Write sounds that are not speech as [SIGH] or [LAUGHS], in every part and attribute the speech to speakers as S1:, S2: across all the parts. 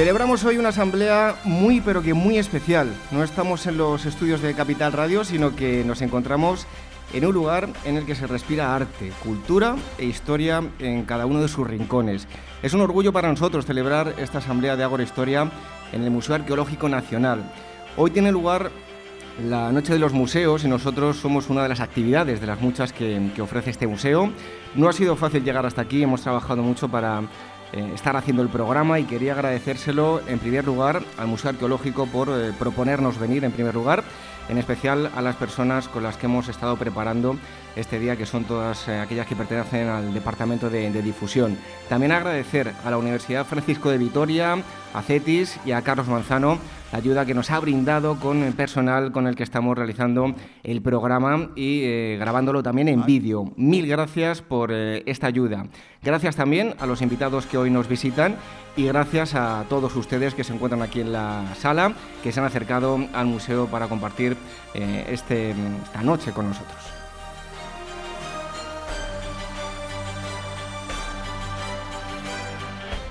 S1: Celebramos hoy una asamblea muy pero que muy especial. No estamos en los estudios de Capital Radio, sino que nos encontramos en un lugar en el que se respira arte, cultura e historia en cada uno de sus rincones. Es un orgullo para nosotros celebrar esta asamblea de Ágora Historia en el Museo Arqueológico Nacional. Hoy tiene lugar la Noche de los Museos y nosotros somos una de las actividades de las muchas que, que ofrece este museo. No ha sido fácil llegar hasta aquí, hemos trabajado mucho para eh, estar haciendo el programa y quería agradecérselo en primer lugar al Museo Arqueológico por eh, proponernos venir en primer lugar, en especial a las personas con las que hemos estado preparando este día, que son todas eh, aquellas que pertenecen al Departamento de, Difusión. También agradecer a la Universidad Francisco de Vitoria, a CETIS y a Carlos Manzano ayuda que nos ha brindado con el personal con el que estamos realizando el programa y eh, grabándolo también en vídeo. Mil gracias por eh, esta ayuda. Gracias también a los invitados que hoy nos visitan y gracias a todos ustedes que se encuentran aquí en la sala, que se han acercado al museo para compartir eh, este, esta noche con nosotros.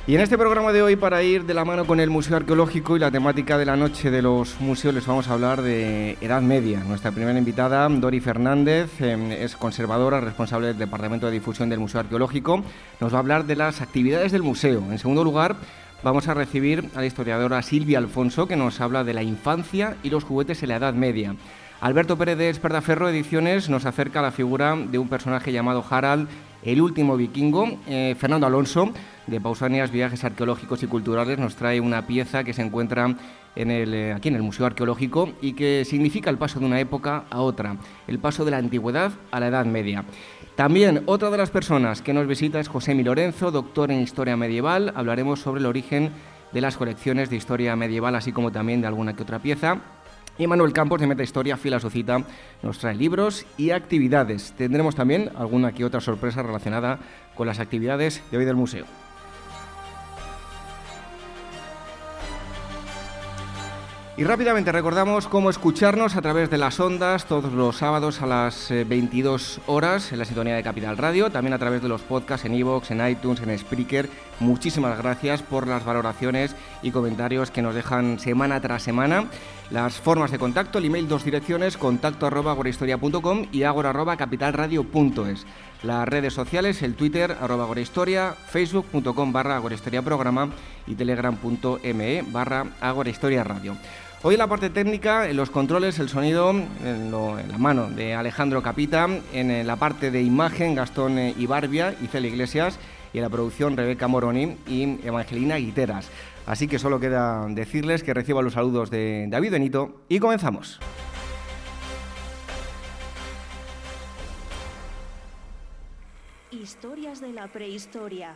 S1: Y en este programa de hoy, para ir de la mano con el Museo Arqueológico y la temática de la noche de los museos, les vamos a hablar de Edad Media. Nuestra primera invitada, Dori Fernández, eh, es conservadora, responsable del Departamento de Difusión del Museo Arqueológico. Nos va a hablar de las actividades del museo. En segundo lugar, vamos a recibir a la historiadora Silvia Alfonso, que nos habla de la infancia y los juguetes en la Edad Media. Alberto Pérez de Esperdaferro Ediciones nos acerca a la figura de un personaje llamado Harald, el último vikingo. Eh, Fernando Alonso de Pausanias Viajes Arqueológicos y Culturales nos trae una pieza que se encuentra eh, aquí en el Museo Arqueológico y que significa el paso de una época a otra, el paso de la antigüedad a la Edad Media. También otra de las personas que nos visita es José Mi Lorenzo, doctor en Historia Medieval. Hablaremos sobre el origen de las colecciones de historia medieval, así como también de alguna que otra pieza. Y Manuel Campos de Meta Historia, Fila su cita, nos trae libros y actividades. Tendremos también alguna que otra sorpresa relacionada con las actividades de hoy del museo. Y rápidamente recordamos cómo escucharnos a través de las ondas todos los sábados a las 22 eh, horas en la sintonía de Capital Radio, también a través de los podcasts en iVoox, en iTunes, en Spreaker. Muchísimas gracias por las valoraciones y comentarios que nos dejan semana tras semana. Las formas de contacto, el email dos direcciones, contacto arroba agorahistoria.com y agora arroba capitalradio.es. Las redes sociales, el Twitter, arroba agorahistoria, facebook.com barra agorahistoria programa y telegram.me barra agorahistoria radio. Hoy en la parte técnica, los controles, el sonido en, la mano de Alejandro Capita, en la parte de imagen Gastón eh, Ibarbia y Cel Iglesias y en la producción Rebeca Moroni y Evangelina Guiteras. Así que solo queda decirles que reciban los saludos de David Benito y comenzamos.
S2: Historias de la prehistoria.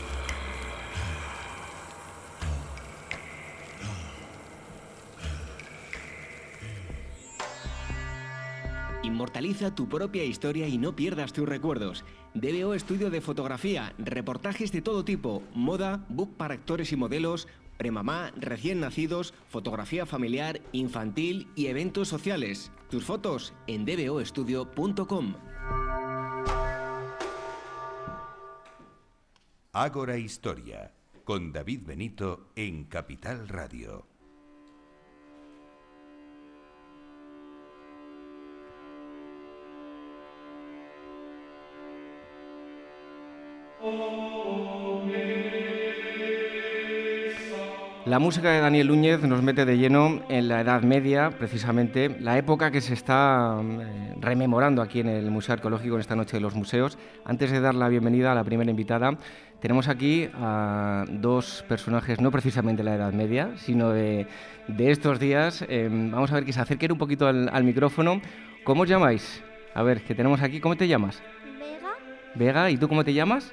S3: Inmortaliza tu propia historia y no pierdas tus recuerdos. DBO Estudio de Fotografía, reportajes de todo tipo, moda, book para actores y modelos, premamá, recién nacidos, fotografía familiar, infantil y eventos sociales. Tus fotos en dboestudio.com.
S4: Ágora Historia, con David Benito en Capital Radio.
S1: La música de Daniel Núñez nos mete de lleno en la Edad Media, precisamente, la época que se está eh, rememorando aquí en el Museo Arqueológico en esta noche de los museos. Antes de dar la bienvenida a la primera invitada, tenemos aquí a dos personajes, no precisamente de la Edad Media, sino de, estos días. Em, vamos a ver que se acerquen un poquito al, micrófono. ¿Cómo os llamáis? A ver, que tenemos aquí. ¿Cómo te llamas?
S5: Vega.
S1: Vega, ¿y tú cómo te llamas?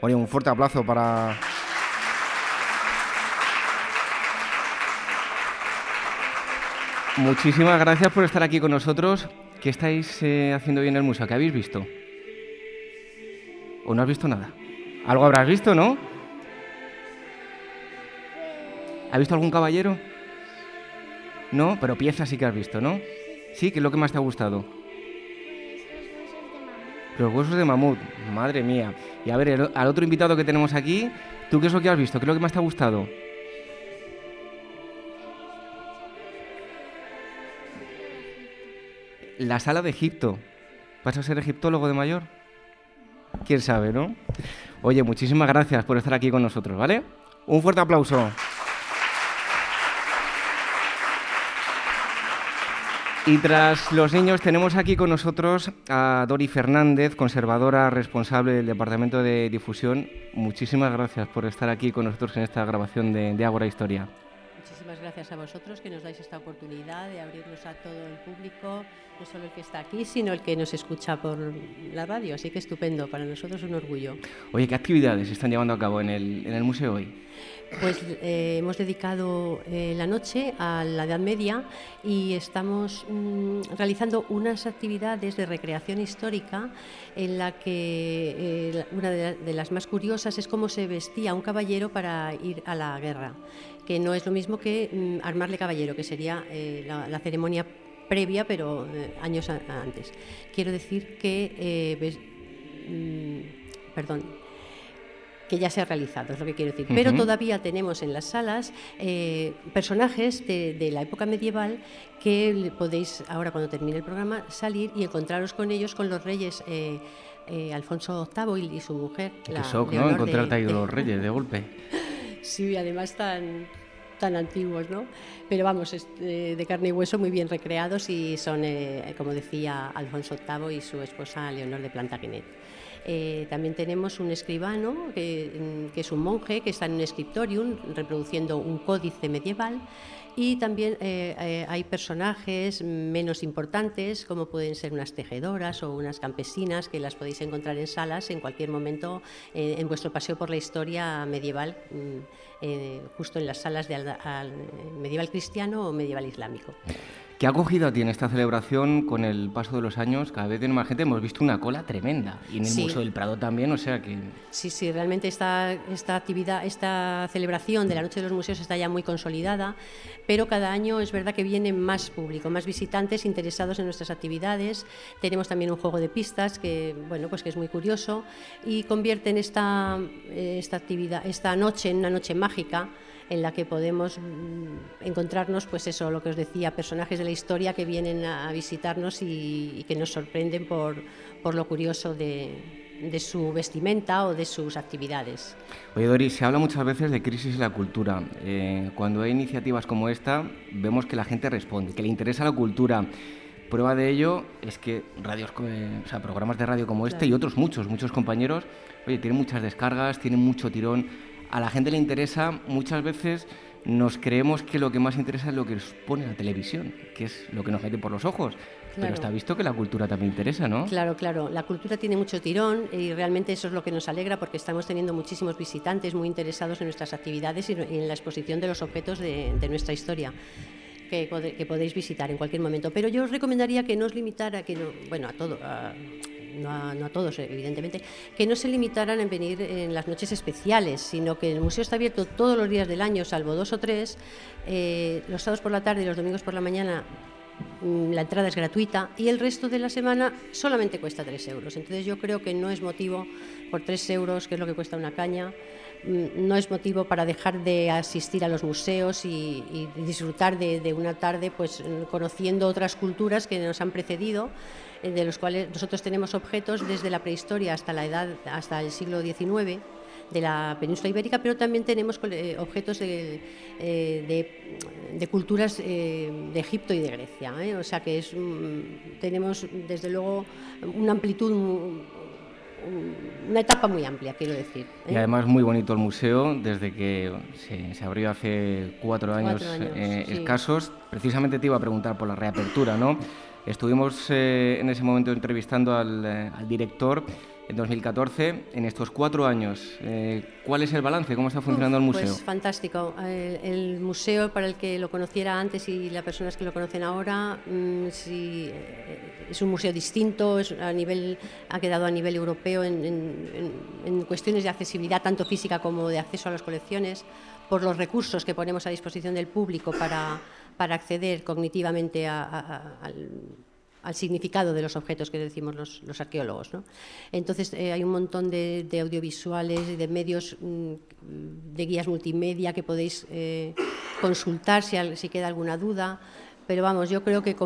S1: Oye, un fuerte aplauso para Muchísimas gracias por estar aquí con nosotros. ¿Qué estáis eh, haciendo hoy en el museo? ¿Qué habéis visto? ¿O no has visto nada? Algo habrás visto, ¿no? ¿Has visto algún caballero? No, pero piezas sí que has visto, ¿no? Sí, ¿qué es lo que más te ha gustado? Los huesos de mamut, madre mía. Y a ver, al otro invitado que tenemos aquí, ¿tú qué es lo que has visto? ¿Qué es lo que más te ha gustado? la sala de Egipto. ¿Vas a ser egiptólogo de mayor? ¿Quién sabe, no? Oye, muchísimas gracias por estar aquí con nosotros, ¿vale? Un fuerte aplauso. Y tras los niños tenemos aquí con nosotros a Dori Fernández, conservadora responsable del Departamento de Difusión. Muchísimas gracias por estar aquí con nosotros en esta grabación de, Ágora Historia.
S6: Muchísimas gracias a vosotros que nos dais esta oportunidad de abrirnos a todo el público no solo el que está aquí, sino el que nos escucha por la radio. Así que estupendo, para nosotros un orgullo.
S1: Oye, ¿qué actividades están llevando a cabo en el, en el museo hoy?
S6: Pues eh, hemos dedicado eh, la noche a la Edad Media y estamos mm, realizando unas actividades de recreación histórica en la que eh, una de, las más curiosas es cómo se vestía un caballero para ir a la guerra, que no es lo mismo que mm, armarle caballero, que sería la, la ceremonia previa, pero eh, años antes. Quiero decir que, eh, mm, perdón, que ya se ha realizado, es lo que quiero decir. Pero todavía tenemos en las salas eh, personajes de, la época medieval que podéis, ahora cuando termine el programa, salir y encontraros con ellos, con los reyes. Alfonso VIII y, su mujer.
S1: La shock, ¿no? Encontrarte ahí los reyes de golpe.
S6: Sí, además tan, tan antiguos, ¿no? Pero vamos, de carne y hueso muy bien recreados y son, eh, como decía Alfonso VIII y su esposa Leonor de Plantagenet. Eh, también tenemos un escribano, que, que, es un monje, que está en un scriptorium reproduciendo un códice medieval y también eh, eh, hay personajes menos importantes, como pueden ser unas tejedoras o unas campesinas, que las podéis encontrar en salas en cualquier momento eh, en vuestro paseo por la historia medieval, mm, justo en las salas de medieval cristiano o medieval islámico.
S1: ¿Qué acogida tiene esta celebración con el paso de los años? Cada vez tiene más gente, hemos visto una cola tremenda. Y en el Museo del Prado también, o sea que...
S6: Sí, sí, realmente esta, esta actividad, esta celebración de la Noche de los Museos está ya muy consolidada, pero cada año es verdad que viene más público, más visitantes interesados en nuestras actividades. Tenemos también un juego de pistas que, bueno, pues que es muy curioso y convierte esta, eh, esta actividad, esta noche en una noche mágica en la que podemos mm, encontrarnos, pues eso, lo que os decía, personajes de la historia que vienen a visitarnos y, que nos sorprenden por, por lo curioso de, su vestimenta o de sus actividades.
S1: Oye, Doris, se habla muchas veces de crisis en la cultura. Eh, cuando hay iniciativas como esta, vemos que la gente responde, que le interesa la cultura. Prueba de ello es que radios, o sea, programas de radio como este y otros muchos, muchos compañeros, oye, tienen muchas descargas, tienen mucho tirón a la gente le interesa, muchas veces nos creemos que lo que más interesa es lo que nos pone la televisión, que es lo que nos mete por los ojos. Pero está visto que la cultura también interesa, ¿no?
S6: Claro, claro. La cultura tiene mucho tirón y realmente eso es lo que nos alegra porque estamos teniendo muchísimos visitantes muy interesados en nuestras actividades y en la exposición de los objetos de, nuestra historia. Que, podéis visitar en cualquier momento. Pero yo os recomendaría que no os limitara, que no, bueno, a todo, no a, todos evidentemente, que no se limitaran en venir en las noches especiales, sino que el museo está abierto todos los días del año, salvo dos o tres, eh, los sábados por la tarde y los domingos por la mañana mm, la entrada es gratuita y el resto de la semana solamente cuesta tres euros. Entonces yo creo que no es motivo por tres euros, que es lo que cuesta una caña, mm, no es motivo para dejar de asistir a los museos y, disfrutar de, de, una tarde pues conociendo otras culturas que nos han precedido de los cuales nosotros tenemos objetos desde la prehistoria hasta la edad, hasta el siglo XIX, de la península ibérica, pero también tenemos objetos de, de, culturas de Egipto y de Grecia. O sea que es, tenemos desde luego una amplitud una etapa muy amplia, quiero decir.
S1: Y ¿eh? además muy bonito el museo, desde que se, abrió hace cuatro años, eh, escasos. Precisamente te iba a preguntar por la reapertura, ¿no? Estuvimos eh, en ese momento entrevistando al, al director en 2014. En estos cuatro años, eh, ¿cuál es el balance? ¿Cómo está funcionando el museo?
S6: Pues fantástico. Eh, el, museo, para el que lo conociera antes y las personas que lo conocen ahora, mm, eh, es un museo distinto, es a nivel, ha quedado a nivel europeo en, en, cuestiones de accesibilidad, tanto física como de acceso a las colecciones, por los recursos que ponemos a disposición del público para, para acceder cognitivamente al significado de los objetos que decimos los, arqueólogos. Entonces eh, hay un montón de, audiovisuales y de medios, mm, de guías multimedia que podéis eh, consultar si, si, queda alguna duda, pero vamos, yo creo que,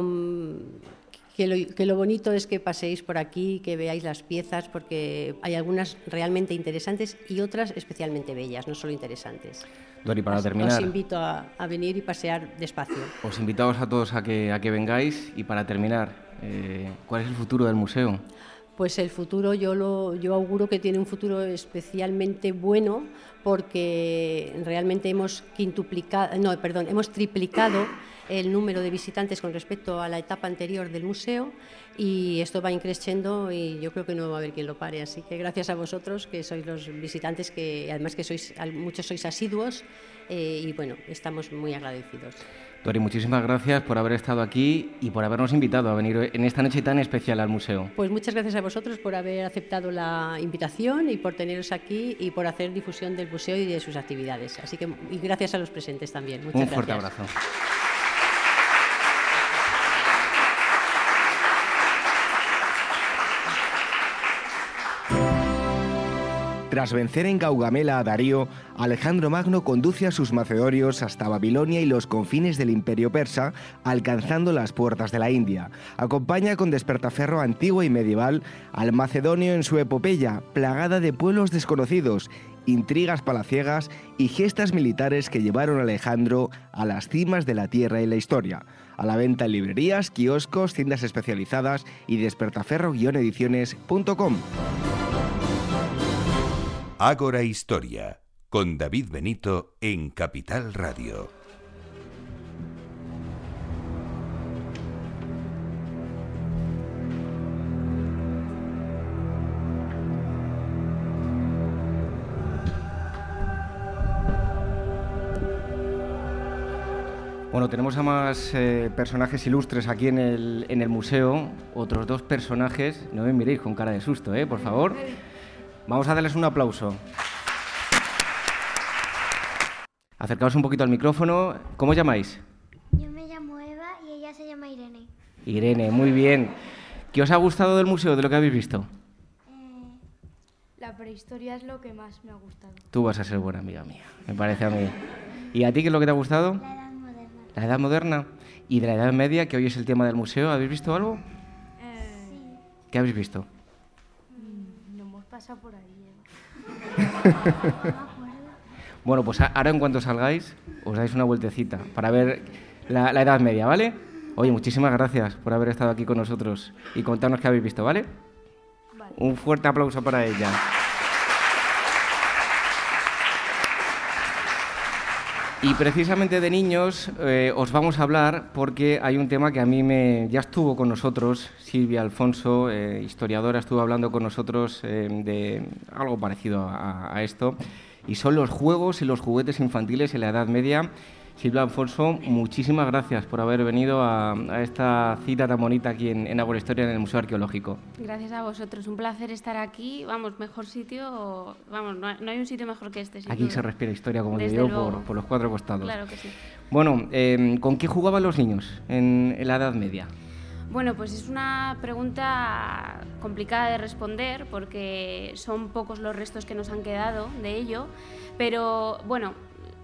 S6: que, lo, bonito es que paséis por aquí, que veáis las piezas, porque hay algunas realmente interesantes y otras especialmente bellas, no solo interesantes.
S1: Dori, para terminar.
S6: Os invito a, venir y pasear despacio.
S1: Os invitamos a todos a que, a que vengáis y para terminar, eh, ¿Cuál es el futuro del museo?
S6: Pues el futuro yo, lo, yo auguro que tiene un futuro especialmente bueno porque realmente hemos quintuplicado, no, perdón, hemos triplicado el número de visitantes con respecto a la etapa anterior del museo y esto va increciendo y yo creo que no va a haber quien lo pare. Así que gracias a vosotros, que sois los visitantes, que además que sois, muchos sois asiduos eh, y bueno, estamos muy agradecidos.
S1: Dori, muchísimas gracias por haber estado aquí y por habernos invitado a venir en esta noche tan especial al museo.
S6: Pues muchas gracias a vosotros por haber aceptado la invitación y por teneros aquí y por hacer difusión del museo y de sus actividades. Así que y gracias a los presentes también.
S1: Muchas Un fuerte abrazo.
S7: Tras vencer en Gaugamela a Darío, Alejandro Magno conduce a sus macedonios hasta Babilonia y los confines del imperio persa, alcanzando las puertas de la India. Acompaña con despertaferro antiguo y medieval al macedonio en su epopeya, plagada de pueblos desconocidos, intrigas palaciegas y gestas militares que llevaron a Alejandro a las cimas de la tierra y la historia. A la venta en librerías, kioscos, tiendas especializadas y despertaferro-ediciones.com.
S4: Ágora Historia, con David Benito en Capital Radio.
S1: Bueno, tenemos a más eh, personajes ilustres aquí en el, en el museo. Otros dos personajes. No me miréis con cara de susto, ¿eh? Por favor. Vamos a darles un aplauso. Acercaos un poquito al micrófono. ¿Cómo os llamáis?
S5: Yo me llamo Eva y ella se llama Irene.
S1: Irene, muy bien. ¿Qué os ha gustado del museo, de lo que habéis visto?
S5: Eh, la prehistoria es lo que más me ha gustado.
S1: Tú vas a ser buena amiga mía, me parece a mí. ¿Y a ti qué es lo que te ha gustado?
S5: La edad moderna.
S1: La edad moderna. ¿Y de la edad media, que hoy es el tema del museo, habéis visto algo?
S5: Eh, sí.
S1: ¿Qué habéis visto?
S5: Por ahí. [LAUGHS]
S1: bueno, pues ahora en cuanto salgáis, os dais una vueltecita para ver la, Edad Media, ¿vale? Oye, muchísimas gracias por haber estado aquí con nosotros y contarnos qué habéis visto, ¿vale?
S5: vale.
S1: Un fuerte aplauso para ella. Y precisamente de niños eh, os vamos a hablar porque hay un tema que a mí me ya estuvo con nosotros, Silvia Alfonso, eh, historiadora, estuvo hablando con nosotros eh, de algo parecido a, a, esto, y son los juegos y los juguetes infantiles en la Edad Media Silvia Alfonso, muchísimas gracias por haber venido a, esta cita tan bonita aquí en, en Historia en el Museo Arqueológico.
S8: Gracias a vosotros, un placer estar aquí. Vamos, mejor sitio, vamos, no, hay un sitio mejor que este.
S1: Aquí se respira historia, como digo yo, por, los cuatro costados.
S8: Claro que sí.
S1: Bueno, em, ¿con qué jugaban los niños en, en la Edad Media?
S8: Bueno, pues es una pregunta complicada de responder porque son pocos los restos que nos han quedado de ello, pero bueno,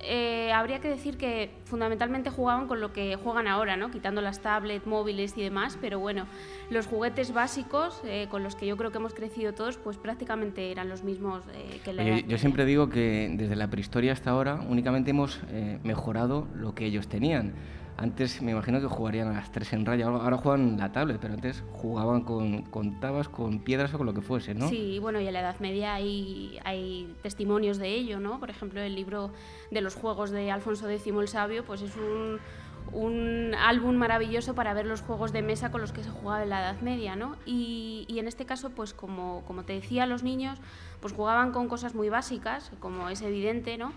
S8: eh, habría que decir que fundamentalmente jugaban con lo que juegan ahora, ¿no? quitando las tablets, móviles y demás, pero bueno, los juguetes básicos eh, con los que yo creo que hemos crecido todos, pues prácticamente eran los mismos eh, que la
S7: Oye, yo siempre digo que desde la prehistoria hasta ahora únicamente hemos mejorado lo que ellos tenían. Antes me imagino que jugarían a las tres en raya, ahora juegan la tablet, pero antes jugaban con, con tabas, con piedras o con lo que fuese, ¿no?
S8: Sí, bueno, y en la Edad Media hay, hay testimonios de ello, ¿no? Por ejemplo, el libro de los juegos de Alfonso X el Sabio, pues es un, álbum maravilloso para ver los juegos de mesa con los que se jugaba en la Edad Media, ¿no? Y, y, en este caso, pues como, como te decía, los niños pues jugaban con cosas muy básicas, como es evidente, ¿no?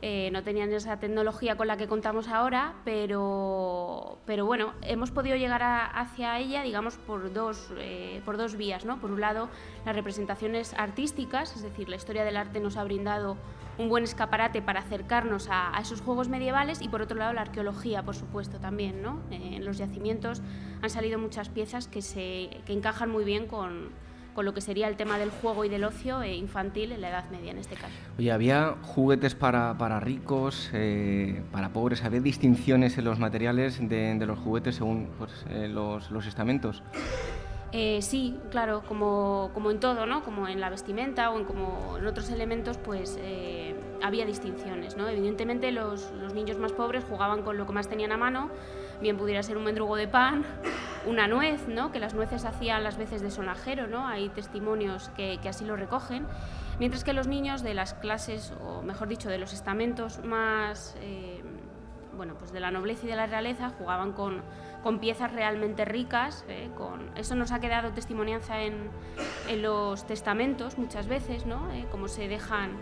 S8: Eh, no tenían esa tecnología con la que contamos ahora, pero, pero bueno, hemos podido llegar hacia ella, digamos, por dos, eh, por dos vías. ¿no? Por un lado, las representaciones artísticas, es decir, la historia del arte nos ha brindado un buen escaparate para acercarnos a, esos juegos medievales y por otro lado la arqueología, por supuesto, también. ¿no? Eh, en los yacimientos han salido muchas piezas que, se, que encajan muy bien con, con lo que sería el tema del juego y del ocio eh, infantil en la Edad Media en este caso.
S7: Oye, ¿había juguetes para, para ricos, eh, para pobres? ¿Había distinciones en los materiales de, de los juguetes según pues, eh, los, los, estamentos?
S8: sí, claro, como, como, en todo, ¿no? como en la vestimenta o en, como en otros elementos, pues había distinciones. ¿no? Evidentemente los, los niños más pobres jugaban con lo que más tenían a mano, bien pudiera ser un mendrugo de pan, una nuez, ¿no? que las nueces hacían las veces de sonajero, ¿no? hay testimonios que, así lo recogen, mientras que los niños de las clases, o mejor dicho, de los estamentos más, eh, bueno, pues de la nobleza y de la realeza, jugaban con, con piezas realmente ricas, ¿eh? con, eso nos ha quedado testimonianza en, en los testamentos muchas veces, ¿no? Eh, como se dejan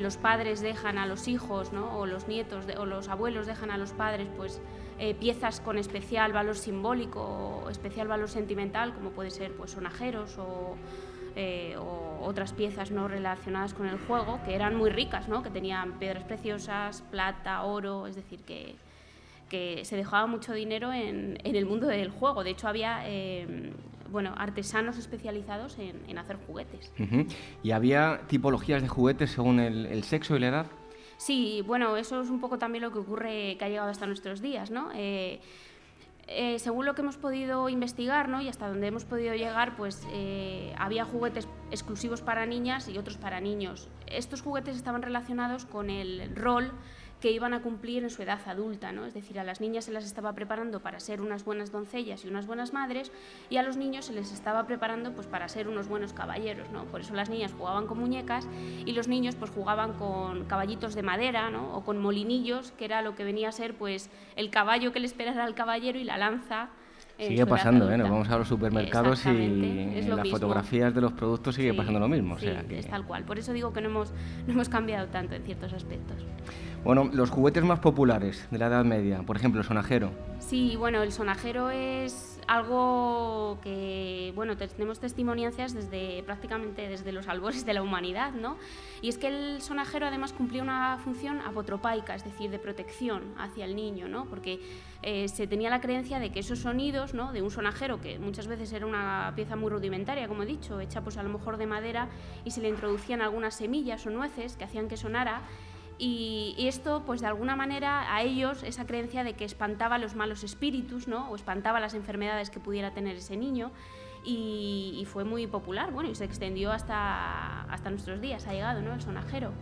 S8: los padres dejan a los hijos, ¿no? o los nietos o los abuelos dejan a los padres, pues eh, piezas con especial valor simbólico o especial valor sentimental, como puede ser pues, sonajeros eh, o, otras piezas no relacionadas con el juego, que eran muy ricas, ¿no? que tenían piedras preciosas, plata, oro, es decir, que, que se dejaba mucho dinero en, en, el mundo del juego. De hecho, había eh, bueno, artesanos especializados en, hacer juguetes.
S7: ¿Y había tipologías de juguetes según el, el sexo y la edad?
S8: Sí, bueno, eso es un poco también lo que ocurre, que ha llegado hasta nuestros días, ¿no? Eh, eh, según lo que hemos podido investigar ¿no? y hasta donde hemos podido llegar, pues eh, había juguetes exclusivos para niñas y otros para niños. Estos juguetes estaban relacionados con el rol que iban a cumplir en su edad adulta, ¿no? Es decir, a las niñas se las estaba preparando para ser unas buenas doncellas y unas buenas madres y a los niños se les estaba preparando pues para ser unos buenos caballeros, ¿no? Por eso las niñas jugaban con muñecas y los niños pues jugaban con caballitos de madera, ¿no? O con molinillos, que era lo que venía a ser pues el caballo que le esperara al caballero y la lanza
S7: Sigue pasando, ¿eh? Nos vamos a los supermercados y en las fotografías de los productos sigue pasando lo mismo.
S8: Sí, es tal cual. Por eso digo que no hemos, no hemos cambiado tanto en ciertos aspectos.
S7: Bueno, los juguetes más populares de la Edad Media, por ejemplo, el sonajero.
S8: Sí, bueno, el sonajero es algo que, bueno, tenemos testimoniancias desde prácticamente desde los albores de la humanidad, ¿no? Y es que el sonajero además cumplía una función apotropaica, es decir, de protección hacia el niño, ¿no? Porque eh, se tenía la creencia de que esos sonidos, ¿no? De un sonajero, que muchas veces era una pieza muy rudimentaria, como he dicho, hecha pues a lo mejor de madera y se le introducían algunas semillas o nueces que hacían que sonara, y, esto, pues de alguna manera, a ellos esa creencia de que espantaba los malos espíritus, ¿no? O espantaba las enfermedades que pudiera tener ese niño. Y, fue muy popular, bueno, y se extendió hasta, hasta nuestros días, ha llegado, ¿no? El sonajero.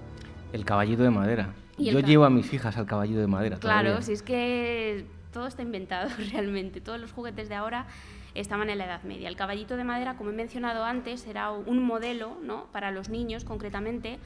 S7: El caballito de madera. Yo llevo a mis hijas al caballito de madera.
S8: Claro, si es que todo está inventado [LAUGHS] realmente. Todos los juguetes de ahora estaban en la Edad Media. El caballito de madera, como he mencionado antes, era un modelo ¿no? para los niños concretamente.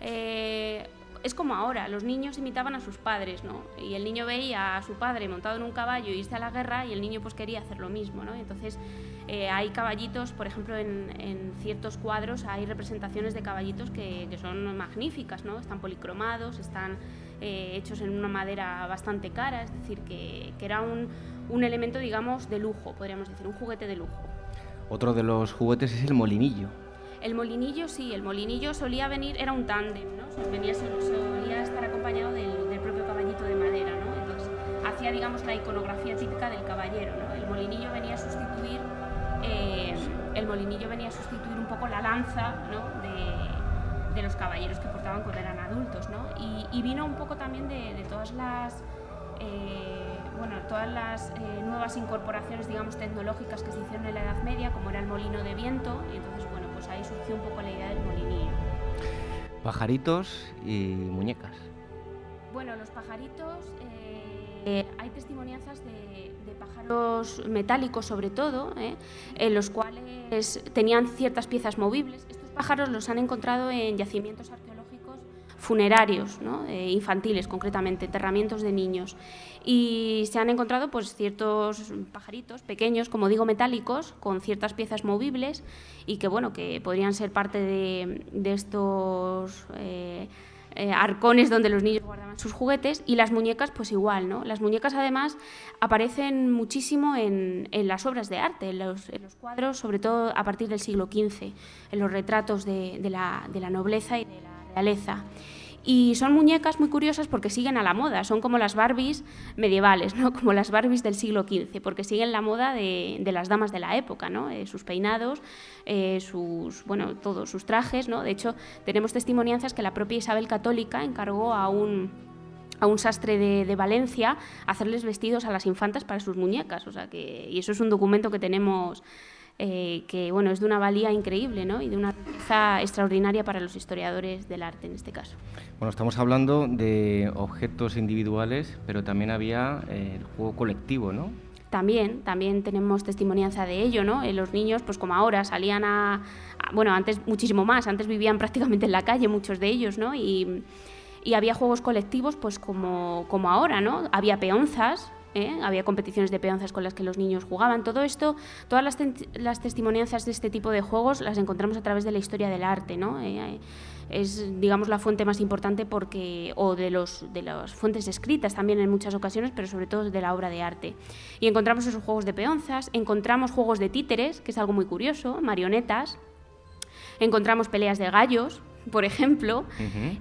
S8: Eh, es como ahora, los niños imitaban a sus padres, ¿no? Y el niño veía a su padre montado en un caballo y irse a la guerra y el niño pues quería hacer lo mismo, ¿no? Entonces eh, hay caballitos, por ejemplo, en, ciertos cuadros hay representaciones de caballitos que, son magníficas, ¿no? Están policromados, están eh, hechos en una madera bastante cara, es decir, que, era un elemento, digamos, de lujo, podríamos decir, un juguete de lujo.
S7: Otro de los juguetes es el molinillo.
S8: El molinillo sí, el molinillo solía venir, era un tándem, ¿no? Venía, solía estar acompañado del, propio caballito de madera, ¿no? Entonces hacía, digamos, la iconografía típica del caballero, ¿no? El molinillo venía a sustituir, eh, el molinillo venía a sustituir un poco la lanza, ¿no? De, de los caballeros que portaban cuando eran adultos, ¿no? Y, vino un poco también de, todas las eh, bueno, todas las eh, nuevas incorporaciones, digamos, tecnológicas que se hicieron en la Edad Media, como era el molino de viento, y entonces, bueno, ahí surgió un poco la idea del molinillo.
S7: Pajaritos y muñecas.
S8: Bueno, los pajaritos, eh, hay testimonianzas de, pájaros metálicos sobre todo, en los cuales tenían ciertas piezas movibles. Estos pájaros los han encontrado en yacimientos arqueológicos funerarios, eh, infantiles concretamente, enterramientos de niños. Y se han encontrado pues, ciertos pajaritos pequeños, como digo, metálicos, con ciertas piezas movibles y que, bueno, que podrían ser parte de, estos... Eh, eh, arcones donde los niños guardaban sus juguetes y las muñecas pues igual, ¿no? Las muñecas además aparecen muchísimo en, las obras de arte, en los, cuadros, sobre todo a partir del siglo XV, en los retratos de, la, de la nobleza y de la Y son muñecas muy curiosas porque siguen a la moda, son como las Barbies medievales, ¿no? [LAUGHS] como las Barbies del siglo XV, porque siguen la moda de, las damas de la época, ¿no? Eh, sus peinados, eh, sus, bueno, todos sus trajes. ¿no? De hecho, tenemos testimonianzas que la propia Isabel Católica encargó a un, a un sastre de, de, Valencia hacerles vestidos a las infantas para sus muñecas. O sea que, y eso es un documento que tenemos eh, que bueno, es de una valía increíble ¿no? y de una riqueza extraordinaria para los historiadores del arte en este caso.
S7: Bueno, estamos hablando de objetos individuales, pero también había eh, el juego colectivo, ¿no?
S8: También, también tenemos testimonianza de ello, ¿no? Eh, los niños, pues como ahora, salían a, bueno, antes muchísimo más, antes vivían [LAUGHS] prácticamente en la calle muchos de ellos, ¿no? Y, y había juegos colectivos, pues como, como ahora, ¿no? Había peonzas, ¿eh? había competiciones de peonzas con las que los niños jugaban. Todo esto, todas las, las, testimonianzas de este tipo de juegos las encontramos a través de la historia del arte, ¿no? Eh, es, digamos, la fuente más importante porque, o de, los, de las fuentes escritas también en muchas ocasiones, pero sobre todo de la obra de arte. Y encontramos esos juegos de peonzas, encontramos juegos de títeres, que es algo muy curioso, marionetas, encontramos peleas de gallos, por ejemplo,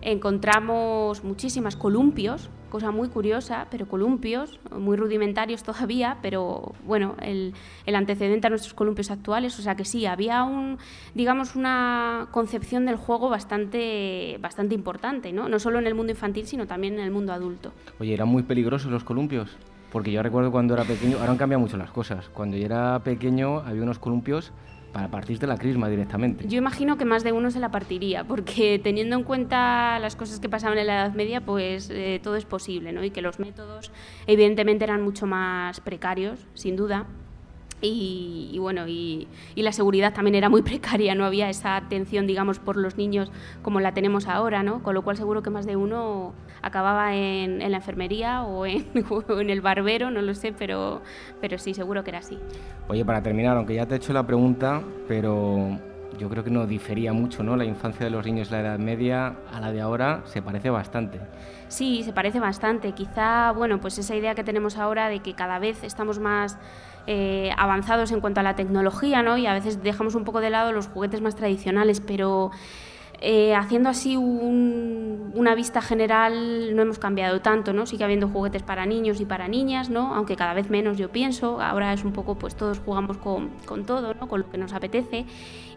S8: encontramos muchísimas columpios, cosa muy curiosa, pero columpios, muy rudimentarios todavía, pero bueno, el, antecedente a nuestros columpios actuales, o sea que sí, había un, digamos, una concepción del juego bastante, bastante importante, ¿no? No solo en el mundo infantil, sino también en el mundo adulto.
S7: Oye, ¿eran muy peligrosos los columpios? Porque yo recuerdo cuando era pequeño, ahora han cambiado mucho las cosas. Cuando yo era pequeño había unos columpios para partirte la crisma directamente.
S8: Yo imagino que más de uno se la partiría, porque teniendo en cuenta las cosas que pasaban en la Edad Media, pues eh, todo es posible, ¿no? Y que los métodos evidentemente eran mucho más precarios, sin duda. Y, bueno, y, la seguridad también era muy [LAUGHS] precaria, no había esa atención, digamos, por los niños como la tenemos ahora, ¿no? Con lo cual seguro que más de uno acababa en, la enfermería o en, [LAUGHS] en, el barbero, no lo sé, pero, pero sí, seguro que era así.
S7: Oye, para terminar, aunque ya te he hecho la pregunta, pero yo creo que no difería mucho, ¿no? La infancia de los niños de la Edad Media a la de ahora se parece bastante.
S8: Sí, se parece bastante. Quizá, bueno, pues esa idea que tenemos ahora de que cada vez estamos más eh, avanzados en cuanto a la tecnología, ¿no? Y a veces dejamos un poco de lado los juguetes más tradicionales, pero eh, haciendo así una vista general no hemos cambiado tanto, ¿no? Sigue habiendo juguetes para niños y para niñas, ¿no? Aunque cada vez menos yo pienso, ahora es un poco pues todos jugamos con, con todo, ¿no? Con lo que nos apetece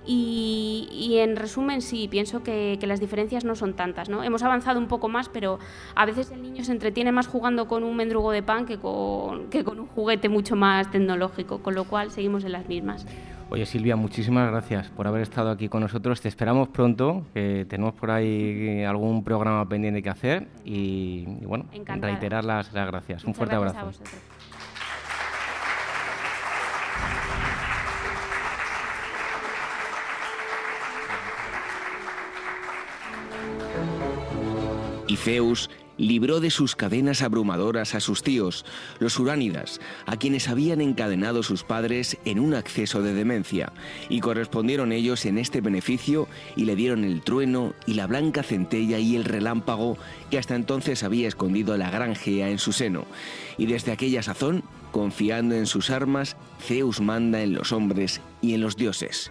S8: y, en resumen sí, pienso que, que, las diferencias no son tantas, ¿no? Hemos avanzado un poco más, pero a veces el niño se entretiene más jugando con un mendrugo de pan que con, que con un juguete mucho más tecnológico, con lo cual seguimos en las mismas.
S7: Oye Silvia, muchísimas gracias por haber estado aquí con nosotros. Te esperamos pronto, que tenemos por ahí algún programa pendiente que hacer y, bueno, reiterar las, las gracias. un fuerte abrazo.
S3: Y Zeus libró de sus cadenas abrumadoras a sus tíos, los uránidas, a quienes habían encadenado sus padres en un acceso de demencia, y correspondieron ellos en este beneficio y le dieron el trueno y la blanca centella y el relámpago que hasta entonces había escondido la gran Gea en su seno. Y desde aquella sazón, confiando en sus armas, Zeus manda en los hombres y en los dioses.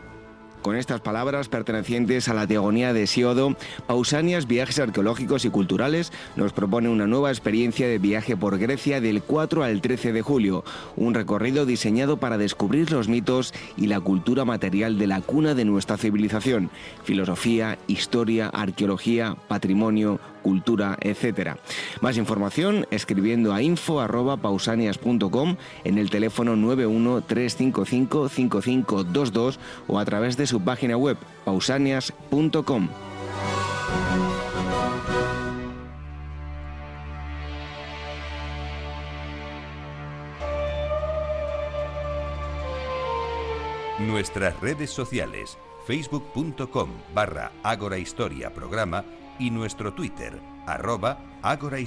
S3: Con estas palabras pertenecientes a la teogonía de Siodo, Pausanias Viajes Arqueológicos y Culturales nos propone una nueva experiencia de viaje por Grecia del 4 al 13 de julio, un recorrido diseñado para descubrir los mitos y la cultura material de la cuna de nuestra civilización, filosofía, historia, arqueología, patrimonio, cultura, etc. Más información escribiendo a info.pausanias.com en el teléfono 913555522 o a través de su página web pausanias.com.
S4: Nuestras redes sociales, facebook.com barra Programa y nuestro Twitter, arroba Ágora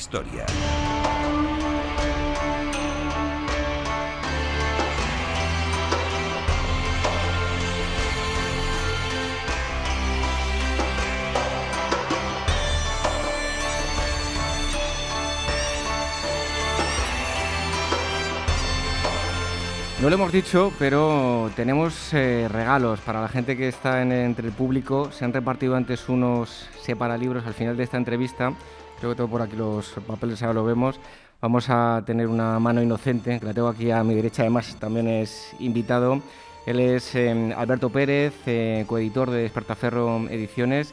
S1: No lo hemos dicho, pero tenemos eh, regalos para la gente que está entre el público. Se han repartido antes unos separalibros al final de esta entrevista. Creo que tengo por aquí los papeles, ahora lo vemos. Vamos a tener una mano inocente, que la tengo aquí a mi derecha, además también es invitado. Él es eh, Alberto Pérez, eh, coeditor de Despertaferro Ediciones.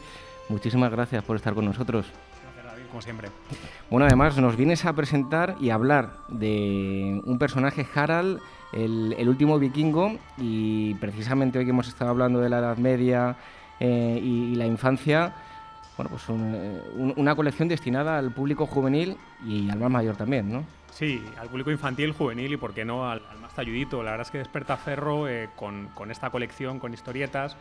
S1: Muchísimas gracias por estar con nosotros.
S9: Gracias, David, como siempre.
S1: Bueno, además nos vienes a presentar y hablar de un personaje, Harald, el, último vikingo y precisamente hoy que hemos estado hablando de la Edad Media eh, y, la infancia, bueno, pues eh, una colección destinada al público juvenil y al más mayor también, ¿no?
S9: Sí, al público infantil, juvenil y, por qué no, al, más talludito. La verdad es que Despertaferro, eh, con, esta colección, con historietas,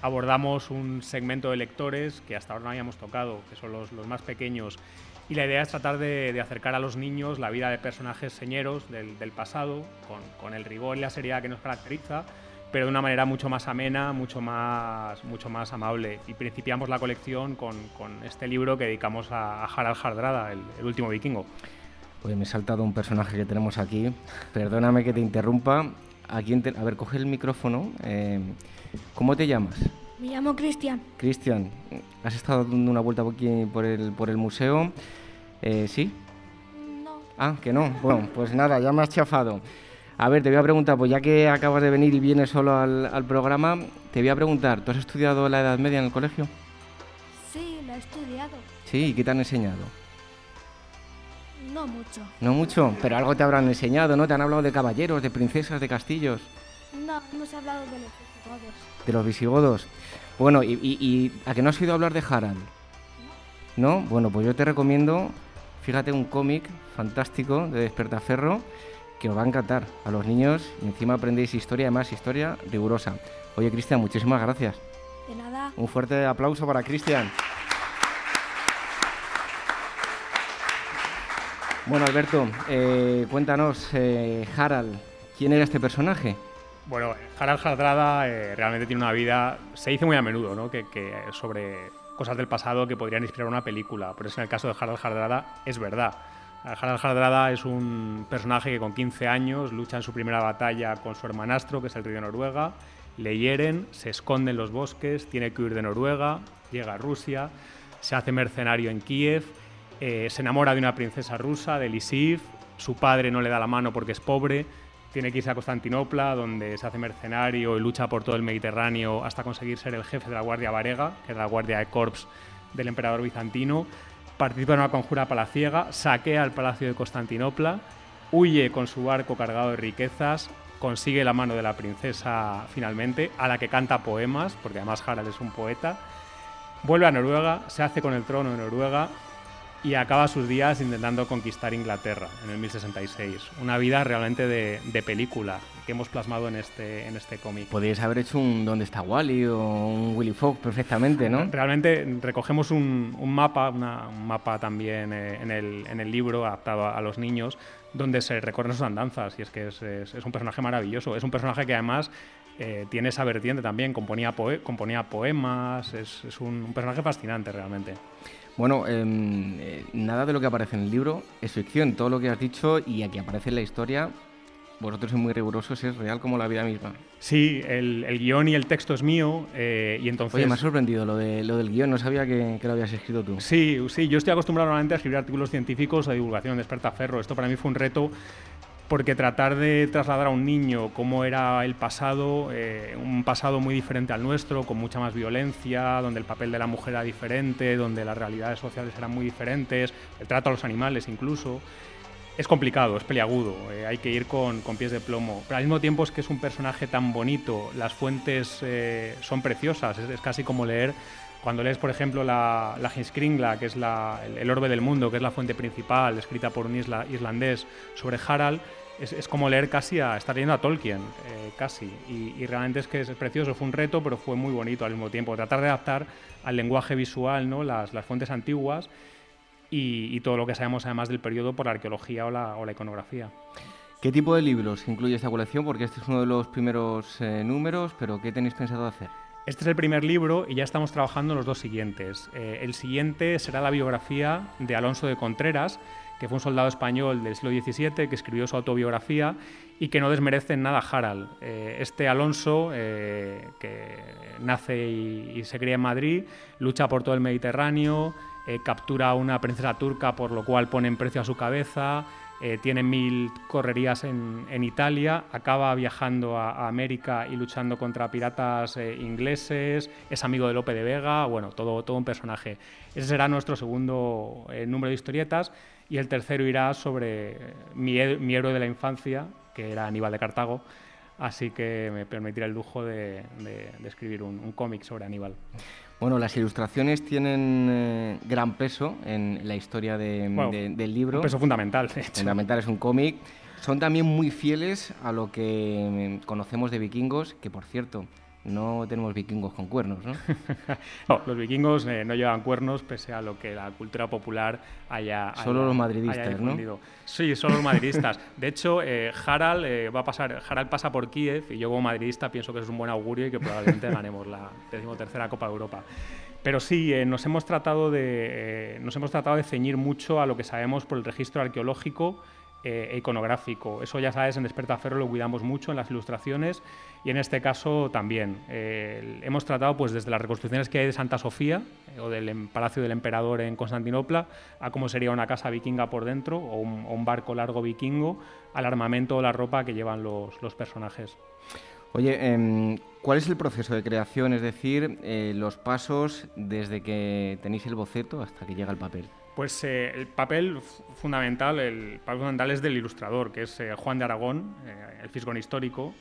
S9: abordamos un segmento de lectores que hasta ahora no habíamos tocado, que son los, los más pequeños y la idea es tratar de, acercar a los niños la vida de personajes señeros del, pasado, con, el rigor y la seriedad que nos caracteriza, pero de una manera mucho más amena, mucho más, mucho más amable. Y principiamos la colección con, este libro que dedicamos a, Harald Hardrada, el, último vikingo.
S1: Pues me he saltado un personaje que tenemos aquí. Perdóname que te interrumpa. a ver, coge el micrófono. Eh, ¿Cómo te llamas?
S5: Me llamo Cristian.
S1: Cristian, ¿has estado dando una vuelta aquí por el, por el museo? Eh, ¿Sí?
S5: No.
S1: Ah, que no. Bueno, pues nada, ya me has chafado. A ver, te voy a preguntar, pues ya que acabas de venir y vienes solo al, programa, te voy a preguntar, ¿tú has estudiado la Edad Media en el colegio?
S5: Sí, la he estudiado.
S1: Sí, ¿y qué te han enseñado?
S5: No mucho.
S1: No mucho, pero algo te habrán enseñado, ¿no? ¿Te han hablado de caballeros, de princesas, de castillos?
S5: No, hemos hablado de los visigodos.
S1: ¿De los visigodos? Bueno, ¿y, a que no has oído hablar de Harald? ¿No? Bueno, pues yo te recomiendo, fíjate, un cómic fantástico de Despertaferro que os va a encantar a los niños y encima aprendéis historia, además historia rigurosa. Oye, Cristian, muchísimas gracias.
S5: De nada.
S1: Un fuerte aplauso para Cristian. Bueno, Alberto, eh, cuéntanos, eh, Harald, ¿quién era este personaje?
S9: Bueno, Harald Hardrada eh, realmente tiene una vida, se dice muy a menudo, ¿no? que, sobre cosas del pasado que podrían inspirar una película, pero es en el caso de Harald Hardrada es verdad. Harald Hardrada es un personaje que con 15 años lucha en su primera batalla con su hermanastro, que es el rey de Noruega, le hieren, se esconde en los bosques, tiene que huir de Noruega, llega a Rusia, se hace mercenario en Kiev, eh, se enamora de una princesa rusa, de Lisiv, su padre no le da la mano porque es pobre, tiene que irse a Constantinopla, donde se hace mercenario y lucha por todo el Mediterráneo hasta conseguir ser el jefe de la Guardia Varega, que es la Guardia de Corps del emperador bizantino. Participa en una conjura palaciega, saquea el palacio de Constantinopla, huye con su barco cargado de riquezas, consigue la mano de la princesa finalmente, a la que canta poemas, porque además Harald es un poeta. Vuelve a Noruega, se hace con el trono de Noruega y acaba sus días intentando conquistar Inglaterra en el 1066. Una vida realmente de, película que hemos plasmado en este, en este cómic.
S1: Podríais haber hecho un ¿Dónde está Wally? o un Willy Fogg perfectamente, ¿no? [LAUGHS]
S9: Realmente recogemos un, mapa, un mapa también eh, en, el, en, el, libro adaptado a, los niños, donde se recorren sus andanzas y es que es, es, un personaje maravilloso. Es un personaje que además eh, tiene esa vertiente también, componía, componía poemas, es, un, un personaje fascinante realmente.
S1: Bueno, em, eh, nada de lo que aparece en el libro es ficción. Todo lo que has dicho y aquí aparece en la historia vosotros sois muy rigurosos, es real como la vida misma.
S9: Sí, el, guion y el texto es mío eh, y entonces...
S1: Oye, me ha sorprendido lo, de, lo del guion, no sabía que, lo habías escrito tú.
S9: Sí, sí, yo estoy acostumbrado normalmente a escribir artículos científicos de divulgación de Ferro. Esto para mí fue un reto porque tratar de trasladar a un niño cómo era el pasado, eh, un pasado muy diferente al nuestro, con mucha más violencia, donde el papel de la mujer era diferente, donde las realidades sociales eran muy diferentes, el trato a los animales incluso, es complicado, es peliagudo, eh, hay que ir con, pies de plomo, pero al mismo tiempo es que es un personaje tan bonito, las fuentes eh, son preciosas, es, casi como leer cuando lees, por ejemplo, la, la que es el, orbe del mundo, que es la fuente principal, escrita por un isla, islandés sobre Harald, es, como leer casi a. estar leyendo a Tolkien, eh, casi. Y, realmente es que es precioso, fue un reto, pero fue muy bonito al mismo tiempo. Tratar de adaptar al lenguaje visual ¿no? las, las fuentes antiguas y, todo lo que sabemos además del periodo por la arqueología o la, o la iconografía.
S1: ¿Qué tipo de libros incluye esta colección? Porque este es uno de los primeros eh, números, pero ¿qué tenéis pensado hacer?
S9: Este es el primer libro y ya estamos trabajando en los dos siguientes. Eh, el siguiente será la biografía de Alonso de Contreras, que fue un soldado español del siglo XVII que escribió su autobiografía y que no desmerece en nada Harald. Eh, este Alonso, eh, que nace y, se cría en Madrid, lucha por todo el Mediterráneo, captura a una princesa turca por lo cual pone en precio a su cabeza, tiene mil correrías en, Italia, acaba viajando a, América y luchando contra piratas ingleses, es amigo de Lope de Vega, bueno, todo, todo un personaje. Ese será nuestro segundo número de historietas y el tercero irá sobre mi, héroe de la infancia, que era Aníbal de Cartago, así que me permitirá el lujo de, escribir un, cómic sobre Aníbal.
S1: Bueno, las ilustraciones tienen eh, gran peso en la historia del libro.
S9: Un peso fundamental, de
S1: Fundamental, es un cómic. Son también muy fieles a lo que conocemos de vikingos, que por cierto, no tenemos vikingos con cuernos, ¿no? [LAUGHS]
S9: no, los vikingos eh, no llevan cuernos pese a lo que la cultura popular haya...
S1: Solo los madridistas, ¿no?
S9: Sí, solo los madridistas. De hecho, eh, Harald eh, va a pasar, Harald pasa por Kiev y yo como madridista pienso que es un buen augurio y que probablemente [LAUGHS] ganemos la decimotercera Copa de Europa. Pero sí, nos, hemos tratado de, nos hemos tratado de ceñir mucho a lo que sabemos por el registro arqueológico e iconográfico. Eso ya sabes, en Despertaferro lo cuidamos mucho en las ilustraciones y en este caso también. Eh, hemos tratado pues desde las reconstrucciones que hay de Santa Sofía eh, o del em, Palacio del Emperador en Constantinopla a cómo sería una casa vikinga por dentro o un, barco largo vikingo, al armamento o la ropa que llevan los, personajes.
S1: Oye, em, ¿cuál es el proceso de creación? Es decir, eh, los pasos desde que tenéis el boceto hasta que llega el papel.
S9: Pues el papel fundamental, el papel fundamental es del ilustrador, que es Juan de Aragón, el fisgón histórico,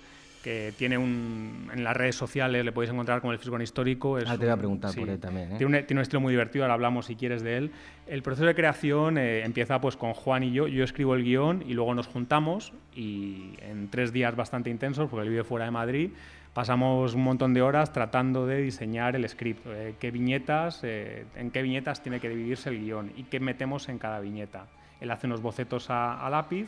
S9: que tiene un, en las redes sociales, le podéis encontrar como el Fisgón Histórico.
S1: Es ah, te voy a preguntar por él también.
S9: ¿eh? Tiene, un, estilo muy divertido, ahora hablamos si quieres de él. El proceso de creación eh, empieza pues con Juan y yo, yo escribo el guion y luego nos juntamos y en tres días bastante intensos, porque él vive fuera de Madrid, pasamos un montón de horas tratando de diseñar el script, eh, qué viñetas, en qué viñetas tiene que dividirse el guion y qué metemos en cada viñeta. Él hace unos bocetos a lápiz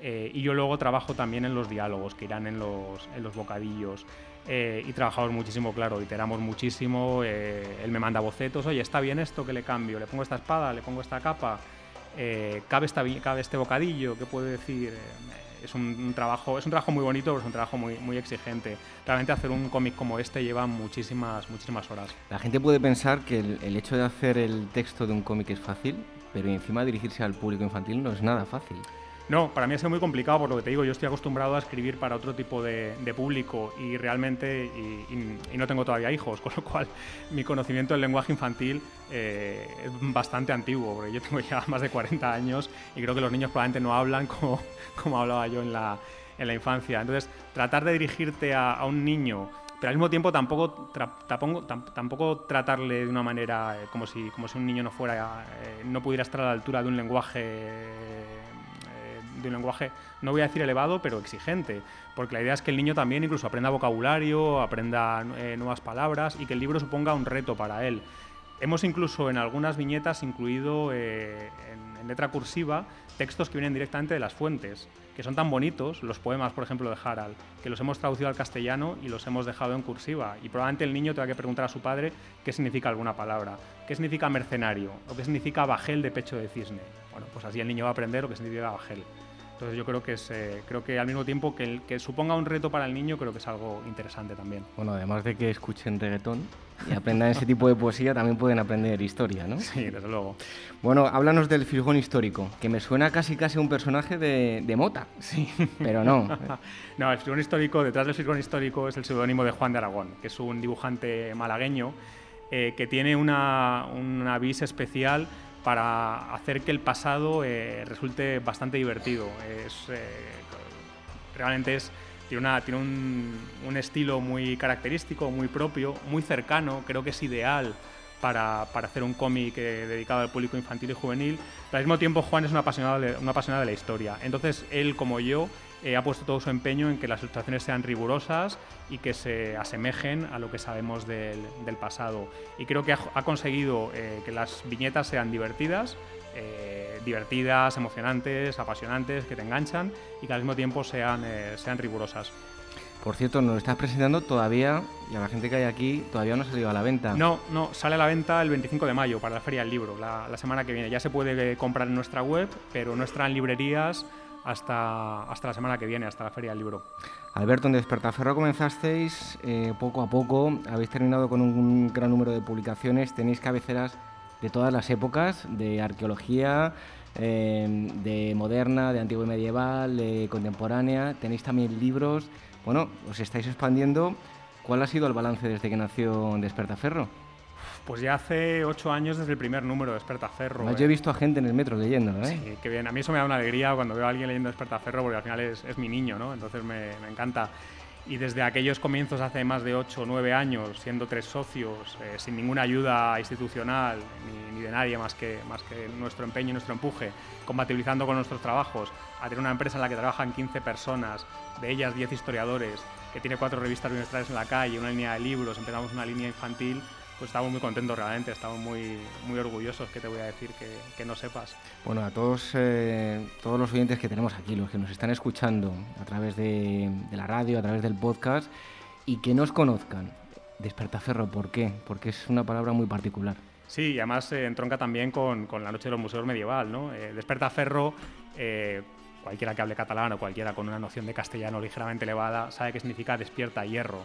S9: eh, y yo luego trabajo también en los diálogos que irán en los, bocadillos. Eh, y trabajamos muchísimo, claro, iteramos muchísimo. Eh, él me manda bocetos, oye, está bien esto que le cambio, le pongo esta espada, le pongo esta capa, cabe, esta, cabe este bocadillo, ¿qué puedo decir? Es un, trabajo, es un trabajo muy bonito, pero es un trabajo muy, muy exigente. Realmente hacer un cómic como este lleva muchísimas, muchísimas horas.
S1: La gente puede pensar que el, el hecho de hacer el texto de un cómic es fácil, pero encima dirigirse al público infantil no es nada fácil.
S9: No, para mí ha sido muy complicado por lo que te digo. Yo estoy acostumbrado a escribir para otro tipo de, público y realmente, y, no tengo todavía hijos, [LAUGHS] con lo cual mi conocimiento del lenguaje infantil eh, es bastante antiguo, porque yo tengo ya [LAUGHS] más de 40 años y creo que los niños probablemente no hablan [LAUGHS] como, como hablaba yo en la, en la infancia. Entonces, tratar de dirigirte a, un niño pero al mismo tiempo tampoco, tampoco, tratarle de una manera eh, como, si, como si un niño no fuera eh, no pudiera estar a la altura de un lenguaje de un lenguaje, no voy a decir elevado, pero exigente, porque la idea es que el niño también incluso aprenda vocabulario, aprenda eh, nuevas palabras y que el libro suponga un reto para él. Hemos incluso en algunas viñetas incluido eh, en, letra cursiva textos que vienen directamente de las fuentes, que son tan bonitos, los poemas, por ejemplo, de Harald, que los hemos traducido al castellano y los hemos dejado en cursiva. Y probablemente el niño tenga que preguntar a su padre qué significa alguna palabra, qué significa mercenario o qué significa bajel de pecho de cisne. Bueno, pues así el niño va a aprender lo que significa bajel. Entonces yo creo que es, eh, creo que al mismo tiempo que, el, que suponga un reto para el niño, creo que es algo interesante también.
S1: Bueno, además de que escuchen reggaetón y aprendan ese tipo de poesía, también pueden aprender historia, ¿no?
S9: Sí, desde luego.
S1: Bueno, háblanos del Firgón histórico, que me suena casi casi un personaje de, de Mota.
S9: Sí.
S1: Pero no. [LAUGHS]
S9: no, el Firgón histórico, detrás del Firgón histórico es el seudónimo de Juan de Aragón, que es un dibujante malagueño eh, que tiene una, una vis especial para hacer que el pasado eh, resulte bastante divertido. Es, eh, realmente es, tiene, una, tiene un, un, estilo muy característico, muy propio, muy cercano, creo que es ideal para, para hacer un cómic eh, dedicado al público infantil y juvenil. Pero al mismo tiempo Juan es un apasionado un apasionado de la historia. Entonces él, como yo, eh, ha puesto todo su empeño en que las ilustraciones sean rigurosas y que se asemejen a lo que sabemos del, del pasado. Y creo que ha, ha conseguido eh, que las viñetas sean divertidas, eh, divertidas, emocionantes, apasionantes, que te enganchan y que al mismo tiempo sean, eh, sean rigurosas.
S1: Por cierto, nos lo estás presentando todavía, y a la gente que hay aquí, todavía no ha salido a la venta.
S9: No, no, sale a la venta el 25 de mayo para la Feria del Libro, la, la semana que viene. Ya se puede comprar en nuestra web, pero no estará en librerías hasta, hasta la semana que viene, hasta la Feria del Libro.
S1: Alberto, en Despertaferro comenzasteis eh, poco a poco, habéis terminado con un gran número de publicaciones, tenéis cabeceras de todas las épocas, de arqueología, eh, de moderna, de antigua y medieval, de contemporánea, tenéis también libros, bueno, os estáis expandiendo. ¿Cuál ha sido el balance desde que nació Despertaferro?
S9: Pues ya hace ocho años desde el primer número de Despertaferro.
S1: Además, yo he visto a gente en el metro leyendo, ¿eh?
S9: Sí, qué bien. A mí eso me da una alegría cuando veo a alguien leyendo Despertaferro porque al final es, es mi niño, ¿no? Entonces me, me, encanta. Y desde aquellos comienzos hace más de ocho o nueve años, siendo tres socios, eh, sin ninguna ayuda institucional ni, ni, de nadie más que, más que nuestro empeño y nuestro empuje, compatibilizando con nuestros trabajos, a tener una empresa en la que trabajan 15 personas, de ellas 10 historiadores, que tiene cuatro revistas bimestrales en la calle, una línea de libros, empezamos una línea infantil, pues estamos muy contentos realmente, estamos muy, muy orgullosos, que te voy a decir que, que no sepas.
S1: Bueno, a todos, eh, todos los oyentes que tenemos aquí, los que nos están escuchando a través de, de la radio, a través del podcast, y que nos conozcan, Despertaferro, ¿por qué? Porque es una palabra muy particular.
S9: Sí, y además eh, entronca también con, con, la Noche de los Museos Medieval, ¿no? Eh, Despertaferro, eh, cualquiera que hable catalán o cualquiera con una noción de castellano ligeramente elevada, sabe que significa despierta hierro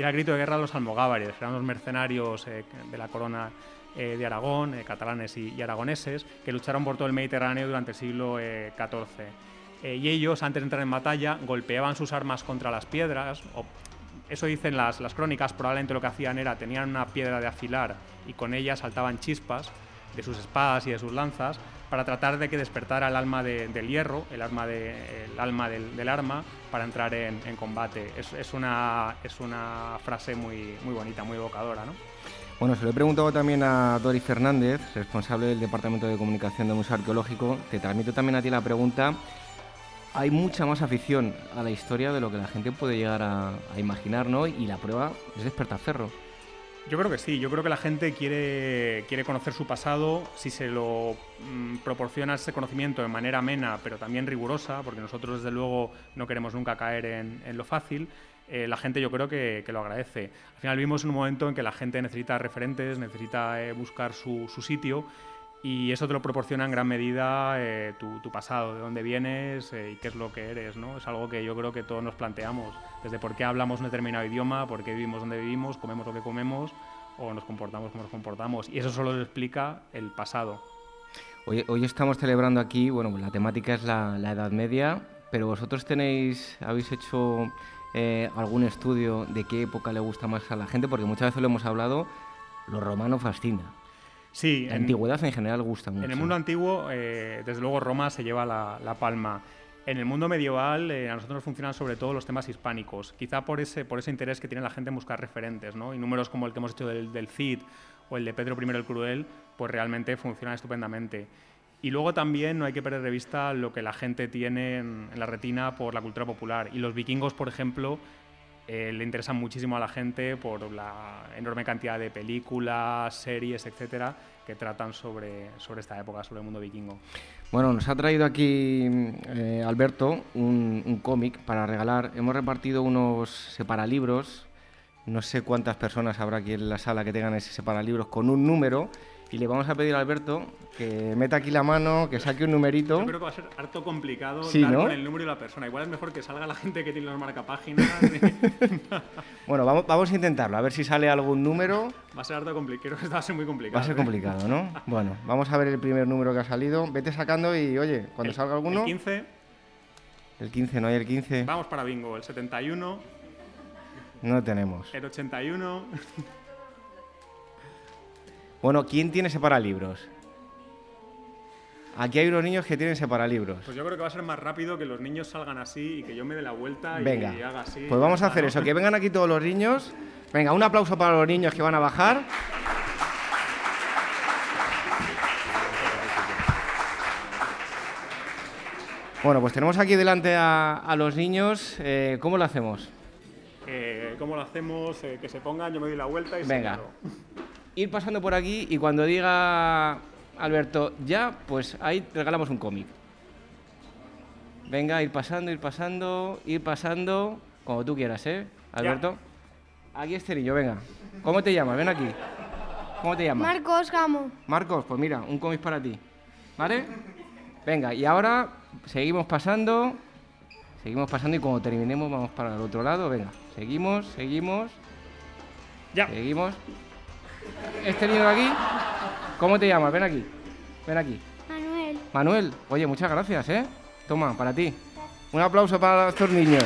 S9: y era grito de guerra de los almogávares, eran los mercenarios eh, de la corona eh, de Aragón, eh, catalanes y, y, aragoneses, que lucharon por todo el Mediterráneo durante el siglo XIV. y ellos, antes de entrar en batalla, golpeaban sus armas contra las piedras, o eso dicen las, las crónicas, probablemente lo que hacían era, tenían una piedra de afilar y con ella saltaban chispas de sus espadas y de sus lanzas para tratar de que despertara el alma de, del hierro, el, alma, de, el alma del, arma, para entrar en, combate. Es, una, es una frase muy, muy bonita, muy evocadora. ¿no?
S1: Bueno, se lo he preguntado también a Dori Fernández, responsable del Departamento de Comunicación del Museo Arqueológico. Te transmito también a ti la pregunta. Hay mucha más afición a la historia de lo que la gente puede llegar a, a imaginar, ¿no? Y la prueba es Despertaferro.
S9: Yo creo que sí, yo creo que la gente quiere, quiere conocer su pasado, si se lo mmm, proporciona ese conocimiento de manera amena, pero también rigurosa, porque nosotros desde luego no queremos nunca caer en, en lo fácil, eh, la gente yo creo que, que, lo agradece. Al final vivimos en un momento en que la gente necesita referentes, necesita eh, buscar su, su, sitio y eso te lo proporciona en gran medida eh, tu, pasado, de dónde vienes y qué es lo que eres. ¿no? Es algo que yo creo que todos nos planteamos desde por qué hablamos un determinado idioma, por qué vivimos donde vivimos, comemos lo que comemos o nos comportamos como nos comportamos. Y eso solo lo explica el pasado.
S1: Hoy, estamos celebrando aquí, bueno, la temática es la, la Edad Media, pero vosotros tenéis, habéis hecho eh, algún estudio de qué época le gusta más a la gente, porque muchas veces lo hemos hablado, lo romano fascina.
S9: Sí,
S1: la en, antigüedad en general gusta mucho.
S9: En el mundo antiguo, eh, desde luego Roma se lleva la, la palma. En el mundo medieval eh, a nosotros nos funcionan sobre todo los temas hispánicos, quizá por ese, por ese interés que tiene la gente en buscar referentes, ¿no? Y números como el que hemos hecho del, del Cid o el de Pedro I el Cruel, pues realmente funcionan estupendamente. Y luego también no hay que perder de vista lo que la gente tiene en, en la retina por la cultura popular. Y los vikingos, por ejemplo, eh, le interesan muchísimo a la gente por la enorme cantidad de películas, series, etcétera, que tratan sobre, sobre esta época, sobre el mundo vikingo.
S1: Bueno, nos ha traído aquí eh, Alberto un, cómic para regalar. Hemos repartido unos separalibros. No sé cuántas personas habrá aquí en la sala que tengan ese separalibros con un número. Y le vamos a pedir a Alberto que meta aquí la mano, que saque un numerito.
S9: Yo creo que va a ser harto complicado
S1: Sí,
S9: dar
S1: ¿no?
S9: con el número de la persona. Igual es mejor que salga la gente que tiene los marcapáginas. [LAUGHS]
S1: Bueno, vamos, vamos a intentarlo, a ver si sale algún número.
S9: va a ser harto complicado. Esto va a ser muy complicado.
S1: Va a ser
S9: ¿eh?
S1: complicado, ¿no? [LAUGHS] Bueno, vamos a ver el primer número que ha salido. Vete sacando y, oye, cuando
S9: El-
S1: salga alguno...
S9: El 15,
S1: El 15, no hay el 15.
S9: vamos para bingo. El 71,
S1: No tenemos.
S9: el 81.
S1: Bueno, ¿quién tiene separalibros? Aquí hay unos niños que tienen separalibros.
S9: Pues yo creo que va a ser más rápido que los niños salgan así y que yo me dé la vuelta y, haga así.
S1: pues vamos a hacer eso, que [LAUGHS] vengan aquí todos los niños. Venga, un aplauso para los niños que van a bajar. Bueno, pues tenemos aquí delante a, a los niños. Eh, ¿Cómo lo hacemos?
S9: Eh, ¿Cómo lo hacemos? Eh, que se pongan, yo me doy la vuelta y
S1: Venga. Ir pasando por aquí y cuando diga Alberto ya, pues ahí regalamos un cómic. Venga, ir pasando, ir pasando, ir pasando, como tú quieras, ¿eh, Alberto? Aquí este niño, venga. ¿Cómo te llamas? Ven aquí. ¿Cómo te llamas?
S5: Marcos Gamo.
S1: Marcos, pues mira, un cómic para ti. ¿Vale? Venga, y ahora seguimos pasando. Seguimos pasando y cuando terminemos vamos para el otro lado. Venga, seguimos, seguimos.
S9: Ya.
S1: Seguimos. Este niño de aquí, ¿cómo te llamas? Ven aquí. Ven aquí.
S5: Manuel.
S1: Manuel, oye, muchas gracias, ¿eh? Toma, para ti. Un aplauso para estos niños.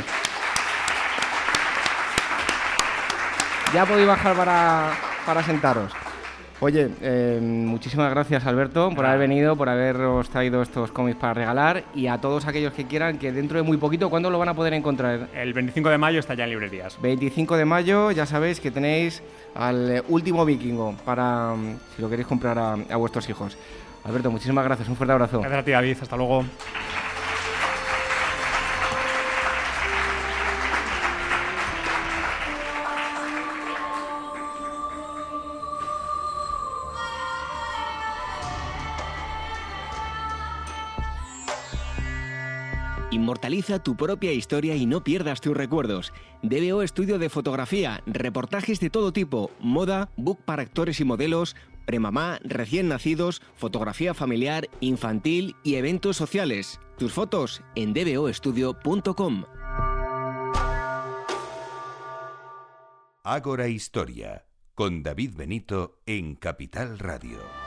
S1: Ya podéis bajar para, para sentaros. Oye, eh, muchísimas gracias Alberto por haber venido, por haberos traído estos cómics para regalar y a todos aquellos que quieran que dentro de muy poquito, ¿cuándo lo van a poder encontrar?
S9: El 25 de mayo está ya en librerías.
S1: 25 de mayo, ya sabéis que tenéis al eh, último vikingo para mm, si lo queréis comprar a, a vuestros hijos. Alberto, muchísimas gracias, un fuerte abrazo.
S9: Gracias a ti, David. Hasta luego.
S3: Inmortaliza tu propia historia y no pierdas tus recuerdos. DBO Estudio de Fotografía, reportajes de todo tipo, moda, book para actores y modelos, premamá, recién nacidos, fotografía familiar, infantil y eventos sociales. Tus fotos en dboestudio.com.
S4: Ágora Historia, con David Benito en Capital Radio.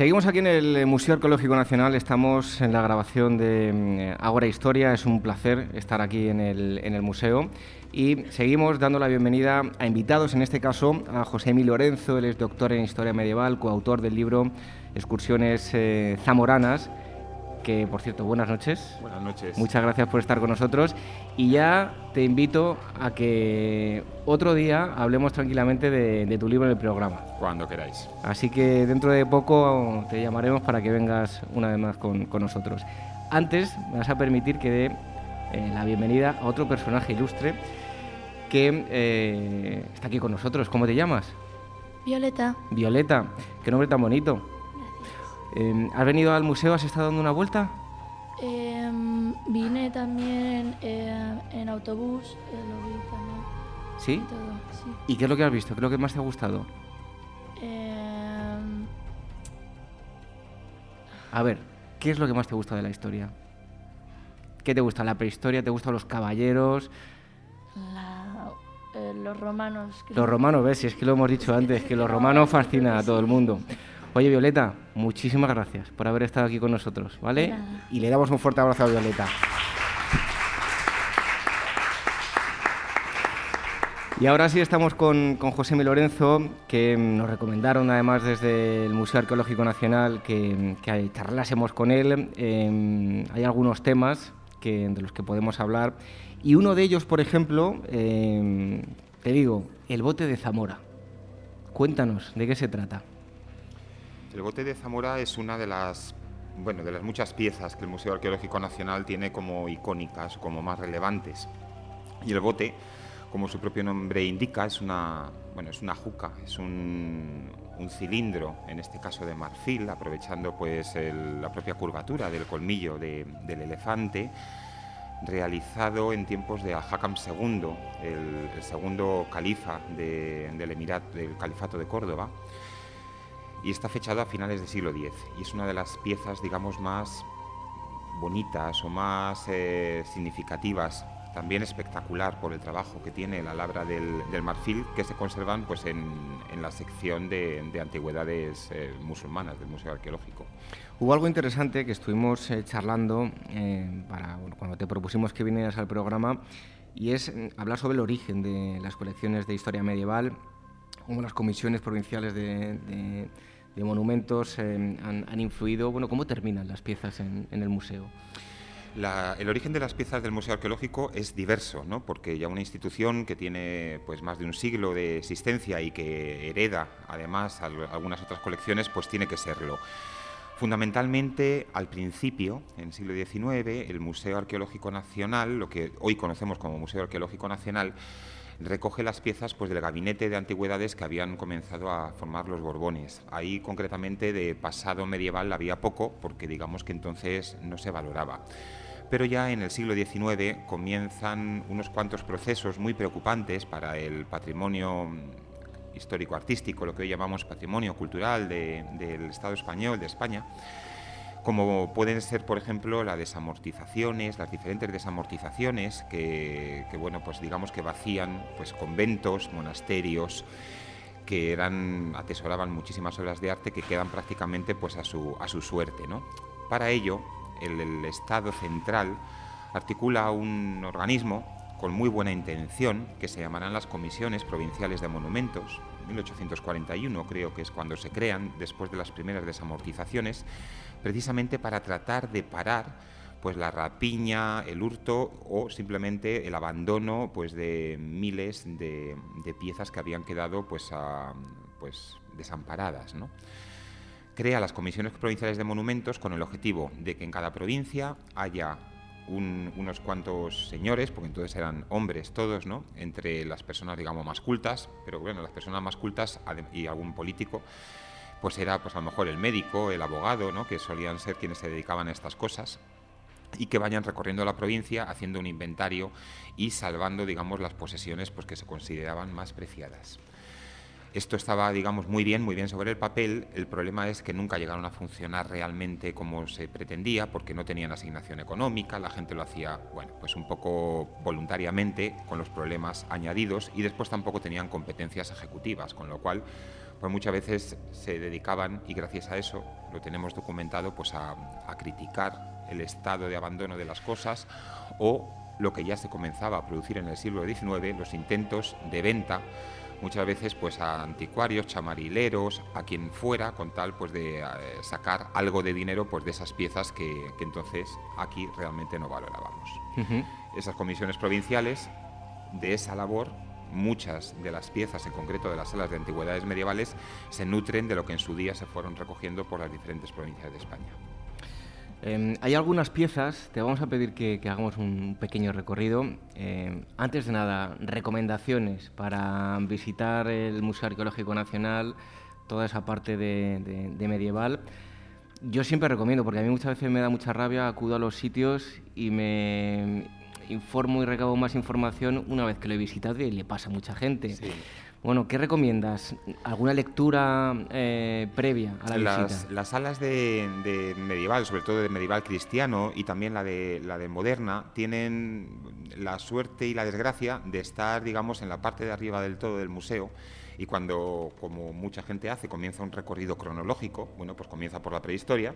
S1: Seguimos aquí en el Museo Arqueológico Nacional, estamos en la grabación de mm, Ágora Historia, es un placer estar aquí en el, en el museo. Y seguimos dando la bienvenida a invitados, en este caso a José Emilio Lorenzo, él es doctor en Historia Medieval, coautor del libro Excursiones eh, Zamoranas, que por cierto, buenas noches.
S10: Buenas noches.
S1: Muchas gracias por estar con nosotros y ya te invito a que otro día hablemos tranquilamente de, de tu libro en el programa.
S10: Cuando queráis.
S1: Así que dentro de poco te llamaremos para que vengas una vez más con, con nosotros. Antes me vas a permitir que dé eh, la bienvenida a otro personaje ilustre que eh, está aquí con nosotros. ¿Cómo te llamas?
S5: Violeta.
S1: Violeta. Qué nombre tan bonito. Eh, ¿Has venido al museo? ¿Has estado dando una vuelta?
S5: Em, vine también eh, en autobús, eh, lo vi también.
S1: ¿Sí?
S5: y todo, sí.
S1: ¿Y qué es lo que has visto? ¿Qué es lo que más te ha gustado?
S5: Em,
S1: A ver, ¿qué es lo que más te gusta de la historia? ¿Qué te gusta? ¿La prehistoria? ¿Te gustan los caballeros?
S5: la- eh, los romanos.
S1: Los romanos, ves, si es que lo hemos dicho antes, que los romanos fascinan a todo el mundo. Oye, Violeta, muchísimas gracias por haber estado aquí con nosotros, ¿vale?
S5: Nada.
S1: Y le damos un fuerte abrazo a Violeta. Y ahora sí estamos con, con José Mi Lorenzo, que nos recomendaron además desde el Museo Arqueológico Nacional que, que charlásemos con él. Em, hay algunos temas que, de los que podemos hablar. Y uno de ellos, por ejemplo, em, te digo, el bote de Zamora. Cuéntanos, ¿de qué se trata?
S10: El bote de Zamora es una de las bueno, de las muchas piezas que el Museo Arqueológico Nacional tiene como icónicas, como más relevantes. Y el bote, como su propio nombre indica, es una, bueno, es una juca, es un, cilindro, en este caso de marfil, aprovechando pues la propia curvatura del colmillo del elefante, realizado en tiempos de Al-Hakam II, el, segundo califa del, Emirat, del Califato de Córdoba y está fechado a finales del siglo X y es una de las piezas, digamos, más bonitas o más eh, significativas, también espectacular por el trabajo que tiene la labra del, marfil, que se conservan pues, en, la sección de, antigüedades eh, musulmanas del Museo Arqueológico.
S1: Hubo algo interesante que estuvimos eh, charlando para, cuando te propusimos que vinieras al programa y es mm, hablar sobre el origen de las colecciones de historia medieval, como las comisiones provinciales de de monumentos eh, han, influido? Bueno, ¿cómo terminan las piezas en, el museo?
S10: el origen de las piezas del Museo Arqueológico es diverso, ¿no? porque ya una institución que tiene pues, más de un siglo de existencia y que hereda además algunas otras colecciones, pues tiene que serlo. Fundamentalmente, al principio, en el siglo XIX, el Museo Arqueológico Nacional, lo que hoy conocemos como Museo Arqueológico Nacional, recoge las piezas pues, del gabinete de antigüedades que habían comenzado a formar los Borbones. Ahí concretamente de pasado medieval había poco porque digamos que entonces no se valoraba. Pero ya en el siglo XIX comienzan unos cuantos procesos muy preocupantes para el patrimonio histórico-artístico, lo que hoy llamamos patrimonio cultural del Estado español, de España, como pueden ser, por ejemplo, las desamortizaciones, las diferentes desamortizaciones que, bueno, pues digamos que vacían pues conventos, monasterios, que eran atesoraban muchísimas obras de arte que quedan prácticamente pues a su, a su suerte, ¿no? Para ello, el, el Estado central articula un organismo con muy buena intención que se llamarán las Comisiones Provinciales de Monumentos, 1841 creo que es cuando se crean, después de las primeras desamortizaciones, precisamente para tratar de parar pues la rapiña, el hurto o simplemente el abandono pues de miles de, piezas que habían quedado pues, pues desamparadas. ¿no? Crea las comisiones provinciales de monumentos con el objetivo de que en cada provincia haya unos cuantos señores, porque entonces eran hombres todos, ¿no? Entre las personas, digamos, más cultas, pero bueno, las personas más cultas y algún político, pues era pues a lo mejor el médico, el abogado, ¿no? Que solían ser quienes se dedicaban a estas cosas y que vayan recorriendo la provincia haciendo un inventario y salvando, digamos, las posesiones pues, que se consideraban más preciadas. Esto estaba, digamos, muy bien, muy bien sobre el papel. El problema es que nunca llegaron a funcionar realmente como se pretendía, porque no tenían asignación económica, la gente lo hacía, bueno, pues un poco voluntariamente, con los problemas añadidos, y después tampoco tenían competencias ejecutivas, con lo cual, pues muchas veces se dedicaban, y gracias a eso lo tenemos documentado, pues a, a criticar el estado de abandono de las cosas o lo que ya se comenzaba a producir en el siglo XIX, los intentos de venta muchas veces pues a anticuarios, chamarileros, a quien fuera, con tal pues de eh, sacar algo de dinero pues de esas piezas que, entonces aquí realmente no valorábamos. Esas comisiones provinciales de esa labor muchas de las piezas, en concreto de las salas de antigüedades medievales, se nutren de lo que en su día se fueron recogiendo por las diferentes provincias de España.
S1: Em, hay algunas piezas, te vamos a pedir que, hagamos un pequeño recorrido. Em, antes de nada, recomendaciones para visitar el Museo Arqueológico Nacional, toda esa parte de, medieval. Yo siempre recomiendo, porque a mí muchas veces me da mucha rabia, acudo a los sitios y me informo y recabo más información una vez que lo he visitado y le pasa a mucha gente. Bueno, ¿qué recomiendas? ¿Alguna lectura eh, previa a la
S10: las,
S1: visita?
S10: Las salas de, medieval, sobre todo de medieval cristiano y también la de, la de moderna, tienen la suerte y la desgracia de estar, digamos, en la parte de arriba del todo del museo y cuando, como mucha gente hace, comienza un recorrido cronológico, bueno, pues comienza por la prehistoria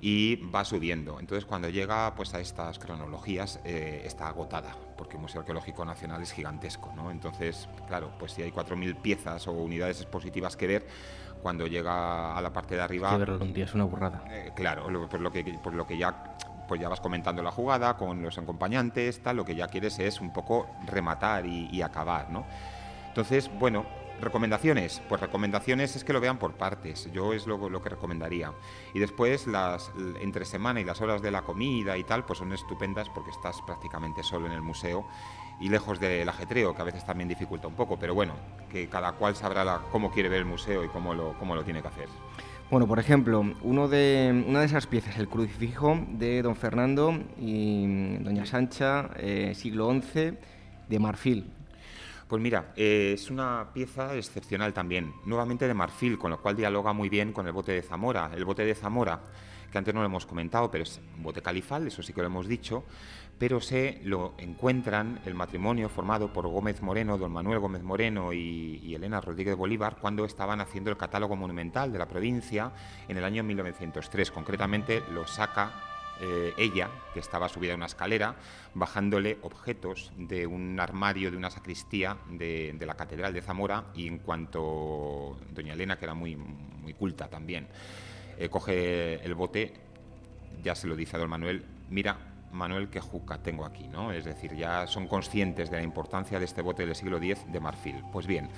S10: y va subiendo. Entonces, cuando llega pues, a estas cronologías, eh, está agotada, porque el Museo Arqueológico Nacional es gigantesco. ¿no? Entonces, claro, pues si hay 4.000 piezas o unidades expositivas que ver, cuando llega a la parte de arriba...
S7: Que verlo un día es una burrada.
S10: Eh, claro, por lo que, por lo que ya pues ya vas comentando la jugada con los acompañantes, tal, lo que ya quieres es un poco rematar y, y acabar, ¿no? Entonces, bueno, ¿Recomendaciones? Pues recomendaciones es que lo vean por partes, yo es lo, lo, que recomendaría. Y después las entre semana y las horas de la comida y tal, pues son estupendas porque estás prácticamente solo en el museo y lejos del ajetreo, que a veces también dificulta un poco, pero bueno, que cada cual sabrá cómo quiere ver el museo y cómo lo, cómo lo tiene que hacer.
S1: Bueno, por ejemplo, uno de, una de esas piezas, el crucifijo de don Fernando y doña Sancha, eh, siglo XI, de marfil.
S10: Pues mira, eh, es una pieza excepcional también, nuevamente de marfil, con lo cual dialoga muy bien con el bote de Zamora. El bote de Zamora, que antes no lo hemos comentado, pero es un bote califal, eso sí que lo hemos dicho, pero se lo encuentran el matrimonio formado por Gómez Moreno, don Manuel Gómez Moreno y, y Elena Rodríguez Bolívar cuando estaban haciendo el catálogo monumental de la provincia en el año 1903. Concretamente lo saca eh, ella, que estaba subida a una escalera, bajándole objetos de un armario de una sacristía de, la Catedral de Zamora y en cuanto doña Elena, que era muy, muy culta también, eh, coge el bote, ya se lo dice a don Manuel, mira, Manuel, qué juca tengo aquí, ¿no? Es decir, ya son conscientes de la importancia de este bote del siglo X de marfil. Pues bien,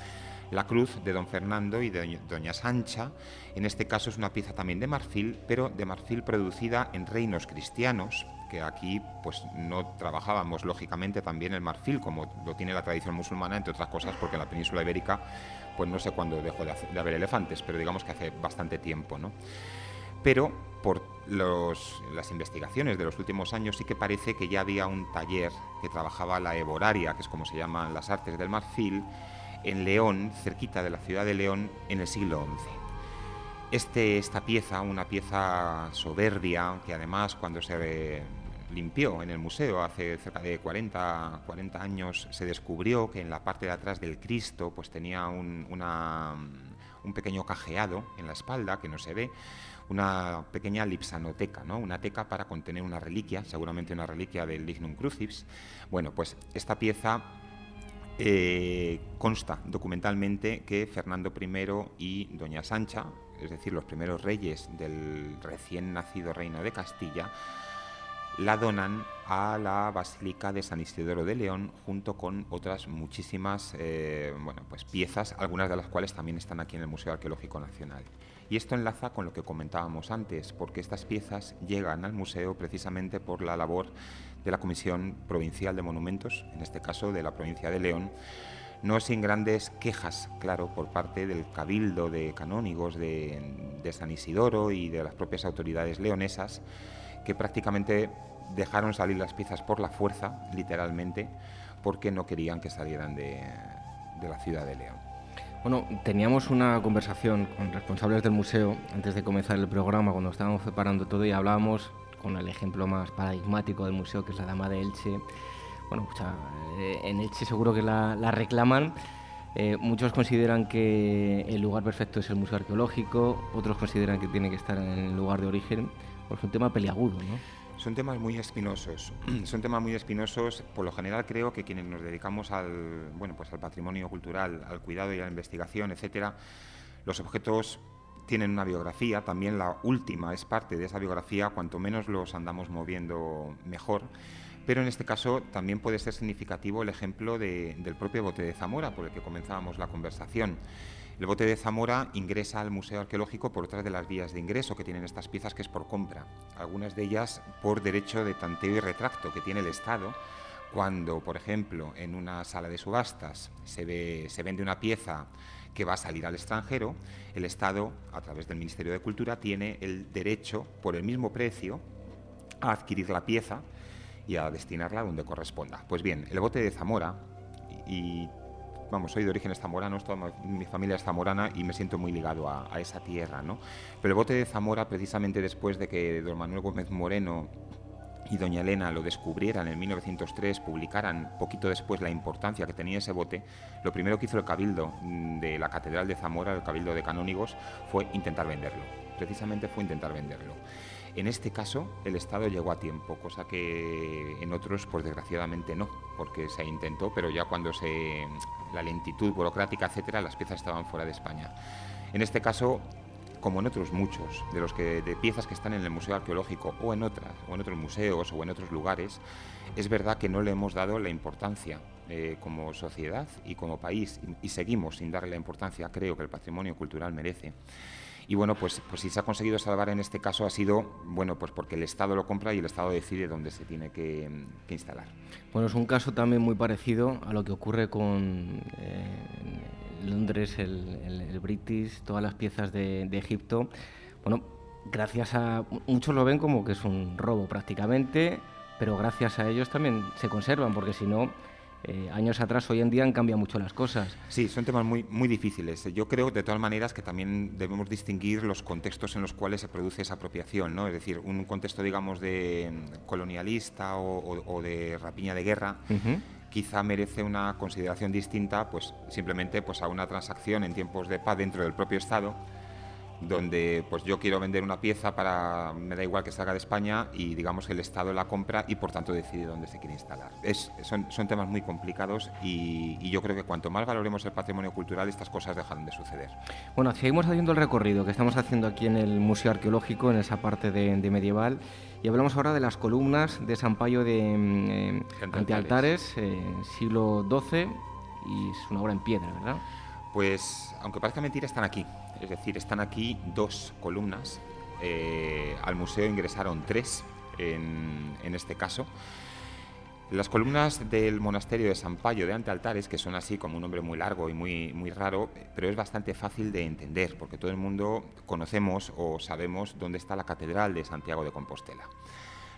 S10: la cruz de don Fernando y de doña Sancha. En este caso es una pieza también de marfil, pero de marfil producida en reinos cristianos, que aquí pues no trabajábamos lógicamente también el marfil como lo tiene la tradición musulmana, entre otras cosas porque en la península ibérica pues no sé cuándo dejó de, haber elefantes, pero digamos que hace bastante tiempo, ¿no? Pero por las investigaciones de los últimos años sí que parece que ya había un taller que trabajaba la eboraria, que es como se llaman las artes del marfil, en León, cerquita de la ciudad de León, en el siglo XI. Este, esta pieza, una pieza soberbia, que además cuando se limpió en el museo hace cerca de 40, 40 años, se descubrió que en la parte de atrás del Cristo pues tenía un, un pequeño cajeado en la espalda que no se ve, una pequeña lipsanoteca, ¿no? una teca para contener una reliquia, seguramente una reliquia del Lignum Crucis. Bueno, pues esta pieza eh, consta documentalmente que Fernando I y Doña Sancha, es decir, los primeros reyes del recién nacido reino de Castilla, la donan a la Basílica de San Isidoro de León junto con otras muchísimas eh, bueno, pues piezas, algunas de las cuales también están aquí en el Museo Arqueológico Nacional. Y esto enlaza con lo que comentábamos antes, porque estas piezas llegan al museo precisamente por la labor de la Comisión Provincial de Monumentos, en este caso de la provincia de León, no sin grandes quejas, claro, por parte del cabildo de canónigos de, San Isidoro y de las propias autoridades leonesas, que prácticamente dejaron salir las piezas por la fuerza, literalmente, porque no querían que salieran de, de la ciudad de León.
S1: Bueno, teníamos una conversación con responsables del museo antes de comenzar el programa, cuando estábamos preparando todo y hablábamos con el ejemplo más paradigmático del museo, que es la Dama de Elche. Bueno, eh, en Elche seguro que la, reclaman. Eh, muchos consideran que el lugar perfecto es el museo arqueológico, otros consideran que tiene que estar en el lugar de origen. Pues es un tema peliagudo, ¿no?
S10: Son temas muy espinosos. [CLEARS THROAT] Son temas muy espinosos. Por lo general creo que quienes nos dedicamos al, bueno, pues al patrimonio cultural, al cuidado y a la investigación, etcétera, los objetos tienen una biografía, también la última es parte de esa biografía, cuanto menos los andamos moviendo mejor. Pero en este caso también puede ser significativo el ejemplo del propio bote de Zamora, por el que comenzábamos la conversación. El bote de Zamora ingresa al Museo Arqueológico por otras de las vías de ingreso que tienen estas piezas, que es por compra. Algunas de ellas por derecho de tanteo y retracto que tiene el Estado. Cuando, por ejemplo, en una sala de subastas se, ve, se vende una pieza que va a salir al extranjero, el Estado, a través del Ministerio de Cultura, tiene el derecho, por el mismo precio, a adquirir la pieza y a destinarla donde corresponda. Pues bien, el bote de Zamora, y vamos, soy de orígenes zamoranos, toda mi familia es zamorana y me siento muy ligado a, a, esa tierra, ¿no? Pero el bote de Zamora, precisamente después de que don Manuel Gómez Moreno y doña Elena lo descubrieran en 1903, publicaran poquito después la importancia que tenía ese bote, lo primero que hizo el cabildo mm, de la Catedral de Zamora, el cabildo de canónigos, fue intentar venderlo. Precisamente fue intentar venderlo. En este caso, el Estado llegó a tiempo, cosa que en otros, pues desgraciadamente no, porque se intentó, pero ya cuando se la lentitud burocrática, etcétera, las piezas estaban fuera de España. En este caso, como en otros muchos de los que de piezas que están en el museo arqueológico o en otras o en otros museos o en otros lugares, es verdad que no le hemos dado la importancia eh, como sociedad y como país y, seguimos sin darle la importancia, creo que el patrimonio cultural merece. Y bueno, pues, pues si se ha conseguido salvar en este caso ha sido, bueno, pues porque el Estado lo compra y el Estado decide dónde se tiene que, que instalar.
S7: Bueno, es un caso también muy parecido a lo que ocurre con eh, Londres, el, el, el, British, todas las piezas de, de Egipto. Bueno, gracias a... Muchos lo ven como que es un robo prácticamente, pero gracias a ellos también se conservan, porque si no eh, años atrás, hoy en día han cambiado mucho las cosas.
S10: Sí, son temas muy, muy difíciles. Yo creo, de todas maneras, que también debemos distinguir los contextos en los cuales se produce esa apropiación, ¿no? Es decir, un contexto, digamos, de mm, colonialista o, o, o de rapiña de guerra. Uh -huh quizá merece una consideración distinta pues simplemente pues a una transacción en tiempos de paz dentro del propio Estado donde pues yo quiero vender una pieza para me da igual que salga de España y digamos que el Estado la compra y por tanto decide dónde se quiere instalar. Es, son, son temas muy complicados y, y, yo creo que cuanto más valoremos el patrimonio cultural estas cosas dejan de suceder.
S7: Bueno, seguimos haciendo el recorrido que estamos haciendo aquí en el Museo Arqueológico, en esa parte de, de medieval y hablamos ahora de las columnas de San Payo de eh, antealtares, eh, siglo XII y es una obra en piedra, ¿verdad?
S10: Pues aunque parezca mentira están aquí es decir, están aquí dos columnas. Eh, al museo ingresaron tres en, este caso. Las columnas del monasterio de San Payo de Antealtares, que son así como un nombre muy largo y muy, muy raro, pero es bastante fácil de entender, porque todo el mundo conocemos o sabemos dónde está la Catedral de Santiago de Compostela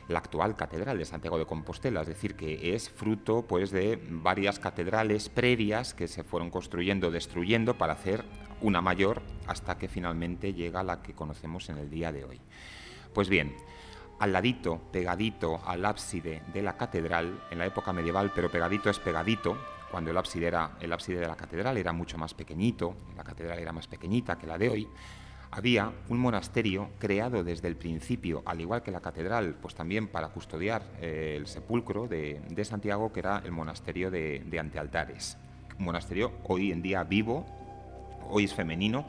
S10: la actual catedral de Santiago de Compostela, es decir, que es fruto pues de varias catedrales previas que se fueron construyendo, destruyendo para hacer una mayor hasta que finalmente llega la que conocemos en el día de hoy. Pues bien, al ladito, pegadito al ábside de la catedral, en la época medieval, pero pegadito es pegadito, cuando el ábside, era, el ábside de la catedral era mucho más pequeñito, la catedral era más pequeñita que la de hoy, había un monasterio creado desde el principio, al igual que la catedral, pues también para custodiar eh, el sepulcro de, Santiago, que era el monasterio de, de, Antealtares. Un monasterio hoy en día vivo, hoy es femenino,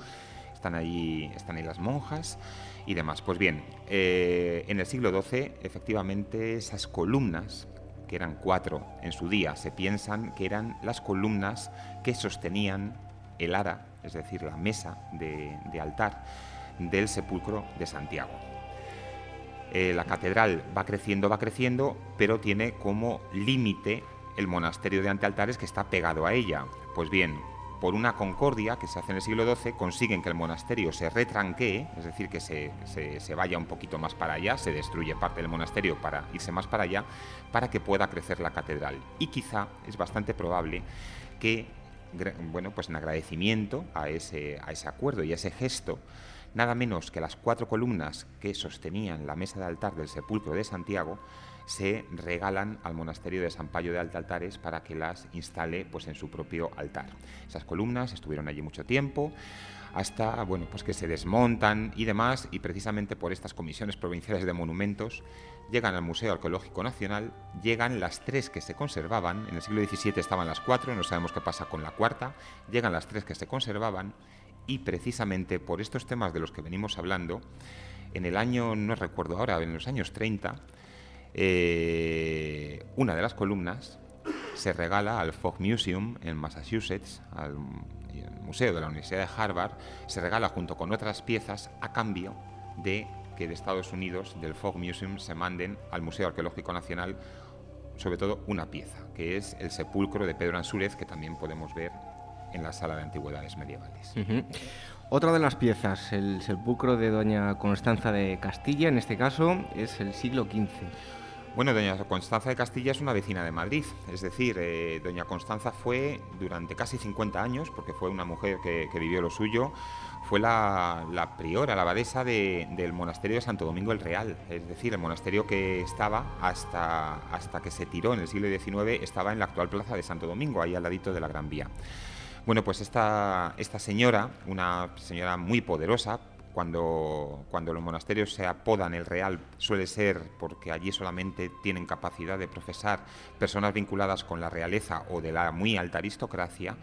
S10: están ahí, están ahí las monjas y demás. Pues bien, eh, en el siglo XII, efectivamente, esas columnas, que eran cuatro en su día, se piensan que eran las columnas que sostenían el ara es decir, la mesa de, altar del sepulcro de Santiago. Eh, la catedral va creciendo, va creciendo, pero tiene como límite el monasterio de antealtares que está pegado a ella. Pues bien, por una concordia que se hace en el siglo XII, consiguen que el monasterio se retranquee, es decir, que se, se, vaya un poquito más para allá, se destruye parte del monasterio para irse más para allá, para que pueda crecer la catedral. Y quizá es bastante probable que bueno, pues en agradecimiento a ese, a ese acuerdo y a ese gesto, nada menos que las cuatro columnas que sostenían la mesa de altar del sepulcro de Santiago se regalan al monasterio de San Payo de Altaltares para que las instale pues, en su propio altar. Esas columnas estuvieron allí mucho tiempo, hasta bueno, pues que se desmontan y demás, y precisamente por estas comisiones provinciales de monumentos llegan al Museo Arqueológico Nacional, llegan las tres que se conservaban, en el siglo XVII estaban las cuatro, no sabemos qué pasa con la cuarta, llegan las tres que se conservaban, y precisamente por estos temas de los que venimos hablando, en el año, no recuerdo ahora, en los años 30, eh, una de las columnas se regala al Fogg Museum en Massachusetts, al Museo de la Universidad de Harvard, se regala junto con otras piezas a cambio de que de Estados Unidos, del Fogg Museum, se manden al Museo Arqueológico Nacional sobre todo una pieza, que es el sepulcro de Pedro Ansúrez, que también podemos ver en la sala de antigüedades medievales.
S7: Uh -huh. Otra de las piezas, el sepulcro de doña Constanza de Castilla, en este caso, es el siglo XV.
S10: Bueno, doña Constanza de Castilla es una vecina de Madrid, es decir, eh, doña Constanza fue durante casi 50 años, porque fue una mujer que, vivió lo suyo, fue la, la priora, la abadesa de, del monasterio de Santo Domingo el Real, es decir, el monasterio que estaba hasta, hasta que se tiró en el siglo XIX, estaba en la actual plaza de Santo Domingo, ahí al ladito de la Gran Vía. Bueno, pues esta, esta señora, una señora muy poderosa, cuando, cuando los monasterios se apodan el Real suele ser porque allí solamente tienen capacidad de profesar personas vinculadas con la realeza o de la muy alta aristocracia,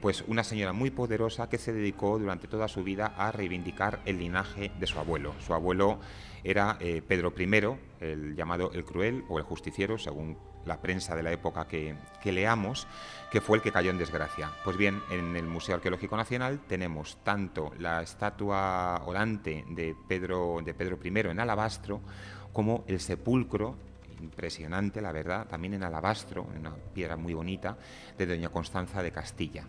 S10: pues una señora muy poderosa que se dedicó durante toda su vida a reivindicar el linaje de su abuelo. Su abuelo era eh, Pedro I, el llamado el cruel o el justiciero, según la prensa de la época que, leamos, que fue el que cayó en desgracia. Pues bien, en el Museo Arqueológico Nacional tenemos tanto la estatua orante de Pedro, de Pedro I en alabastro, como el sepulcro impresionante, la verdad, también en alabastro, una piedra muy bonita, de Doña Constanza de Castilla.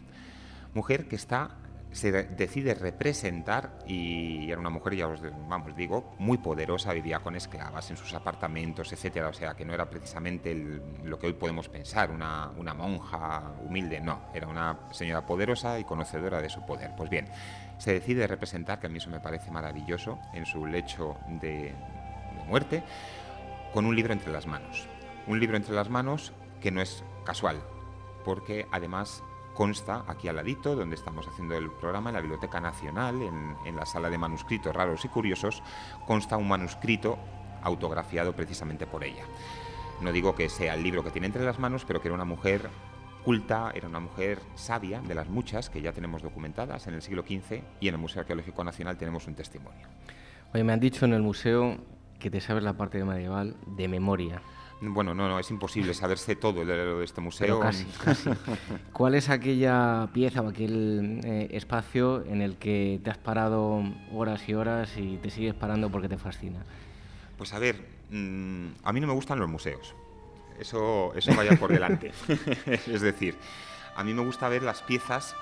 S10: Mujer que está se decide representar y era una mujer, ya os vamos, digo, muy poderosa, vivía con esclavas en sus apartamentos, etcétera, o sea, que no era precisamente lo que hoy podemos pensar, una, monja humilde, no, era una señora poderosa y conocedora de su poder. Pues bien, se decide representar, que a mí eso me parece maravilloso, en su lecho de muerte, con un libro entre las manos. Un libro entre las manos que no es casual, porque además consta aquí al ladito, donde estamos haciendo el programa, en la Biblioteca Nacional, en, la sala de manuscritos raros y curiosos, consta un manuscrito autografiado precisamente por ella. No digo que sea el libro que tiene entre las manos, pero que era una mujer culta, era una mujer sabia, de las muchas que ya tenemos documentadas en el siglo XV y en el Museo Arqueológico Nacional tenemos un testimonio.
S7: Oye, me han dicho en el museo que te sabes la parte medieval de memoria.
S10: Bueno, no, no, es imposible saberse todo de, este museo.
S7: casi, casi. ¿Cuál es aquella pieza o aquel eh, espacio en el que te has parado horas y horas y te sigues parando porque te fascina?
S10: Pues a ver, mm, a mí no me gustan los museos. Eso, eso vaya por delante. [LAUGHS] es decir, a mí me gusta ver las piezas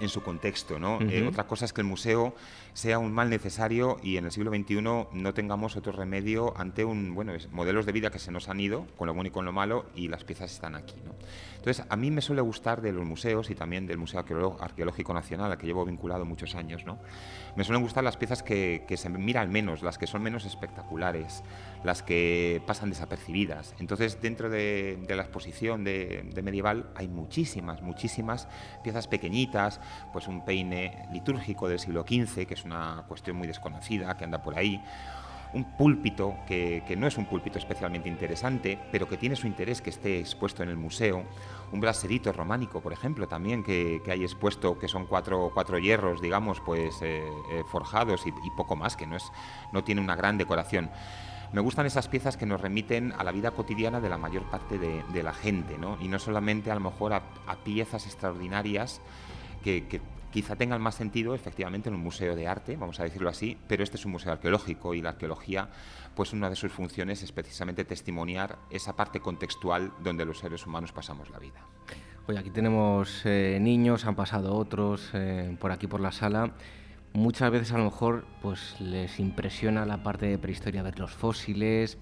S10: en su contexto. ¿no? Eh, otra cosa es que el museo sea un mal necesario y en el siglo XXI no tengamos otro remedio ante un, bueno, modelos de vida que se nos han ido, con lo bueno y con lo malo, y las piezas están aquí. ¿no? Entonces, a mí me suele gustar de los museos y también del Museo Arqueológico Nacional, al que llevo vinculado muchos años, ¿no? me suelen gustar las piezas que, que se miran menos, las que son menos espectaculares, las que pasan desapercibidas. Entonces, dentro de, la exposición de, de, medieval hay muchísimas, muchísimas piezas pequeñitas, pues un peine litúrgico del siglo XV, que es una cuestión muy desconocida, que anda por ahí, un púlpito que, no es un púlpito especialmente interesante, pero que tiene su interés que esté expuesto en el museo, un braserito románico, por ejemplo, también que, hay expuesto, que son cuatro, cuatro hierros, digamos, pues eh, eh, forjados y, poco más, que no, es, no tiene una gran decoración. Me gustan esas piezas que nos remiten a la vida cotidiana de la mayor parte de, la gente, ¿no? y no solamente a lo mejor a, piezas extraordinarias que, que, quizá tengan más sentido efectivamente en un museo de arte, vamos a decirlo así, pero este es un museo arqueológico y la arqueología, pues una de sus funciones es precisamente testimoniar esa parte contextual donde los seres humanos pasamos la vida.
S7: Oye, aquí tenemos eh, niños, han pasado otros eh, por aquí por la sala. Muchas veces a lo mejor pues les impresiona la parte de prehistoria, ver los fósiles.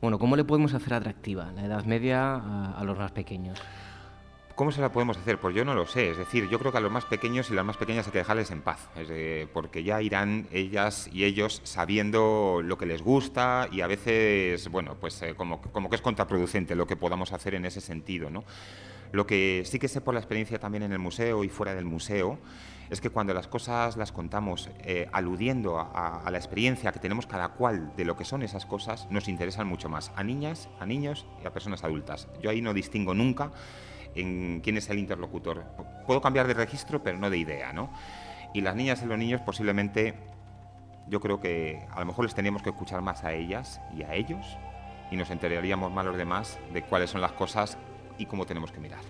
S7: Bueno, ¿cómo le podemos hacer atractiva la Edad Media a los más pequeños?
S10: ¿Cómo se la podemos hacer? Pues yo no lo sé. Es decir, yo creo que a los más pequeños y las más pequeñas hay que dejarles en paz, porque ya irán ellas y ellos sabiendo lo que les gusta y a veces, bueno, pues eh, como, como, que es contraproducente lo que podamos hacer en ese sentido, ¿no? Lo que sí que sé por la experiencia también en el museo y fuera del museo es que cuando las cosas las contamos eh, aludiendo a, a, la experiencia que tenemos cada cual de lo que son esas cosas, nos interesan mucho más a niñas, a niños y a personas adultas. Yo ahí no distingo nunca en quién es el interlocutor. Puedo cambiar de registro, pero no de idea, ¿no? Y las niñas y los niños posiblemente, yo creo que a lo mejor les teníamos que escuchar más a ellas y a ellos y nos enteraríamos más los demás de cuáles son las cosas y cómo tenemos que mirar.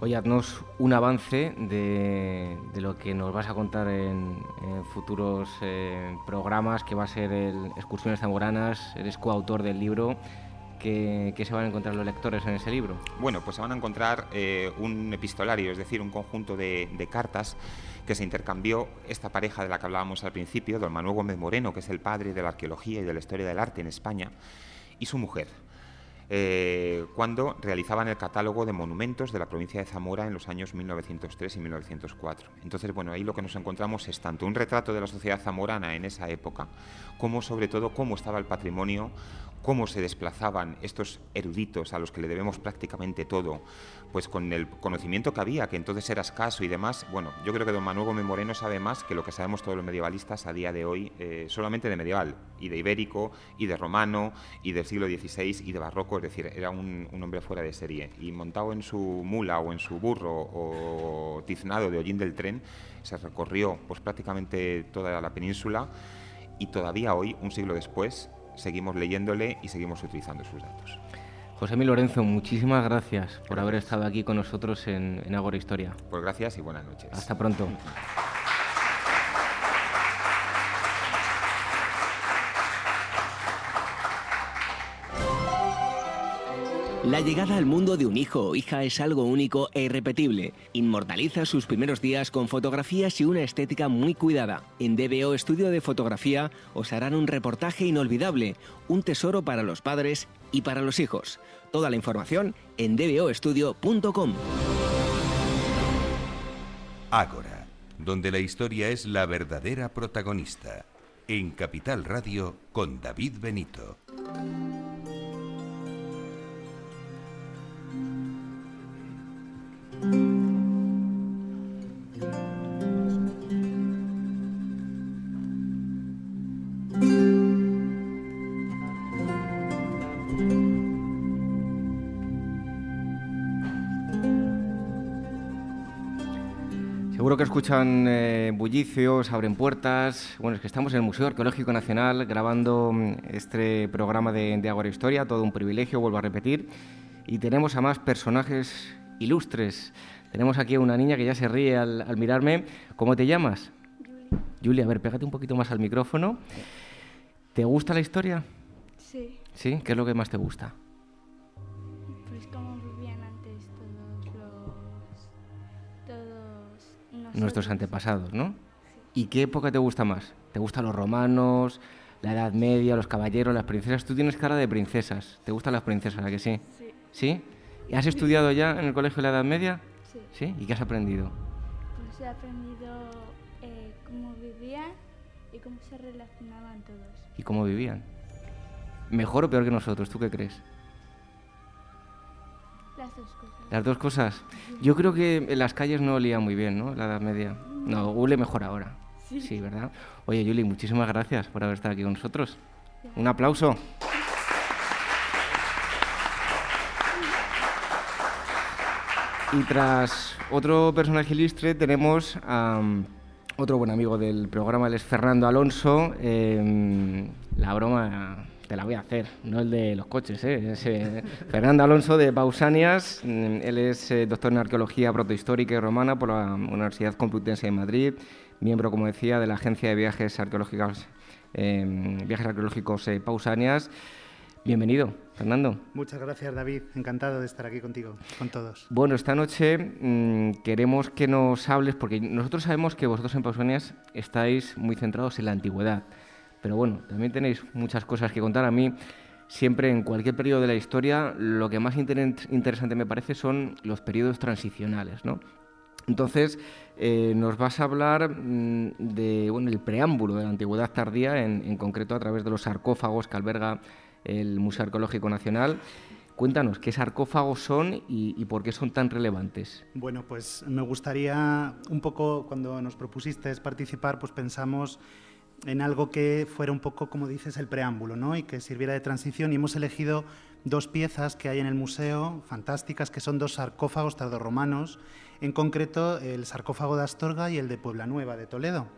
S7: Oye, haznos un avance de, lo que nos vas a contar en, futuros eh, programas, que va a ser el Excursiones Zamoranas, eres coautor del libro ¿Qué, se van a encontrar los lectores en ese libro?
S10: Bueno, pues se van a encontrar eh, un epistolario, es decir, un conjunto de, cartas que se intercambió esta pareja de la que hablábamos al principio, don Manuel Gómez Moreno, que es el padre de la arqueología y de la historia del arte en España, y su mujer, eh, cuando realizaban el catálogo de monumentos de la provincia de Zamora en los años 1903 y 1904. Entonces, bueno, ahí lo que nos encontramos es tanto un retrato de la sociedad zamorana en esa época, como sobre todo cómo estaba el patrimonio cómo se desplazaban estos eruditos a los que le debemos prácticamente todo, pues con el conocimiento que había, que entonces era escaso y demás, bueno, yo creo que don Manuel Gómez Moreno sabe más que lo que sabemos todos los medievalistas a día de hoy, eh, solamente de medieval, y de ibérico, y de romano, y del siglo XVI, y de barroco, es decir, era un, hombre fuera de serie. Y montado en su mula o en su burro o tiznado de hollín del tren, se recorrió pues prácticamente toda la península y todavía hoy, un siglo después, seguimos leyéndole y seguimos utilizando sus datos.
S1: José Mi Lorenzo, muchísimas gracias por haber estado aquí con nosotros en, en Agora Historia.
S10: Pues gracias y buenas noches.
S1: Hasta pronto. [LAUGHS]
S3: La llegada al mundo de un hijo o hija es algo único e irrepetible. Inmortaliza sus primeros días con fotografías y una estética muy cuidada. En DBO Estudio de Fotografía os harán un reportaje inolvidable, un tesoro para los padres y para los hijos. Toda la información en dboestudio.com.
S4: Ágora, donde la historia es la verdadera protagonista. En Capital Radio con David Benito.
S1: Seguro que escuchan eh, bullicios, abren puertas. Bueno, es que estamos en el Museo Arqueológico Nacional grabando mm, este programa de, de Agora Historia, todo un privilegio, vuelvo a repetir. Y tenemos a más personajes ilustres. Tenemos aquí a una niña que ya se ríe al, mirarme. ¿Cómo te llamas? Julia. Julia, a ver, pégate un poquito más al micrófono. ¿Te gusta la historia?
S7: Sí.
S1: ¿Sí? ¿Qué es lo que más te gusta? Nuestros antepasados, ¿no? ¿Y qué época te gusta más? ¿Te gustan los romanos, la Edad Media, los caballeros, las princesas? Tú tienes cara de princesas. ¿Te gustan las princesas, a que sí?
S7: Sí.
S1: ¿Sí? ¿Has estudiado ya en el colegio de la Edad Media? Sí. ¿Y qué has aprendido?
S7: Pues he aprendido eh, cómo vivían y cómo se relacionaban todos.
S1: ¿Y cómo vivían? ¿Mejor o peor que nosotros? ¿Tú qué crees?
S7: Las dos cosas.
S1: ¿Las dos cosas? Yo creo que en las calles no olía muy bien, ¿no? La Edad Media. No, huele mejor ahora.
S7: Sí.
S1: Sí, ¿verdad? Oye, Yuli, muchísimas gracias por haber estado aquí con nosotros. Un aplauso. Y tras otro personaje ilustre tenemos a um, otro buen amigo del programa, él es Fernando Alonso. Eh, la broma te la voy a hacer, no el de los coches. ¿eh? Es, eh, [LAUGHS] Fernando Alonso de Pausanias, mm, él es eh, doctor en arqueología protohistórica y romana por la Universidad Complutense de Madrid, miembro, como decía, de la Agencia de Viajes Arqueológicos, eh, Viajes Arqueológicos Pausanias. Bienvenido, Fernando.
S11: Muchas gracias, David. Encantado de estar aquí contigo, con todos.
S1: Bueno, esta noche mmm, queremos que nos hables, porque nosotros sabemos que vosotros en Pausanias estáis muy centrados en la antigüedad, pero bueno, también tenéis muchas cosas que contar. A mí, siempre en cualquier periodo de la historia, lo que más inter interesante me parece son los periodos transicionales, ¿no? Entonces, eh, nos vas a hablar mmm, de, bueno, el preámbulo de la antigüedad tardía, en, en concreto a través de los sarcófagos que alberga el Museo Arqueológico Nacional. Cuéntanos, ¿qué sarcófagos son y, y, por qué son tan relevantes?
S11: Bueno, pues me gustaría un poco, cuando nos propusiste participar, pues pensamos en algo que fuera un poco, como dices, el preámbulo, ¿no? Y que sirviera de transición. Y hemos elegido dos piezas que hay en el museo, fantásticas, que son dos sarcófagos tardorromanos, en concreto el sarcófago de Astorga y el de Puebla Nueva, de Toledo.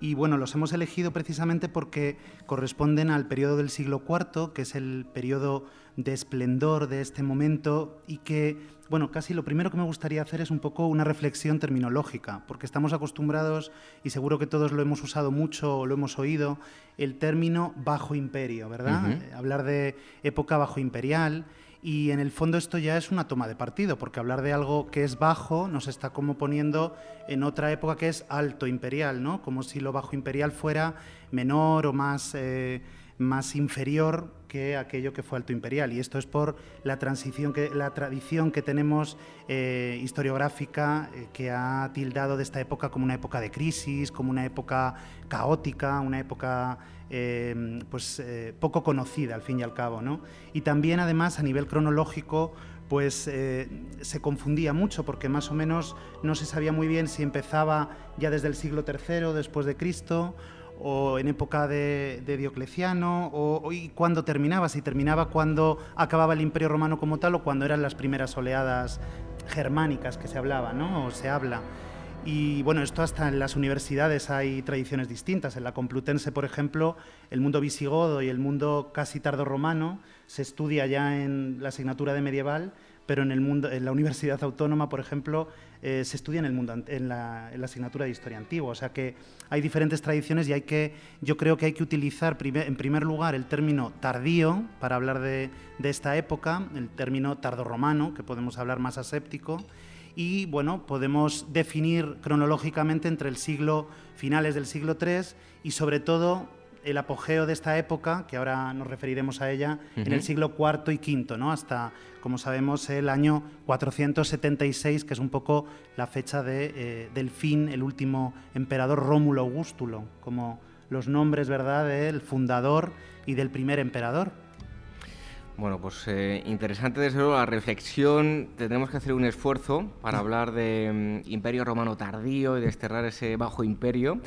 S11: Y bueno, los hemos elegido precisamente porque corresponden al periodo del siglo IV, que es el periodo de esplendor de este momento y que, bueno, casi lo primero que me gustaría hacer es un poco una reflexión terminológica, porque estamos acostumbrados, y seguro que todos lo hemos usado mucho o lo hemos oído, el término bajo imperio, ¿verdad? Uh -huh. Hablar de época bajo imperial. Y en el fondo esto ya es una toma de partido, porque hablar de algo que es bajo nos está como poniendo en otra época que es alto imperial, ¿no? Como si lo bajo imperial fuera menor o más, eh, más inferior que aquello que fue alto imperial. Y esto es por la, transición que, la tradición que tenemos eh, historiográfica eh, que ha tildado de esta época como una época de crisis, como una época caótica, una época eh, pues, poco conocida al fin y al cabo. ¿no? Y también además a nivel cronológico pues se confundía mucho porque más o menos no se sabía muy bien si empezaba ya desde el siglo III después de Cristo o en época de, Diocleciano, o, y cuándo terminaba, si terminaba cuando acababa el Imperio Romano como tal o cuando eran las primeras oleadas germánicas que se hablaba, ¿no? o se habla. Y bueno, esto hasta en las universidades hay tradiciones distintas. En la Complutense, por ejemplo, el mundo visigodo y el mundo casi tardo romano se estudia ya en la asignatura de medieval, pero en, el mundo, en la Universidad Autónoma, por ejemplo, eh, se estudia en, el mundo, en la, asignatura de historia antigua. O sea que hay diferentes tradiciones y hay que, yo creo que hay que utilizar en primer lugar el término tardío para hablar de, esta época, el término tardorromano, que podemos hablar más aséptico, y bueno, podemos definir cronológicamente entre el siglo finales del siglo III y sobre todo el apogeo de esta época, que ahora nos referiremos a ella, en el siglo IV y V, ¿no? hasta, como sabemos, el año 476, que es un poco la fecha de, eh, del fin, el último emperador Rómulo Augustulo, como los nombres ¿verdad? del fundador y del primer emperador.
S7: Bueno, pues eh, interesante desde luego la reflexión. Tendremos que hacer un esfuerzo para [LAUGHS] hablar de mm, Imperio Romano tardío y desterrar ese bajo imperio.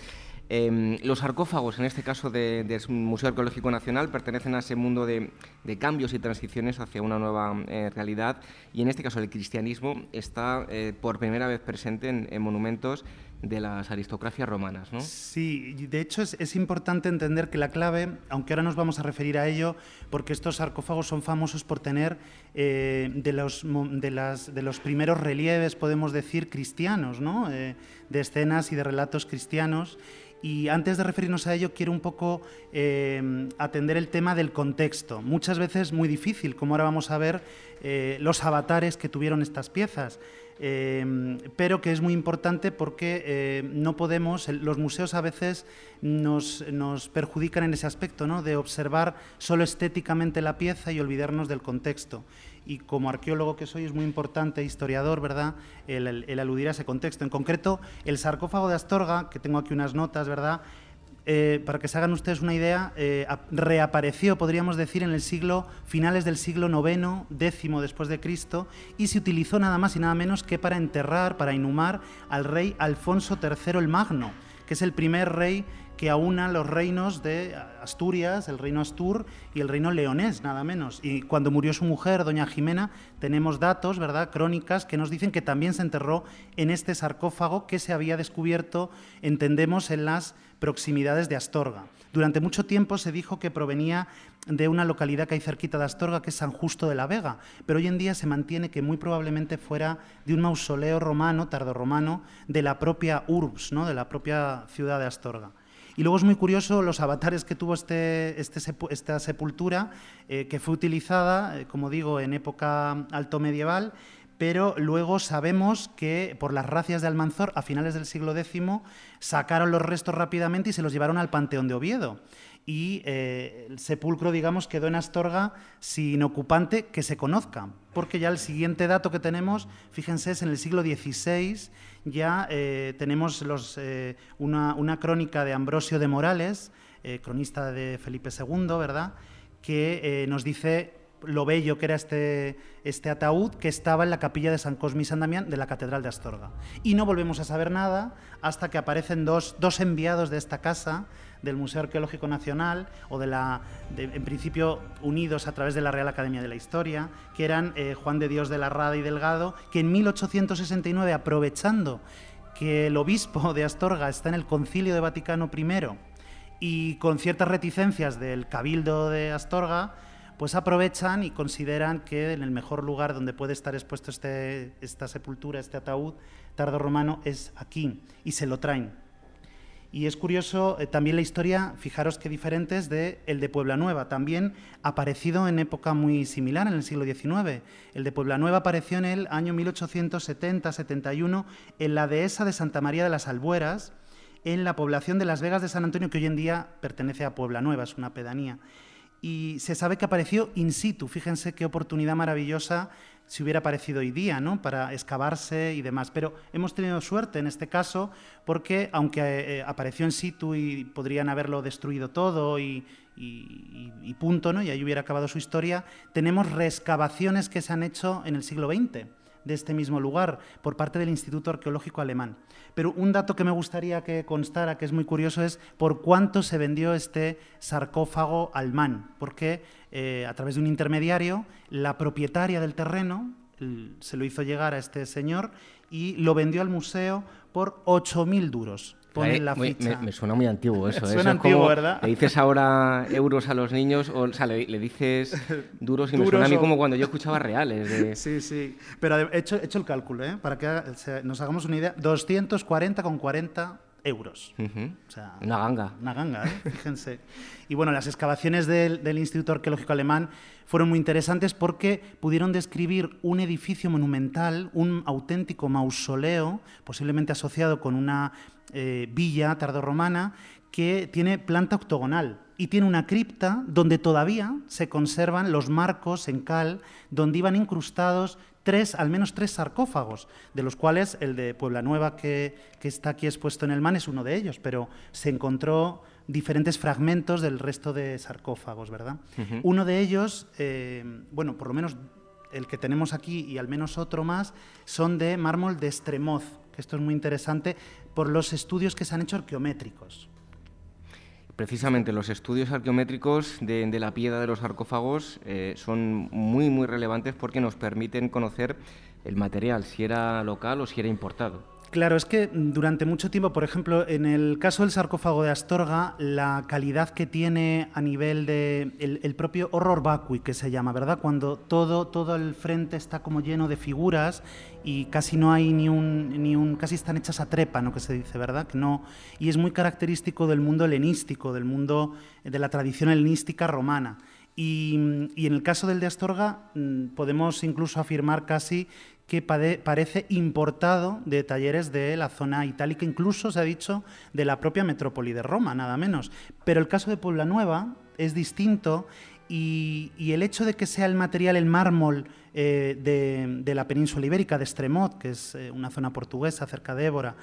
S7: Em, los sarcófagos, en este caso del Museo Arqueológico Nacional, pertenecen a ese mundo de, cambios y transiciones hacia una nueva eh, realidad y en este caso el cristianismo está eh, por primera vez presente en, monumentos de las aristocracias romanas.
S11: Sí, de hecho es, importante entender que la clave, aunque ahora nos vamos a referir a ello, porque estos sarcófagos son famosos por tener eh, de, los, primeros relieves, podemos decir, cristianos, ¿no? de escenas y de relatos cristianos. Y antes de referirnos a ello, quiero un poco eh, atender el tema del contexto. Muchas veces muy difícil, como ahora vamos a ver, eh, los avatares que tuvieron estas piezas. Eh, pero que es muy importante porque no podemos, los museos a veces nos, nos, perjudican en ese aspecto, ¿no? de observar solo estéticamente la pieza y olvidarnos del contexto y como arqueólogo que soy es muy importante, historiador, ¿verdad?, el, aludir a ese contexto. En concreto, el sarcófago de Astorga, que tengo aquí unas notas, ¿verdad?, eh, para que se hagan ustedes una idea, eh, reapareció, podríamos decir, en el siglo, finales del siglo IX, décimo después de Cristo, y se utilizó nada más y nada menos que para enterrar, para inhumar al rey Alfonso III el Magno, que es el primer rey que aúna los reinos de Asturias, el reino Astur y el reino leonés, nada menos. Y cuando murió su mujer, doña Jimena, tenemos datos, ¿verdad?, crónicas que nos dicen que también se enterró en este sarcófago que se había descubierto, entendemos, en las proximidades de Astorga. Durante mucho tiempo se dijo que provenía de una localidad que hay cerquita de Astorga, que es San Justo de la Vega, pero hoy en día se mantiene que muy probablemente fuera de un mausoleo romano, tardorromano, de la propia urbs, ¿no? de la propia ciudad de Astorga. Y luego es muy curioso los avatares que tuvo este, este esta sepultura, eh, que fue utilizada, eh, como digo, en época alto medieval, pero luego sabemos que por las racias de Almanzor, a finales del siglo X, sacaron los restos rápidamente y se los llevaron al Panteón de Oviedo. Y eh, el sepulcro, digamos, quedó en Astorga sin ocupante que se conozca, porque ya el siguiente dato que tenemos, fíjense, es en el siglo XVI, ya eh, tenemos eh, una, crónica de Ambrosio de Morales, cronista de Felipe II, ¿verdad?, que nos dice lo bello que era este, este ataúd que estaba en la capilla de San Cosme y San Damián de la Catedral de Astorga. Y no volvemos a saber nada hasta que aparecen dos enviados de esta casa, del Museo Arqueológico Nacional o de la, en principio unidos a través de la Real Academia de la Historia, que eran eh, Juan de Dios de la Rada y Delgado, que en 1869, aprovechando que el obispo de Astorga está en el Concilio de Vaticano I y con ciertas reticencias del Cabildo de Astorga, pues aprovechan y consideran que en el mejor lugar donde puede estar expuesto este, esta sepultura, este ataúd tardo romano, es aquí, y se lo traen. Y es curioso eh, también la historia, fijaros qué diferente es de el de Puebla Nueva, también aparecido en época muy similar, en el siglo XIX. El de Puebla Nueva apareció en el año 1870-71 en la dehesa de Santa María de las Albueras, en la población de Las Vegas de San Antonio, que hoy en día pertenece a Puebla Nueva, es una pedanía. Y se sabe que apareció in situ, fíjense qué oportunidad maravillosa si hubiera aparecido hoy día, ¿no? Para excavarse y demás. Pero hemos tenido suerte en este caso porque, aunque eh, apareció in situ y podrían haberlo destruido todo y, y, punto, ¿no? Y ahí hubiera acabado su historia, tenemos reexcavaciones que se han hecho en el siglo XX de este mismo lugar por parte del Instituto Arqueológico Alemán. Pero un dato que me gustaría que constara, que es muy curioso, es por cuánto se vendió este sarcófago alemán, porque eh, a través de un intermediario, la propietaria del terreno se lo hizo llegar a este señor y lo vendió al museo por 8.000 duros.
S7: Me, suena muy antiguo eso. [LAUGHS]
S11: ¿eh? Suena antiguo, ¿verdad?
S7: Le dices ahora euros a los niños, o, sea, le, dices [LAUGHS] duros y me suena a mí como cuando yo escuchaba reales. [LAUGHS]
S11: Sí, sí. Pero he hecho, hecho el cálculo, ¿eh? Para que nos hagamos una idea. 240,40 euros.
S7: una ganga.
S11: Una ganga, ¿eh? fíjense. Y bueno, las excavaciones del, del, Instituto Arqueológico Alemán fueron muy interesantes porque pudieron describir un edificio monumental, un auténtico mausoleo, posiblemente asociado con una eh, villa tardorromana que tiene planta octogonal y tiene una cripta donde todavía se conservan los marcos en cal donde iban incrustados tres, al menos tres sarcófagos, de los cuales el de Puebla Nueva que, está aquí expuesto en el MAN es uno de ellos, pero se encontró diferentes fragmentos del resto de sarcófagos, ¿verdad? Uno de ellos, eh, bueno, por lo menos el que tenemos aquí y al menos otro más, son de mármol de Estremoz, que esto es muy interesante, por los estudios que se han hecho arqueométricos.
S7: Precisamente los estudios arqueométricos de, la piedra de los sarcófagos eh, son muy, muy relevantes porque nos permiten conocer el material, si era local o si era importado.
S11: Claro, es que durante mucho tiempo, por ejemplo, en el caso del sarcófago de Astorga, la calidad que tiene a nivel de el, propio horror vacui que se llama, ¿verdad? Cuando todo todo el frente está como lleno de figuras y casi no hay ni un ni un casi están hechas a trepa, ¿no? Que se dice, ¿verdad? Que no y es muy característico del mundo helenístico, del mundo de la tradición helenística romana. Y, y, en el caso del de Astorga mm, podemos incluso afirmar casi que parece importado de talleres de la zona itálica, incluso se ha dicho de la propia metrópoli de Roma, nada menos. Pero el caso de Puebla Nueva es distinto y, el hecho de que sea el material, el mármol eh, de, la península ibérica, de Extremot, que es eh, una zona portuguesa cerca de Évora,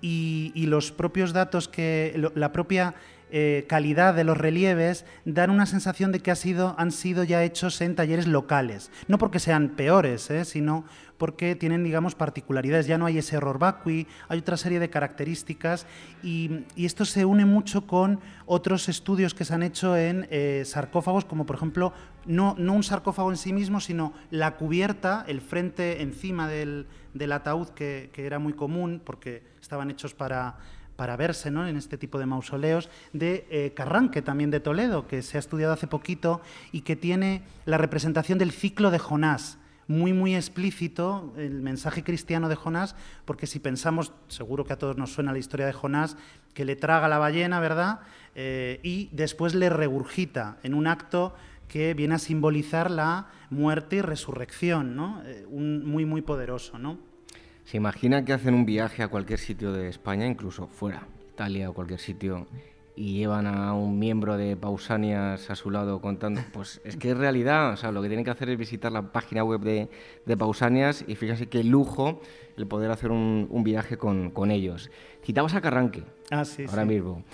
S11: y, los propios datos que la propia eh, calidad de los relieves dan una sensación de que han sido ya hechos en talleres locales. No porque sean peores, ¿eh? sino porque tienen, digamos, particularidades. Ya no hay ese error vacui, hay otra serie de características y, esto se une mucho con otros estudios que se han hecho en eh, sarcófagos, como por ejemplo, no, no, un sarcófago en sí mismo, sino la cubierta, el frente encima del, ataúd, que era muy común porque estaban hechos para para verse ¿no? en este tipo de mausoleos, de eh, Carranque, también de Toledo, que se ha estudiado hace poquito y que tiene la representación del ciclo de Jonás, muy, muy explícito el mensaje cristiano de Jonás, porque si pensamos, seguro que a todos nos suena la historia de Jonás, que le traga la ballena, ¿verdad? Eh, y después le regurgita en un acto que viene a simbolizar la muerte y resurrección, ¿no? Eh, un, muy, muy poderoso, ¿no?
S7: ¿Se imagina que hacen un viaje a cualquier sitio de España, incluso fuera, Italia o cualquier sitio, y llevan a un miembro de Pausanias a su lado contando? Pues es que es realidad, o sea, lo que tienen que hacer es visitar la página web de, Pausanias y fíjense qué lujo el poder hacer un, viaje con, ellos. Citabas a Carranque,
S11: ah, sí,
S7: ahora mismo.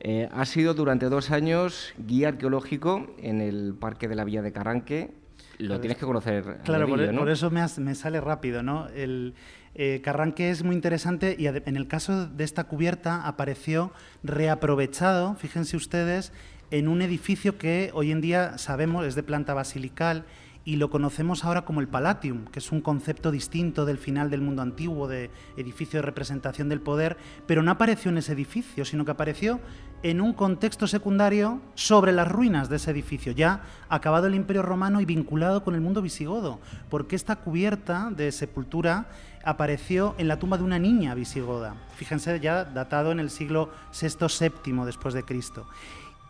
S7: Eh, ha sido durante dos años guía arqueológico en el Parque de la Villa de Carranque. Lo tienes que conocer.
S11: Claro, por, eso me, me, sale rápido, ¿no? El, eh, Carranque es muy interesante y en el caso de esta cubierta apareció reaprovechado, fíjense ustedes, en un edificio que hoy en día sabemos es de planta basilical y lo conocemos ahora como el Palatium, que es un concepto distinto del final del mundo antiguo, de edificio de representación del poder, pero no apareció en ese edificio, sino que apareció en un contexto secundario sobre las ruinas de ese edificio, ya acabado el Imperio Romano y vinculado con el mundo visigodo, porque esta cubierta de sepultura apareció en la tumba de una niña visigoda, fíjense ya datado en el siglo VI-VII después de Cristo.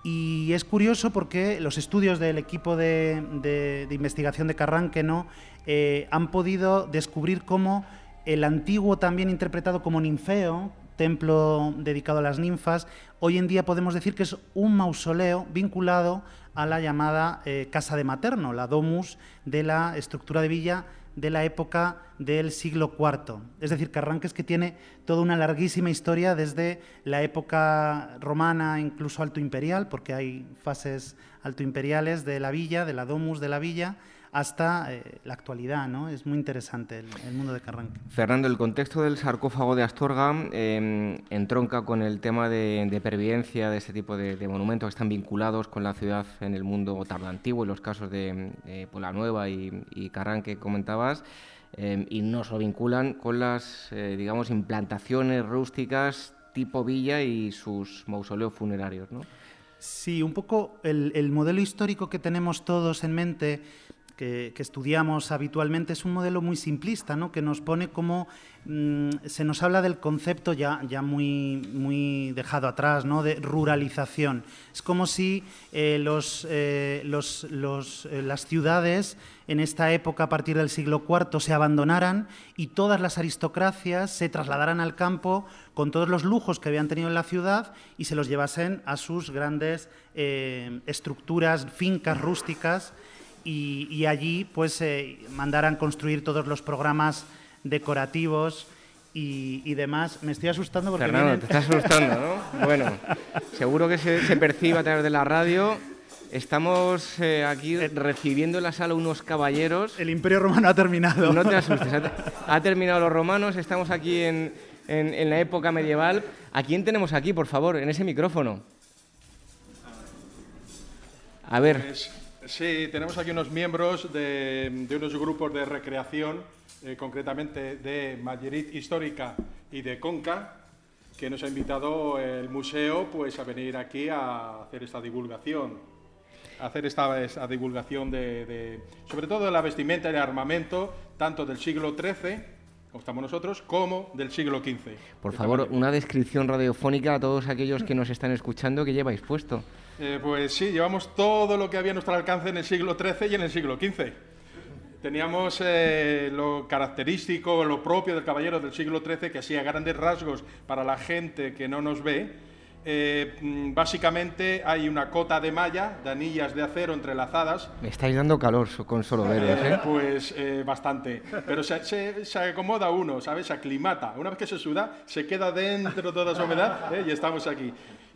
S11: Y es curioso porque los estudios del equipo de, investigación de Carranque ¿no? Eh, han podido descubrir cómo el antiguo, también interpretado como ninfeo, templo dedicado a las ninfas. Hoy en día podemos decir que es un mausoleo vinculado a la llamada eh, Casa de Materno, la domus de la estructura de villa de la época del siglo IV. Es decir, Carranques que tiene toda una larguísima historia desde la época romana, incluso alto imperial, porque hay fases alto imperiales de la villa, de la domus de la villa, hasta eh, la actualidad, ¿no? Es muy interesante el, mundo de Carranque.
S1: Fernando, el contexto del sarcófago de Astorga em, entronca con el tema de, pervivencia de este tipo de, monumentos que están vinculados con la ciudad en el mundo antiguo, en los casos de, de Pola Nueva y, y Carranque que comentabas. Em, y no se vinculan con las, eh, digamos, implantaciones rústicas tipo villa y sus mausoleos funerarios, ¿no?
S11: Sí, un poco el, modelo histórico que tenemos todos en mente que, estudiamos habitualmente es un modelo muy simplista, ¿no? que nos pone como mm, se nos habla del concepto ya, ya muy, muy dejado atrás, ¿no? de ruralización. Es como si eh, los, eh, los, los, eh, las ciudades en esta época, a partir del siglo IV, se abandonaran y todas las aristocracias se trasladaran al campo con todos los lujos que habían tenido en la ciudad y se los llevasen a sus grandes estructuras, fincas rústicas y, allí pues eh, mandaran construir todos los programas decorativos y, demás. Me estoy asustando porque...
S1: Fernando, te estás asustando, ¿no? [LAUGHS] bueno, seguro que se, se, percibe a través de la radio. Estamos eh, aquí eh, recibiendo en la sala unos caballeros.
S11: El Imperio Romano ha terminado.
S1: No te asustes, ha, terminado los romanos, estamos aquí en, en, en la época medieval. ¿A quién tenemos aquí, por favor, en ese micrófono? A ver.
S12: Sí, tenemos aquí unos miembros de, unos grupos de recreación, eh, concretamente de Mallerit Histórica y de Conca, que nos ha invitado el museo pues, a venir aquí a hacer esta divulgación. A hacer esta, divulgación de, sobre todo de la vestimenta y el armamento, tanto del siglo XIII, como estamos nosotros, como del siglo XV.
S1: Por favor, una descripción radiofónica a todos aquellos que nos están escuchando que lleváis puesto.
S12: Eh, pues sí, llevamos todo lo que había a nuestro alcance en el siglo XIII y en el siglo XV. Teníamos eh, lo característico, lo propio del caballero del siglo XIII, que hacía grandes rasgos para la gente que no nos ve. Eh, mm, básicamente hay una cota de malla, de anillas de acero entrelazadas.
S1: Me estáis dando calor con solo veros, ¿eh? [LAUGHS]
S12: Pues bastante. Pero se, se, acomoda uno, ¿sabes? Se aclimata. Una vez que se suda, se queda dentro de toda esa humedad y estamos aquí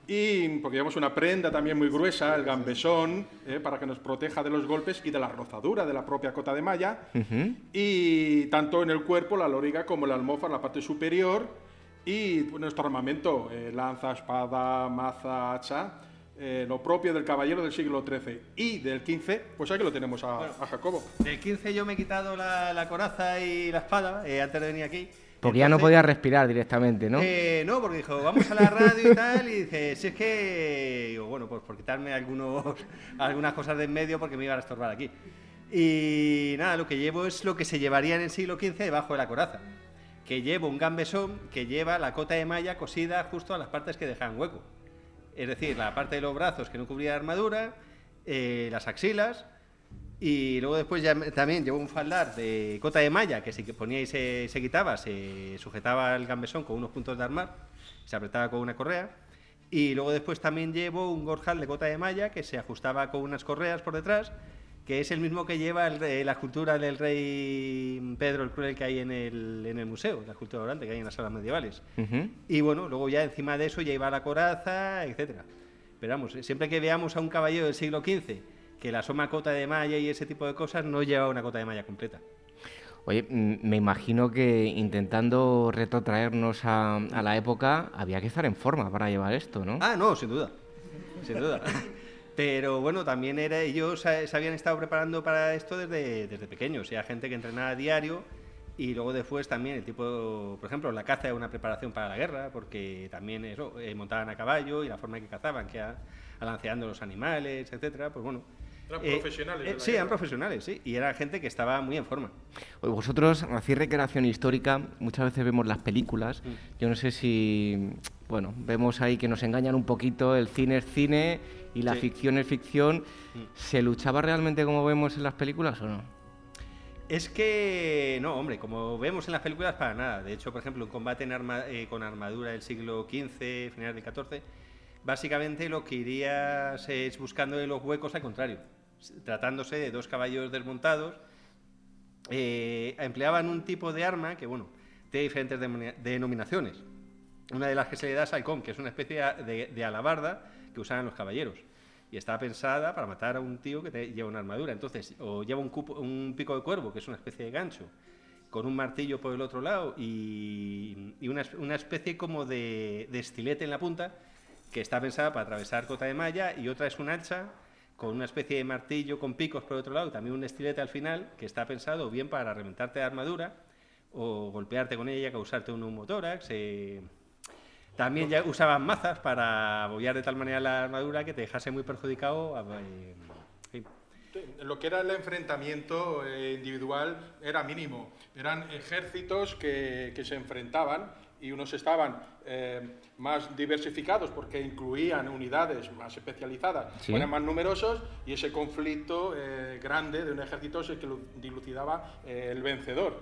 S12: y porque llevamos una prenda también muy gruesa, el gambesón, eh, para que nos proteja de los golpes y de la rozadura de la propia cota de malla. Y tanto en el cuerpo, la loriga, como la almofa en la parte superior. Y nuestro armamento, eh, lanza, espada, maza, hacha. Eh, lo propio del caballero del siglo XIII y del XV, pues aquí lo tenemos a, Jacobo.
S13: Del XV yo me he quitado la, la coraza y la espada antes de venir aquí
S1: porque ya no podía respirar directamente, ¿no?
S13: Eh, no, porque dijo, vamos a la radio y tal, y dice, si es que, digo, bueno, pues por quitarme algunos, algunas cosas de en medio porque me iban a estorbar aquí. Y nada, lo que llevo es lo que se llevaría en el siglo XV debajo de la coraza, que llevo un gambesón que lleva la cota de malla cosida justo a las partes que dejan hueco. Es decir, la parte de los brazos que no cubría la armadura, eh, las axilas, y luego después ya también llevo un faldar de cota de malla que si ponía y se, se quitaba, se sujetaba el gambesón con unos puntos de armar, se apretaba con una correa. Y luego después también llevo un gorjal de cota de malla que se ajustaba con unas correas por detrás, que es el mismo que lleva la escultura del rey Pedro el Cruel que hay en el, en el museo, la escultura grande que hay en las salas medievales. Y bueno, luego ya encima de eso ya iba la coraza, etcétera. Pero vamos, siempre que veamos a un caballero del siglo XV que la soma cota de malla y ese tipo de cosas no lleva una cota de malla completa.
S1: Oye, me imagino que intentando retrotraernos a, la época había que estar en forma para llevar esto, ¿no?
S13: Ah, no, sin duda, sin duda. [LAUGHS] Pero bueno, también era, ellos se habían estado preparando para esto desde, desde pequeños. Sea, gente que entrenaba a diario y luego después también el tipo, por ejemplo, la caza era una preparación para la guerra, porque también eso, eh, montaban a caballo y la forma en que cazaban, que alanceando los animales, etcétera, pues bueno,
S12: eran eh, profesionales.
S13: Eh, sí, eran profesionales, sí. Y era gente que estaba muy en forma.
S1: vosotros hacéis recreación histórica, muchas veces vemos las películas. Mm. Yo no sé si, bueno, vemos ahí que nos engañan un poquito, el cine es cine y la ficción es ficción. Mm. ¿Se luchaba realmente como vemos en las películas o no?
S13: Es que, no, hombre, como vemos en las películas, para nada. De hecho, por ejemplo, un combate en eh, con armadura del siglo XV, final del XIV, básicamente lo que irías es buscando en los huecos al contrario. Tratándose de dos caballos desmontados, eh, empleaban un tipo de arma que, bueno, tiene diferentes denominaciones. Una de las que se le da es halcón, que es una especie de, alabarda que usaban los caballeros y está pensada para matar a un tío que lleva una armadura. Entonces, o lleva un, pico de cuervo, que es una especie de gancho, con un martillo por el otro lado y, una, una, especie como de, de, estilete en la punta, que está pensada para atravesar cota de malla, y otra es un hacha con una especie de martillo con picos por otro lado, también un estilete al final, que está pensado bien para reventarte la armadura o golpearte con ella, causarte un neumotórax. Eh, también ya usaban mazas para abollar de tal manera la armadura que te dejase muy perjudicado.
S12: Eh, lo que era el enfrentamiento eh, individual era mínimo. Eran ejércitos que, se enfrentaban y unos estaban eh, más diversificados porque incluían unidades más especializadas, eran más numerosos y ese conflicto grande de un ejército es el que dilucidaba el vencedor.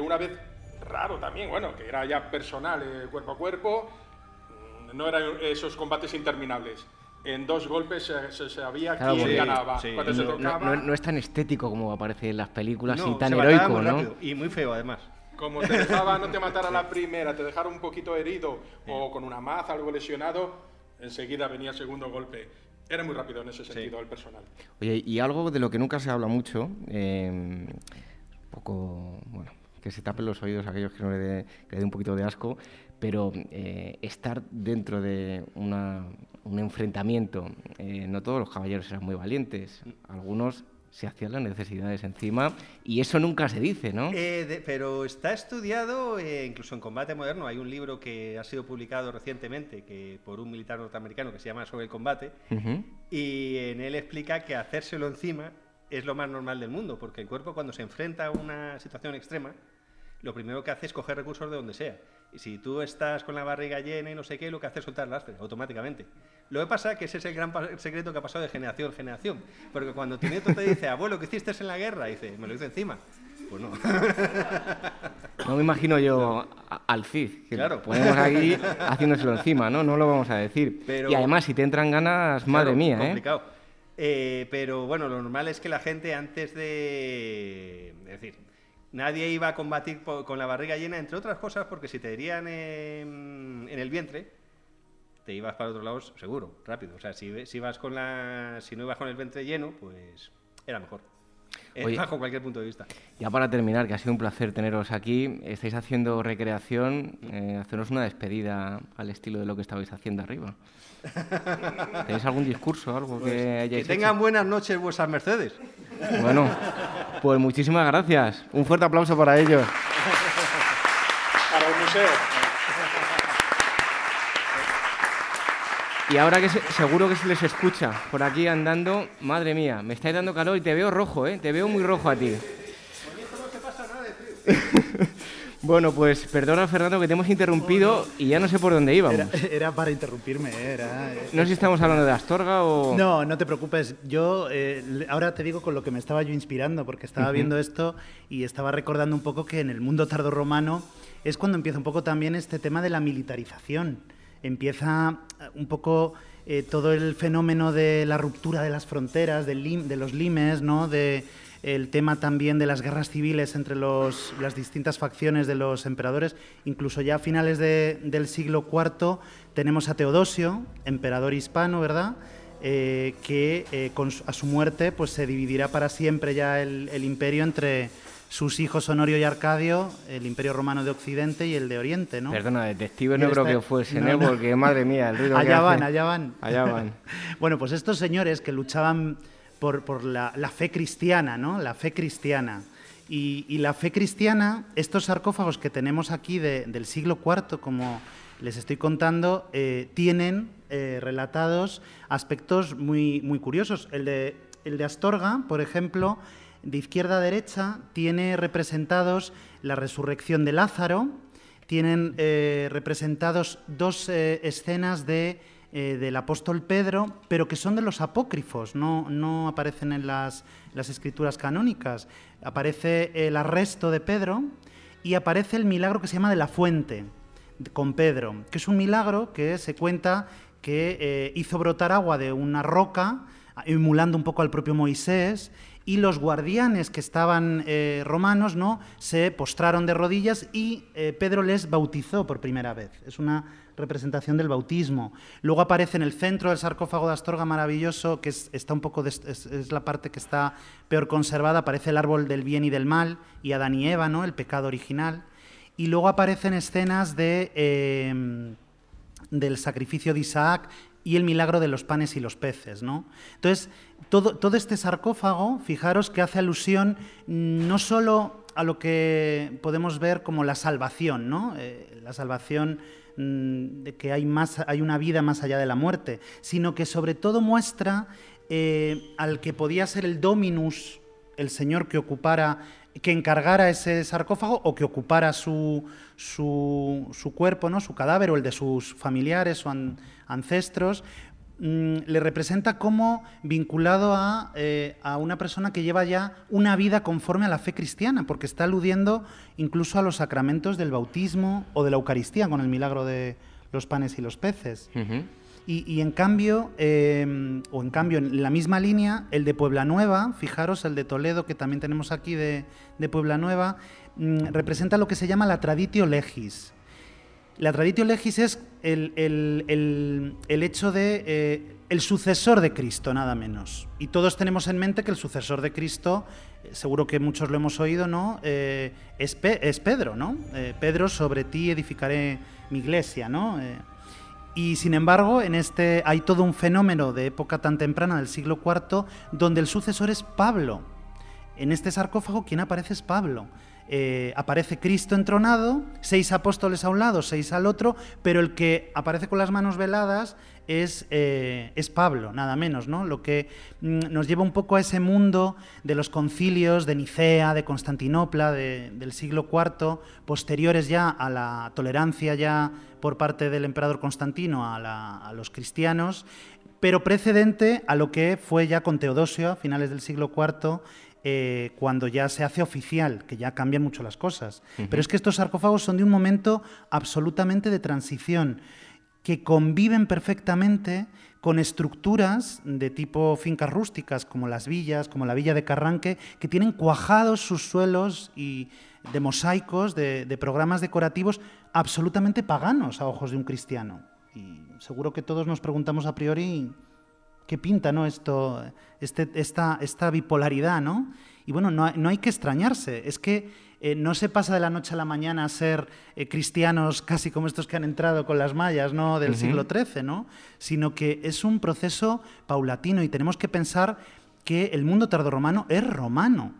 S12: una vez raro también, bueno, que era ya personal, eh, cuerpo a cuerpo, mm, no eran esos combates interminables. En dos golpes se, sabía quién ganaba.
S1: no, es tan estético como aparece en las películas y tan heroico, ¿no?
S13: Y muy feo, además.
S12: Como te dejaba no te matara la primera, te dejara un poquito herido o con una maza, algo lesionado, enseguida venía el segundo golpe. Era muy rápido en ese sentido el personal.
S1: Oye, y algo de lo que nunca se habla mucho, eh, poco, bueno, que se tapen los oídos a aquellos que no le dé, un poquito de asco, pero eh, estar dentro de un enfrentamiento, eh, no todos los caballeros eran muy valientes, algunos se hacían las necesidades encima y eso nunca se dice, ¿no?
S13: Eh, pero está estudiado, incluso en combate moderno, hay un libro que ha sido publicado recientemente que por un militar norteamericano que se llama Sobre el combate y en él explica que hacérselo encima es lo más normal del mundo, porque el cuerpo cuando se enfrenta a una situación extrema, lo primero que hace es coger recursos de donde sea. Y si tú estás con la barriga llena y no sé qué, lo que hace es soltar lastre, automáticamente. Lo que pasa es que ese es el gran secreto que ha pasado de generación en generación. Porque cuando tu nieto te dice, abuelo, ¿qué hiciste en la guerra? dice, me lo hice encima. Pues no. [LAUGHS]
S1: No me imagino yo al Cid, que claro. ponemos aquí haciéndoselo encima, ¿no? No lo vamos a decir. y además, si te entran ganas, madre mía, ¿eh?
S13: complicado. ¿eh? pero bueno, lo normal es que la gente antes de... Es decir, Nadie iba a combatir con la barriga llena, entre otras cosas, porque si te herían en, el vientre, te ibas para otro lado seguro, rápido. O sea, si, si, vas con la, si no ibas con el vientre lleno, pues era mejor. Oye, bajo cualquier punto de vista.
S1: Ya para terminar, que ha sido un placer teneros aquí, estáis haciendo recreación, eh, hacernos una despedida al estilo de lo que estabais haciendo arriba. [LAUGHS] ¿Tenéis algún discurso, algo que pues, hayáis
S13: Que tengan buenas noches vuestras Mercedes.
S1: Bueno, pues muchísimas gracias. Un fuerte aplauso para ellos.
S12: Para el museo.
S1: Y ahora que seguro que se les escucha por aquí andando, madre mía, me estáis dando calor y te veo rojo, ¿eh? Te veo muy rojo a ti. [LAUGHS] Bueno, pues perdona Fernando que te hemos interrumpido y ya no sé por dónde íbamos.
S11: Era, [LAUGHS] para interrumpirme, era...
S1: No sé si estamos hablando de Astorga o...
S11: No, no te preocupes. Yo eh, ahora te digo con lo que me estaba yo inspirando, porque estaba viendo esto y estaba recordando un poco que en el mundo tardorromano es cuando empieza un poco también este tema de la militarización empieza eh, un poco eh, todo el fenómeno de la ruptura de las fronteras, de, de los limes, ¿no? de el tema también de las guerras civiles entre los, las distintas facciones de los emperadores. Incluso ya a finales del siglo IV tenemos a Teodosio, emperador hispano, ¿verdad? Eh, que a su muerte pues, se dividirá para siempre ya el, el imperio entre sus hijos Honorio y Arcadio, el Imperio Romano de Occidente y el de Oriente, ¿no?
S1: Perdona, detectives no creo que fuesen, ¿eh? porque madre mía, el ruido
S11: allá van,
S1: hace...
S11: allá van,
S1: allá van. [LAUGHS]
S11: bueno, pues estos señores que luchaban por, la, fe cristiana, ¿no? La fe cristiana. Y, la fe cristiana, estos sarcófagos que tenemos aquí de, del siglo IV, como les estoy contando, eh, tienen eh, relatados aspectos muy, muy curiosos. El de, Astorga, por ejemplo, de izquierda a derecha tiene representados la resurrección de Lázaro, tienen eh, representados dos escenas de eh, del apóstol Pedro, pero que son de los apócrifos, no, aparecen en las, escrituras canónicas. Aparece el arresto de Pedro y aparece el milagro que se llama de la fuente con Pedro, que es un milagro que se cuenta que eh, hizo brotar agua de una roca, emulando un poco al propio Moisés, y los guardianes que estaban eh, romanos no se postraron de rodillas y Pedro les bautizó por primera vez. Es una representación del bautismo. Luego aparece en el centro del sarcófago de Astorga maravilloso, que es, está un poco es, la parte que está peor conservada, aparece el árbol del bien y del mal y Adán y Eva, el pecado original. Y luego aparecen escenas de, em, del sacrificio de Isaac y el milagro de los panes y los peces. ¿no? Entonces, todo, todo este sarcófago, fijaros que hace alusión no solo a lo que podemos ver como la salvación, ¿no? Eh, la salvación de que hay, más, hay una vida más allá de la muerte, sino que sobre todo muestra eh, al que podía ser el dominus, el señor que ocupara, que encargara ese sarcófago o que ocupara su, su, cuerpo, ¿no? su cadáver o el de sus familiares o ancestros, Mm, le representa como vinculado eh, a, una persona que lleva ya una vida conforme a la fe cristiana, porque está aludiendo incluso a los sacramentos del bautismo o de la Eucaristía con el milagro de los panes y los peces. y, en cambio, em, o en cambio, en la misma línea, el de Puebla Nueva, fijaros, el de Toledo, que también tenemos aquí de, Puebla Nueva, mm, representa lo que se llama la traditio legis. La traditio legis es el, hecho de eh, el sucesor de Cristo, nada menos. Y todos tenemos en mente que el sucesor de Cristo, eh, seguro que muchos lo hemos oído, ¿no? Eh, es, Pedro, ¿no? Pedro, sobre ti edificaré mi iglesia, ¿no? y sin embargo, en este hay todo un fenómeno de época tan temprana del siglo IV donde el sucesor es Pablo. En este sarcófago, quien aparece es Pablo. Eh, aparece Cristo entronado, seis apóstoles a un lado, seis al otro, pero el que aparece con las manos veladas es, eh, es Pablo, nada menos, ¿no? Lo que mm, nos lleva un poco a ese mundo de los concilios de Nicea, de Constantinopla, del siglo IV, posteriores ya a la tolerancia ya por parte del emperador Constantino a, a los cristianos, pero precedente a lo que fue ya con Teodosio a finales del siglo IV eh, cuando ya se hace oficial, que ya cambian mucho las cosas. Pero es que estos sarcófagos son de un momento absolutamente de transición, que conviven perfectamente con estructuras de tipo fincas rústicas, como las villas, como la villa de Carranque, que tienen cuajados sus suelos y de mosaicos, de, de programas decorativos absolutamente paganos a ojos de un cristiano. Y seguro que todos nos preguntamos a priori qué pinta ¿no? Esto, este, esta, esta, bipolaridad, ¿no? Y bueno, no, no hay que extrañarse, es que eh, no se pasa de la noche a la mañana a ser eh, cristianos casi como estos que han entrado con las mallas ¿no? del siglo XIII, ¿no? sino que es un proceso paulatino y tenemos que pensar que el mundo tardorromano es romano,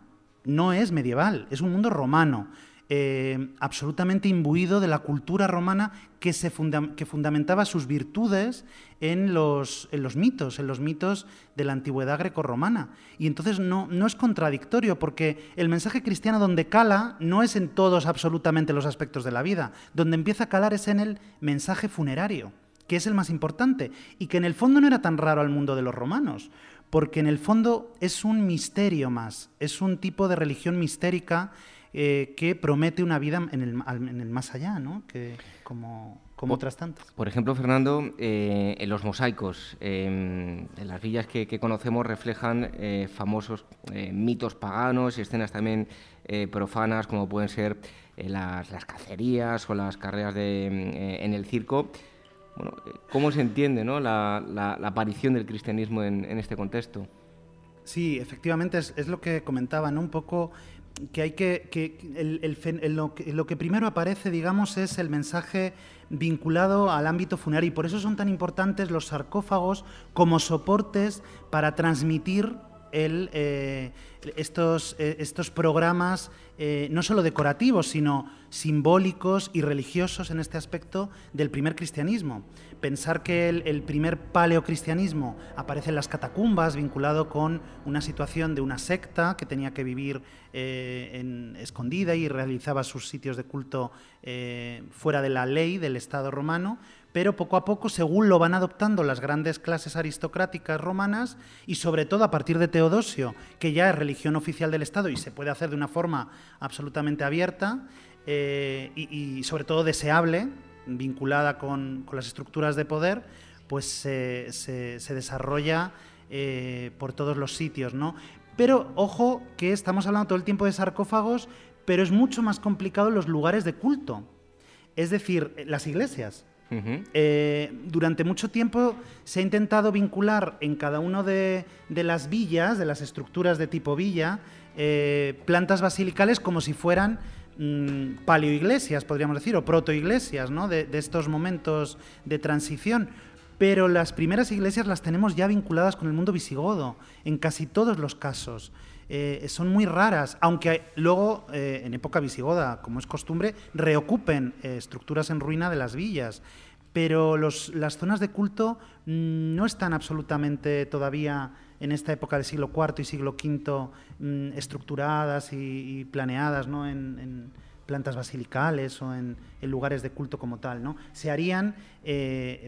S11: no es medieval, es un mundo romano. Eh, absolutamente imbuido de la cultura romana que, se que fundamentaba sus virtudes en los, en los, mitos, en los mitos de la antigüedad grecorromana. Y entonces no, no es contradictorio, porque el mensaje cristiano donde cala no es en todos absolutamente los aspectos de la vida, donde empieza a calar es en el mensaje funerario, que es el más importante, y que en el fondo no era tan raro al mundo de los romanos, porque en el fondo es un misterio más, es un tipo de religión mistérica eh, que promete una vida en el, en el más allá, ¿no? que, como, como otras tantas.
S7: Por ejemplo, Fernando, eh, en los mosaicos, em, en las villas que, conocemos reflejan eh, famosos mitos paganos y escenas también profanas, como pueden ser las, las, cacerías o las carreras de, en el circo. Bueno, ¿Cómo se entiende ¿no? la, la, aparición del cristianismo en, en este contexto?
S11: Sí, efectivamente es, es, lo que comentaba, ¿no? Un poco que hay que, que, lo que, lo que primero aparece, digamos, es el mensaje vinculado al ámbito funerario. Y por eso son tan importantes los sarcófagos como soportes para transmitir el, eh, estos, eh, estos, programas eh, no solo decorativos, sino simbólicos y religiosos en este aspecto del primer cristianismo. Pensar que el, primer paleocristianismo aparece en las catacumbas, vinculado con una situación de una secta que tenía que vivir en, escondida y realizaba sus sitios de culto fuera de la ley del Estado romano, pero poco a poco, según lo van adoptando las grandes clases aristocráticas romanas, y sobre todo a partir de Teodosio, que ya es religión oficial del Estado y se puede hacer de una forma absolutamente abierta eh, y, sobre todo deseable, vinculada con, las estructuras de poder, pues se, desarrolla eh, por todos los sitios, ¿no? Pero ojo que estamos hablando todo el tiempo de sarcófagos, pero es mucho más complicado los lugares de culto. Es decir, las iglesias. Eh, durante mucho tiempo se ha intentado vincular en cada una de, las villas, de las estructuras de tipo villa, eh, plantas basilicales como si fueran mm, paleoiglesias, podríamos decir, o protoiglesias, ¿no? de, estos momentos de transición. Pero las primeras iglesias las tenemos ya vinculadas con el mundo visigodo, en casi todos los casos. Eh, son muy raras, aunque luego, eh, en época visigoda, como es costumbre, reocupen eh, estructuras en ruina de las villas. Pero las zonas de culto mm, no están absolutamente todavía en esta época del siglo IV y siglo V mm, estructuradas y, planeadas ¿no? en, plantas basilicales o en, lugares de culto como tal. ¿no? Se harían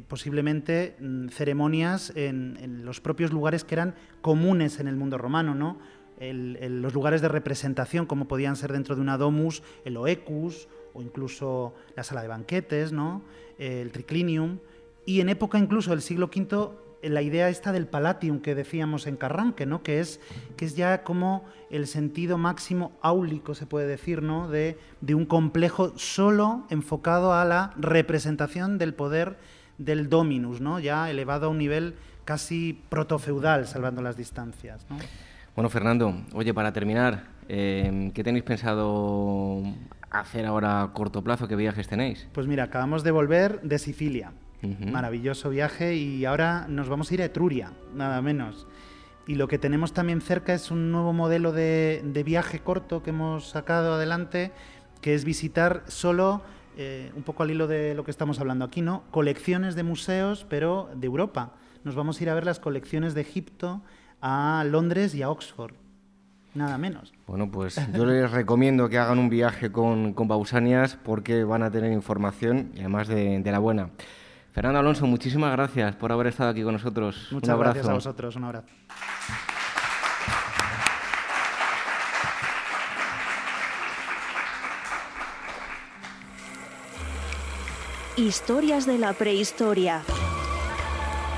S11: posiblemente mm, ceremonias en, en, los propios lugares que eran comunes en el mundo romano, ¿no? Los lugares de representación, como podían ser dentro de una domus, el oecus o incluso la sala de banquetes, ¿no? el triclinium. Y en época incluso del siglo V, la idea esta del palatium que decíamos en Carranque, ¿no? que, es, que es ya como el sentido máximo áulico, se puede decir, ¿no? de, de un complejo solo enfocado a la representación del poder del dominus, ¿no? ya elevado a un nivel casi protofeudal, salvando las distancias. ¿no?
S1: Bueno, Fernando, oye, para terminar, em, ¿qué tenéis pensado hacer ahora a corto plazo? ¿Qué viajes tenéis?
S11: Pues mira, acabamos de volver de Sicilia. Maravilloso viaje y ahora nos vamos a ir a Etruria, nada menos. Y lo que tenemos también cerca es un nuevo modelo de, viaje corto que hemos sacado adelante, que es visitar solo, eh, un poco al hilo de lo que estamos hablando aquí, ¿no? Colecciones de museos, pero de Europa. Nos vamos a ir a ver las colecciones de Egipto, a Londres y a Oxford. Nada menos.
S1: Bueno, pues yo les recomiendo que hagan un viaje con, con Pausanias porque van a tener información y además de, la buena. Fernando Alonso, muchísimas gracias por haber estado aquí con nosotros.
S11: Muchas un abrazo. gracias a vosotros. Un abrazo.
S2: Historias de la prehistoria.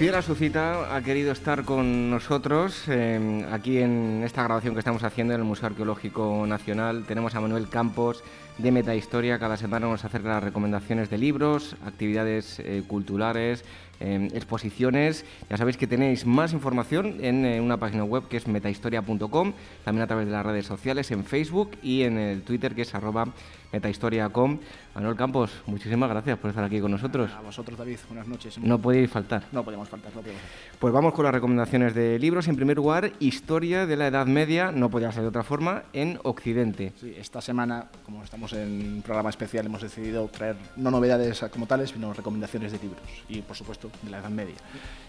S1: Fiel a su cita, ha querido estar con nosotros eh, aquí en esta grabación que estamos haciendo en el Museo Arqueológico Nacional. Tenemos a Manuel Campos, de Metahistoria. Cada semana nos acerca las recomendaciones de libros, actividades eh, culturales, em, exposiciones. Ya sabéis que tenéis más información en eh, una página web que es metahistoria.com, también a través de las redes sociales, en Facebook y en el Twitter que es arroba metahistoria.com. Manuel Campos, muchísimas gracias por estar aquí con nosotros.
S14: A vosotros, David, buenas noches.
S1: No podéis faltar.
S14: No podemos faltar, no podemos faltar.
S1: Pues vamos con las recomendaciones de libros. En primer lugar, Historia de la Edad Media, no podía ser de otra forma, en Occidente.
S14: Sí, esta semana, como estamos en un programa especial, hemos decidido traer no novedades como tales, sino recomendaciones de libros y, por supuesto, de la Edad Media.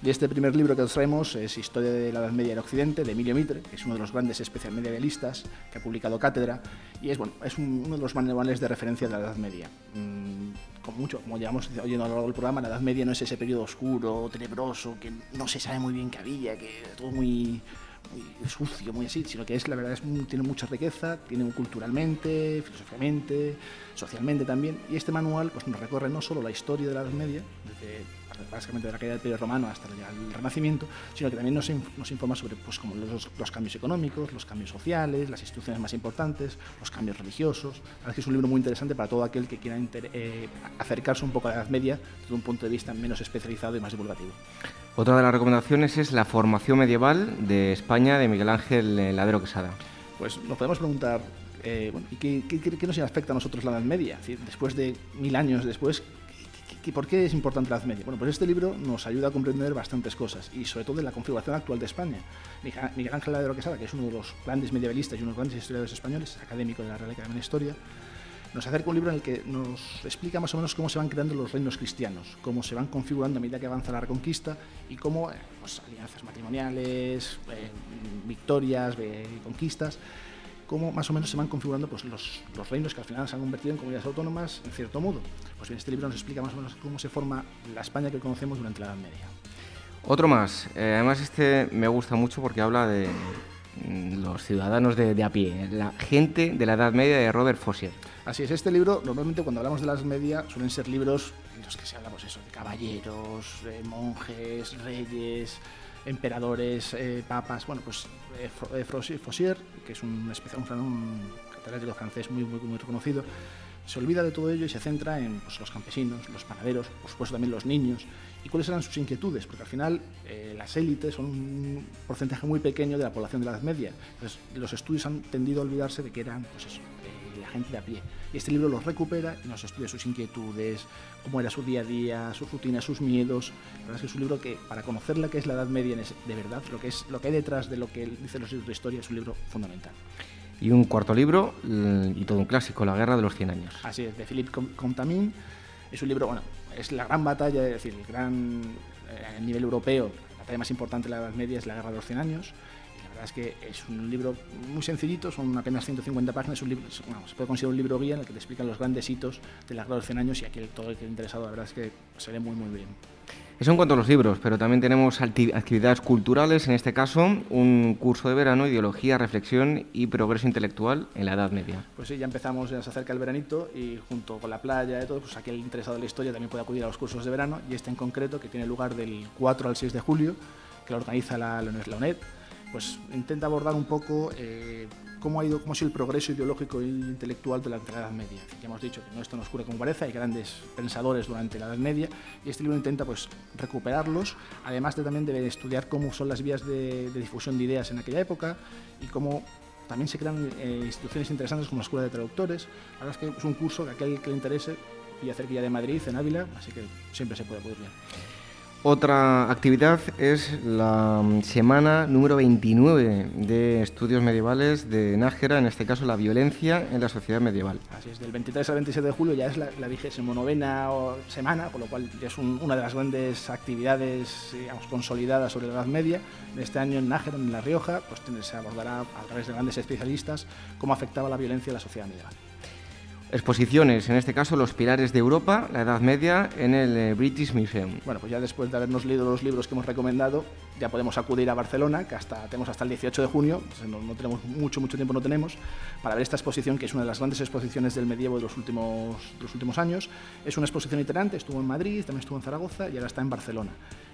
S14: Y este primer libro que os traemos es Historia de la Edad Media en Occidente, de Emilio Mitre, que es uno de los grandes especial medievalistas que ha publicado Cátedra y es, bueno, es uno de los manuales de referencia de la Edad Media. Mm, con mucho, como llevamos oyendo a lo largo del programa, la Edad Media no es ese periodo oscuro, tenebroso, que no se sabe muy bien qué había, que todo muy, muy sucio, muy así, sino que es, la verdad, es, tiene mucha riqueza, tiene culturalmente, filosóficamente, socialmente también, y este manual pues, nos recorre no solo la historia de la Edad Media, desde básicamente de la caída del Imperio Romano hasta el Renacimiento, sino que también nos, informa sobre pues, como los, cambios económicos, los cambios sociales, las instituciones más importantes, los cambios religiosos. Es que es un libro muy interesante para todo aquel que quiera eh, acercarse un poco a la Edad Media desde un punto de vista menos especializado y más divulgativo.
S1: Otra de las recomendaciones es La formación medieval de España de Miguel Ángel Ladero Quesada.
S14: Pues nos podemos preguntar, eh, ¿y qué, nos afecta a nosotros la Edad Media? después de mil años después, ¿por qué es importante la Edad Media? Bueno, pues este libro nos ayuda a comprender bastantes cosas y sobre todo de la configuración actual de España. Miguel Ángel Ladero Quesada, que es uno de los grandes medievalistas y uno de los grandes historiadores españoles, académico de la Real Academia de Historia, nos acerca un libro en el que nos explica más o menos cómo se van creando los reinos cristianos, cómo se van configurando a medida que avanza la reconquista y cómo eh, pues, alianzas matrimoniales, eh, victorias, eh, conquistas, cómo más o menos se van configurando pues, los, los, reinos que al final se han convertido en comunidades autónomas en cierto modo. Pues bien, este libro nos explica más o menos cómo se forma la España que conocemos durante la Edad Media.
S1: Otro más, además este me gusta mucho porque habla de mm, los ciudadanos de, de, a pie, la gente de la Edad Media de Robert Fossier.
S14: Así es, este libro, normalmente cuando hablamos de las media, suelen ser libros en los que se habla pues eso, de caballeros, monjes, reyes, emperadores, eh, papas. Bueno, pues eh, eh Fossier, que es un, especial, un, catedrático francés muy reconocido, se olvida de todo ello y se centra en pues, los campesinos, los panaderos, por supuesto también los niños, y cuáles eran sus inquietudes, porque al final eh, las élites son un porcentaje muy pequeño de la población de la Edad Media. Entonces, los estudios han tendido a olvidarse de que eran pues eso, gente de a pie. Y este libro los recupera y nos estudia sus inquietudes, cómo era su día a día, sus rutinas, sus miedos. La verdad es que es un libro que, para conocer la que es la Edad Media de verdad, lo que, es, lo que hay detrás de lo que dicen los libros de historia, es un libro fundamental.
S1: Y un cuarto libro, mm, y todo un clásico, La Guerra de los Cien Años.
S14: Así es, de Philippe Contamine. Es un libro, bueno, es la gran batalla, es decir, el gran, eh, a nivel europeo, la batalla más importante de la Edad Media es la Guerra de los Cien Años es que es un libro muy sencillito, son apenas 150 páginas, un libro, se puede considerar un libro guía en el que te explican los grandes hitos de la de los 100 años y aquí todo el que interesado, la verdad es que se ve muy, muy bien.
S1: Eso en cuanto a los libros, pero también tenemos actividades culturales, en este caso un curso de verano, ideología, reflexión y progreso intelectual en la Edad Media.
S14: Pues sí, ya empezamos, ya se acerca el veranito y junto con la playa y todo, pues aquel interesado en la historia también puede acudir a los cursos de verano y este en concreto, que tiene lugar del 4 al 6 de julio, que lo organiza la, la UNED, pues intenta abordar un poco eh, cómo ha ido, cómo ha sido el progreso ideológico e intelectual durante la Edad Media. Ya hemos dicho que no esto no oscura como parece, hay grandes pensadores durante la Edad Media y este libro intenta pues recuperarlos, además de también de estudiar cómo son las vías de, difusión de ideas en aquella época y cómo también se crean eh, instituciones interesantes como la Escuela de Traductores. La verdad es que es un curso que a aquel que le interese y cerquilla de Madrid, en Ávila, así que siempre se puede poder bien.
S1: Otra actividad es la semana número 29 de estudios medievales de Nájera, en este caso la violencia en la sociedad medieval.
S14: Así es, del 23 al 27 de julio ya es la vigésimo novena semana, por lo cual es una de las grandes actividades consolidadas sobre la Edad Media. Este año en Nájera, en La Rioja, pues se abordará a través de grandes especialistas cómo afectaba la violencia en la sociedad medieval
S1: exposiciones, en este caso Los Pilares de Europa, la Edad Media, en el eh, British Museum.
S14: Bueno, pues ya después de habernos leído los libros que hemos recomendado, ya podemos acudir a Barcelona, que hasta tenemos hasta el 18 de junio, no, tenemos mucho, mucho tiempo no tenemos, para ver esta exposición, que es una de las grandes exposiciones del medievo de los últimos, de los últimos años. Es una exposición iterante, estuvo en Madrid, también estuvo en Zaragoza y ahora está en Barcelona.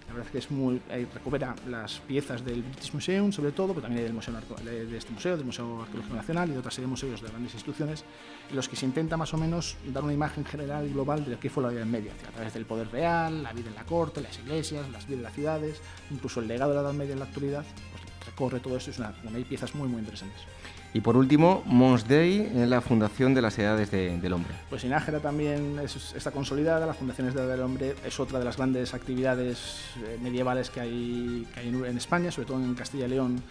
S14: La verdad es que es muy, eh, recupera las piezas del British Museum, sobre todo, pero también del museo, de este museo, del Museo Arqueológico Nacional y de otra serie de museos de grandes instituciones, en los que se intenta más o menos dar una imagen general y global de lo que fue la en media, a través del poder real, la vida en la corte, las iglesias, las vidas de las ciudades, incluso el legado de la Edad Media en la actualidad, pues recorre todo eso, es una, hay piezas muy, muy interesantes.
S1: Y por último, Mons Dei en la Fundación de las Edades del Hombre.
S14: Pues en Ágera también está consolidada, las Fundaciones de del Hombre es otra de las grandes actividades eh, medievales que hay, en España, sobre todo en Castilla y León.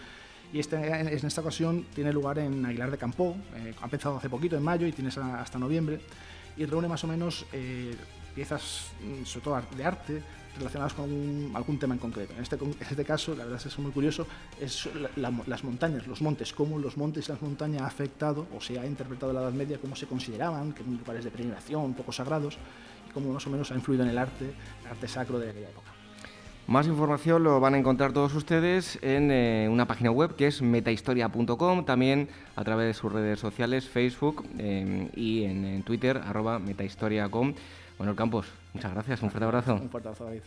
S14: Y este, en esta ocasión tiene lugar en Aguilar de Campó, eh, ha empezado hace poquito, en mayo, y tiene hasta noviembre, y reúne más o menos eh, piezas, mm, sobre todo de arte, relacionadas con algún tema en concreto. En este, en este caso, la verdad es que es muy curioso, es las montañas, los montes, cómo los montes y las montañas ha afectado o se ha interpretado en la Edad Media, cómo se consideraban, que eran lugares de peregrinación, poco sagrados, y cómo más o menos ha influido en el arte, el arte sacro de aquella época.
S1: Más información lo van a encontrar todos ustedes en eh, una página web que es metahistoria.com, también a través de sus redes sociales, Facebook eh, y en, Twitter, arroba metahistoria.com Bueno, Campos, muchas gracias, un fuerte abrazo.
S14: Un fuerte abrazo, David.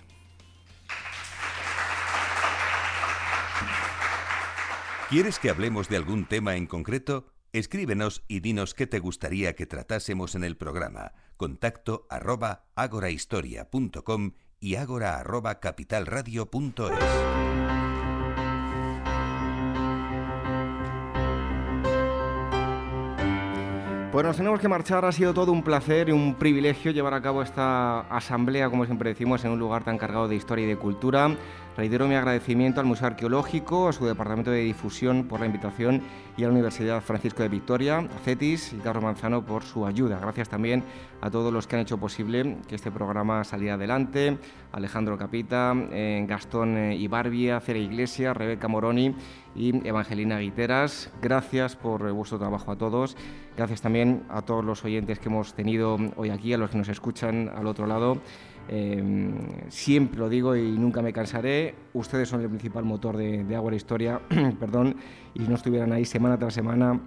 S4: ¿Quieres que hablemos de algún tema en concreto? Escríbenos y dinos qué te gustaría que tratásemos en el programa. Contacto arroba agorahistoria.com y agora arroba capitalradio.es.
S1: Pues nos tenemos que marchar, ha sido todo un placer y un privilegio llevar a cabo esta asamblea, como siempre decimos, en un lugar tan cargado de historia y de cultura. Reitero mi agradecimiento al Museo Arqueológico, a su Departamento de Difusión por la invitación y a la Universidad Francisco de Victoria, a CETIS y Carlos Manzano por su ayuda. Gracias también a todos los que han hecho posible que este programa saliera adelante, Alejandro Capita, eh, Gastón eh, Ibarbia, Cera Iglesias, Rebeca Moroni y Evangelina Guiteras. Gracias por vuestro trabajo a todos. Gracias también a todos los oyentes que hemos tenido hoy aquí, a los que nos escuchan al otro lado. Siempre lo digo y nunca me cansaré, ustedes son el principal motor de, de Agua Historia, [CLEARS THROAT] perdón, y si no estuvieran ahí semana tras semana,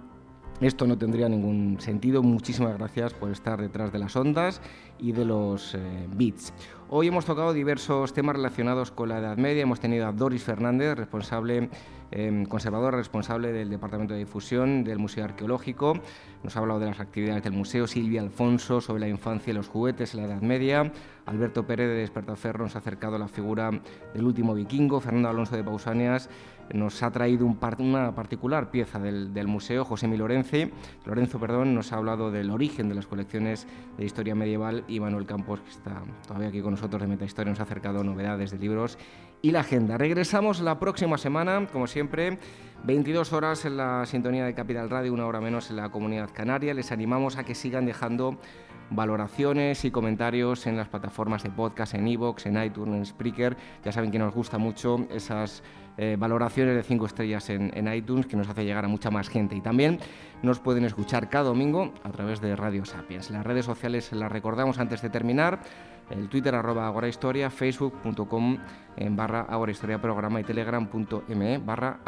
S1: esto no tendría ningún sentido. Muchísimas gracias por estar detrás de las ondas y de los eh, bits. Hoy hemos tocado diversos temas relacionados con la Edad Media. Hemos tenido a Doris Fernández, responsable, eh, conservadora responsable del Departamento de Difusión del Museo Arqueológico. Nos ha hablado de las actividades del museo. Silvia Alfonso sobre la infancia y los juguetes en la Edad Media. Alberto Pérez de Despertaferro nos ha acercado a la figura del último vikingo. Fernando Alonso de Pausanias nos ha traído una particular pieza del, museo, José Mi Lorenzo perdón, nos ha hablado del origen de las colecciones de historia medieval y Manuel Campos, que está todavía aquí con nosotros de Metahistoria, nos ha acercado novedades de libros y la agenda. Regresamos la próxima semana, como siempre, 22 horas en la sintonía de Capital Radio, una hora menos en la comunidad canaria. Les animamos a que sigan dejando valoraciones y comentarios en las plataformas de podcast, en iVoox, en iTunes, en Spreaker. Ya saben que nos gusta mucho esas eh, valoraciones de 5 estrellas en, iTunes que nos hace llegar a mucha más gente. Y también nos pueden escuchar cada domingo a través de Radio Sapiens. Las redes sociales las recordamos antes de terminar. El Twitter arroba agorahistoria, facebook.com en programa y telegram.me barra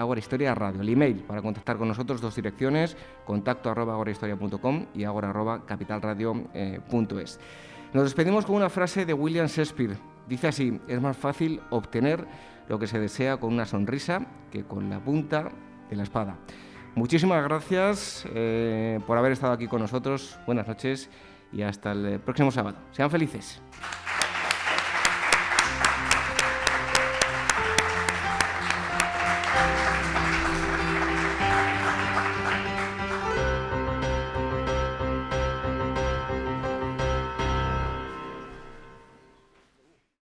S1: radio. El email para contactar con nosotros, dos direcciones, contacto arroba agorahistoria.com y agora arroba capitalradio.es. Eh, nos despedimos con una frase de William Shakespeare. Dice así, es más fácil obtener lo que se desea con una sonrisa que con la punta de la espada. Muchísimas gracias eh, por haber estado aquí con nosotros. Buenas noches y hasta el próximo sábado. Sean felices.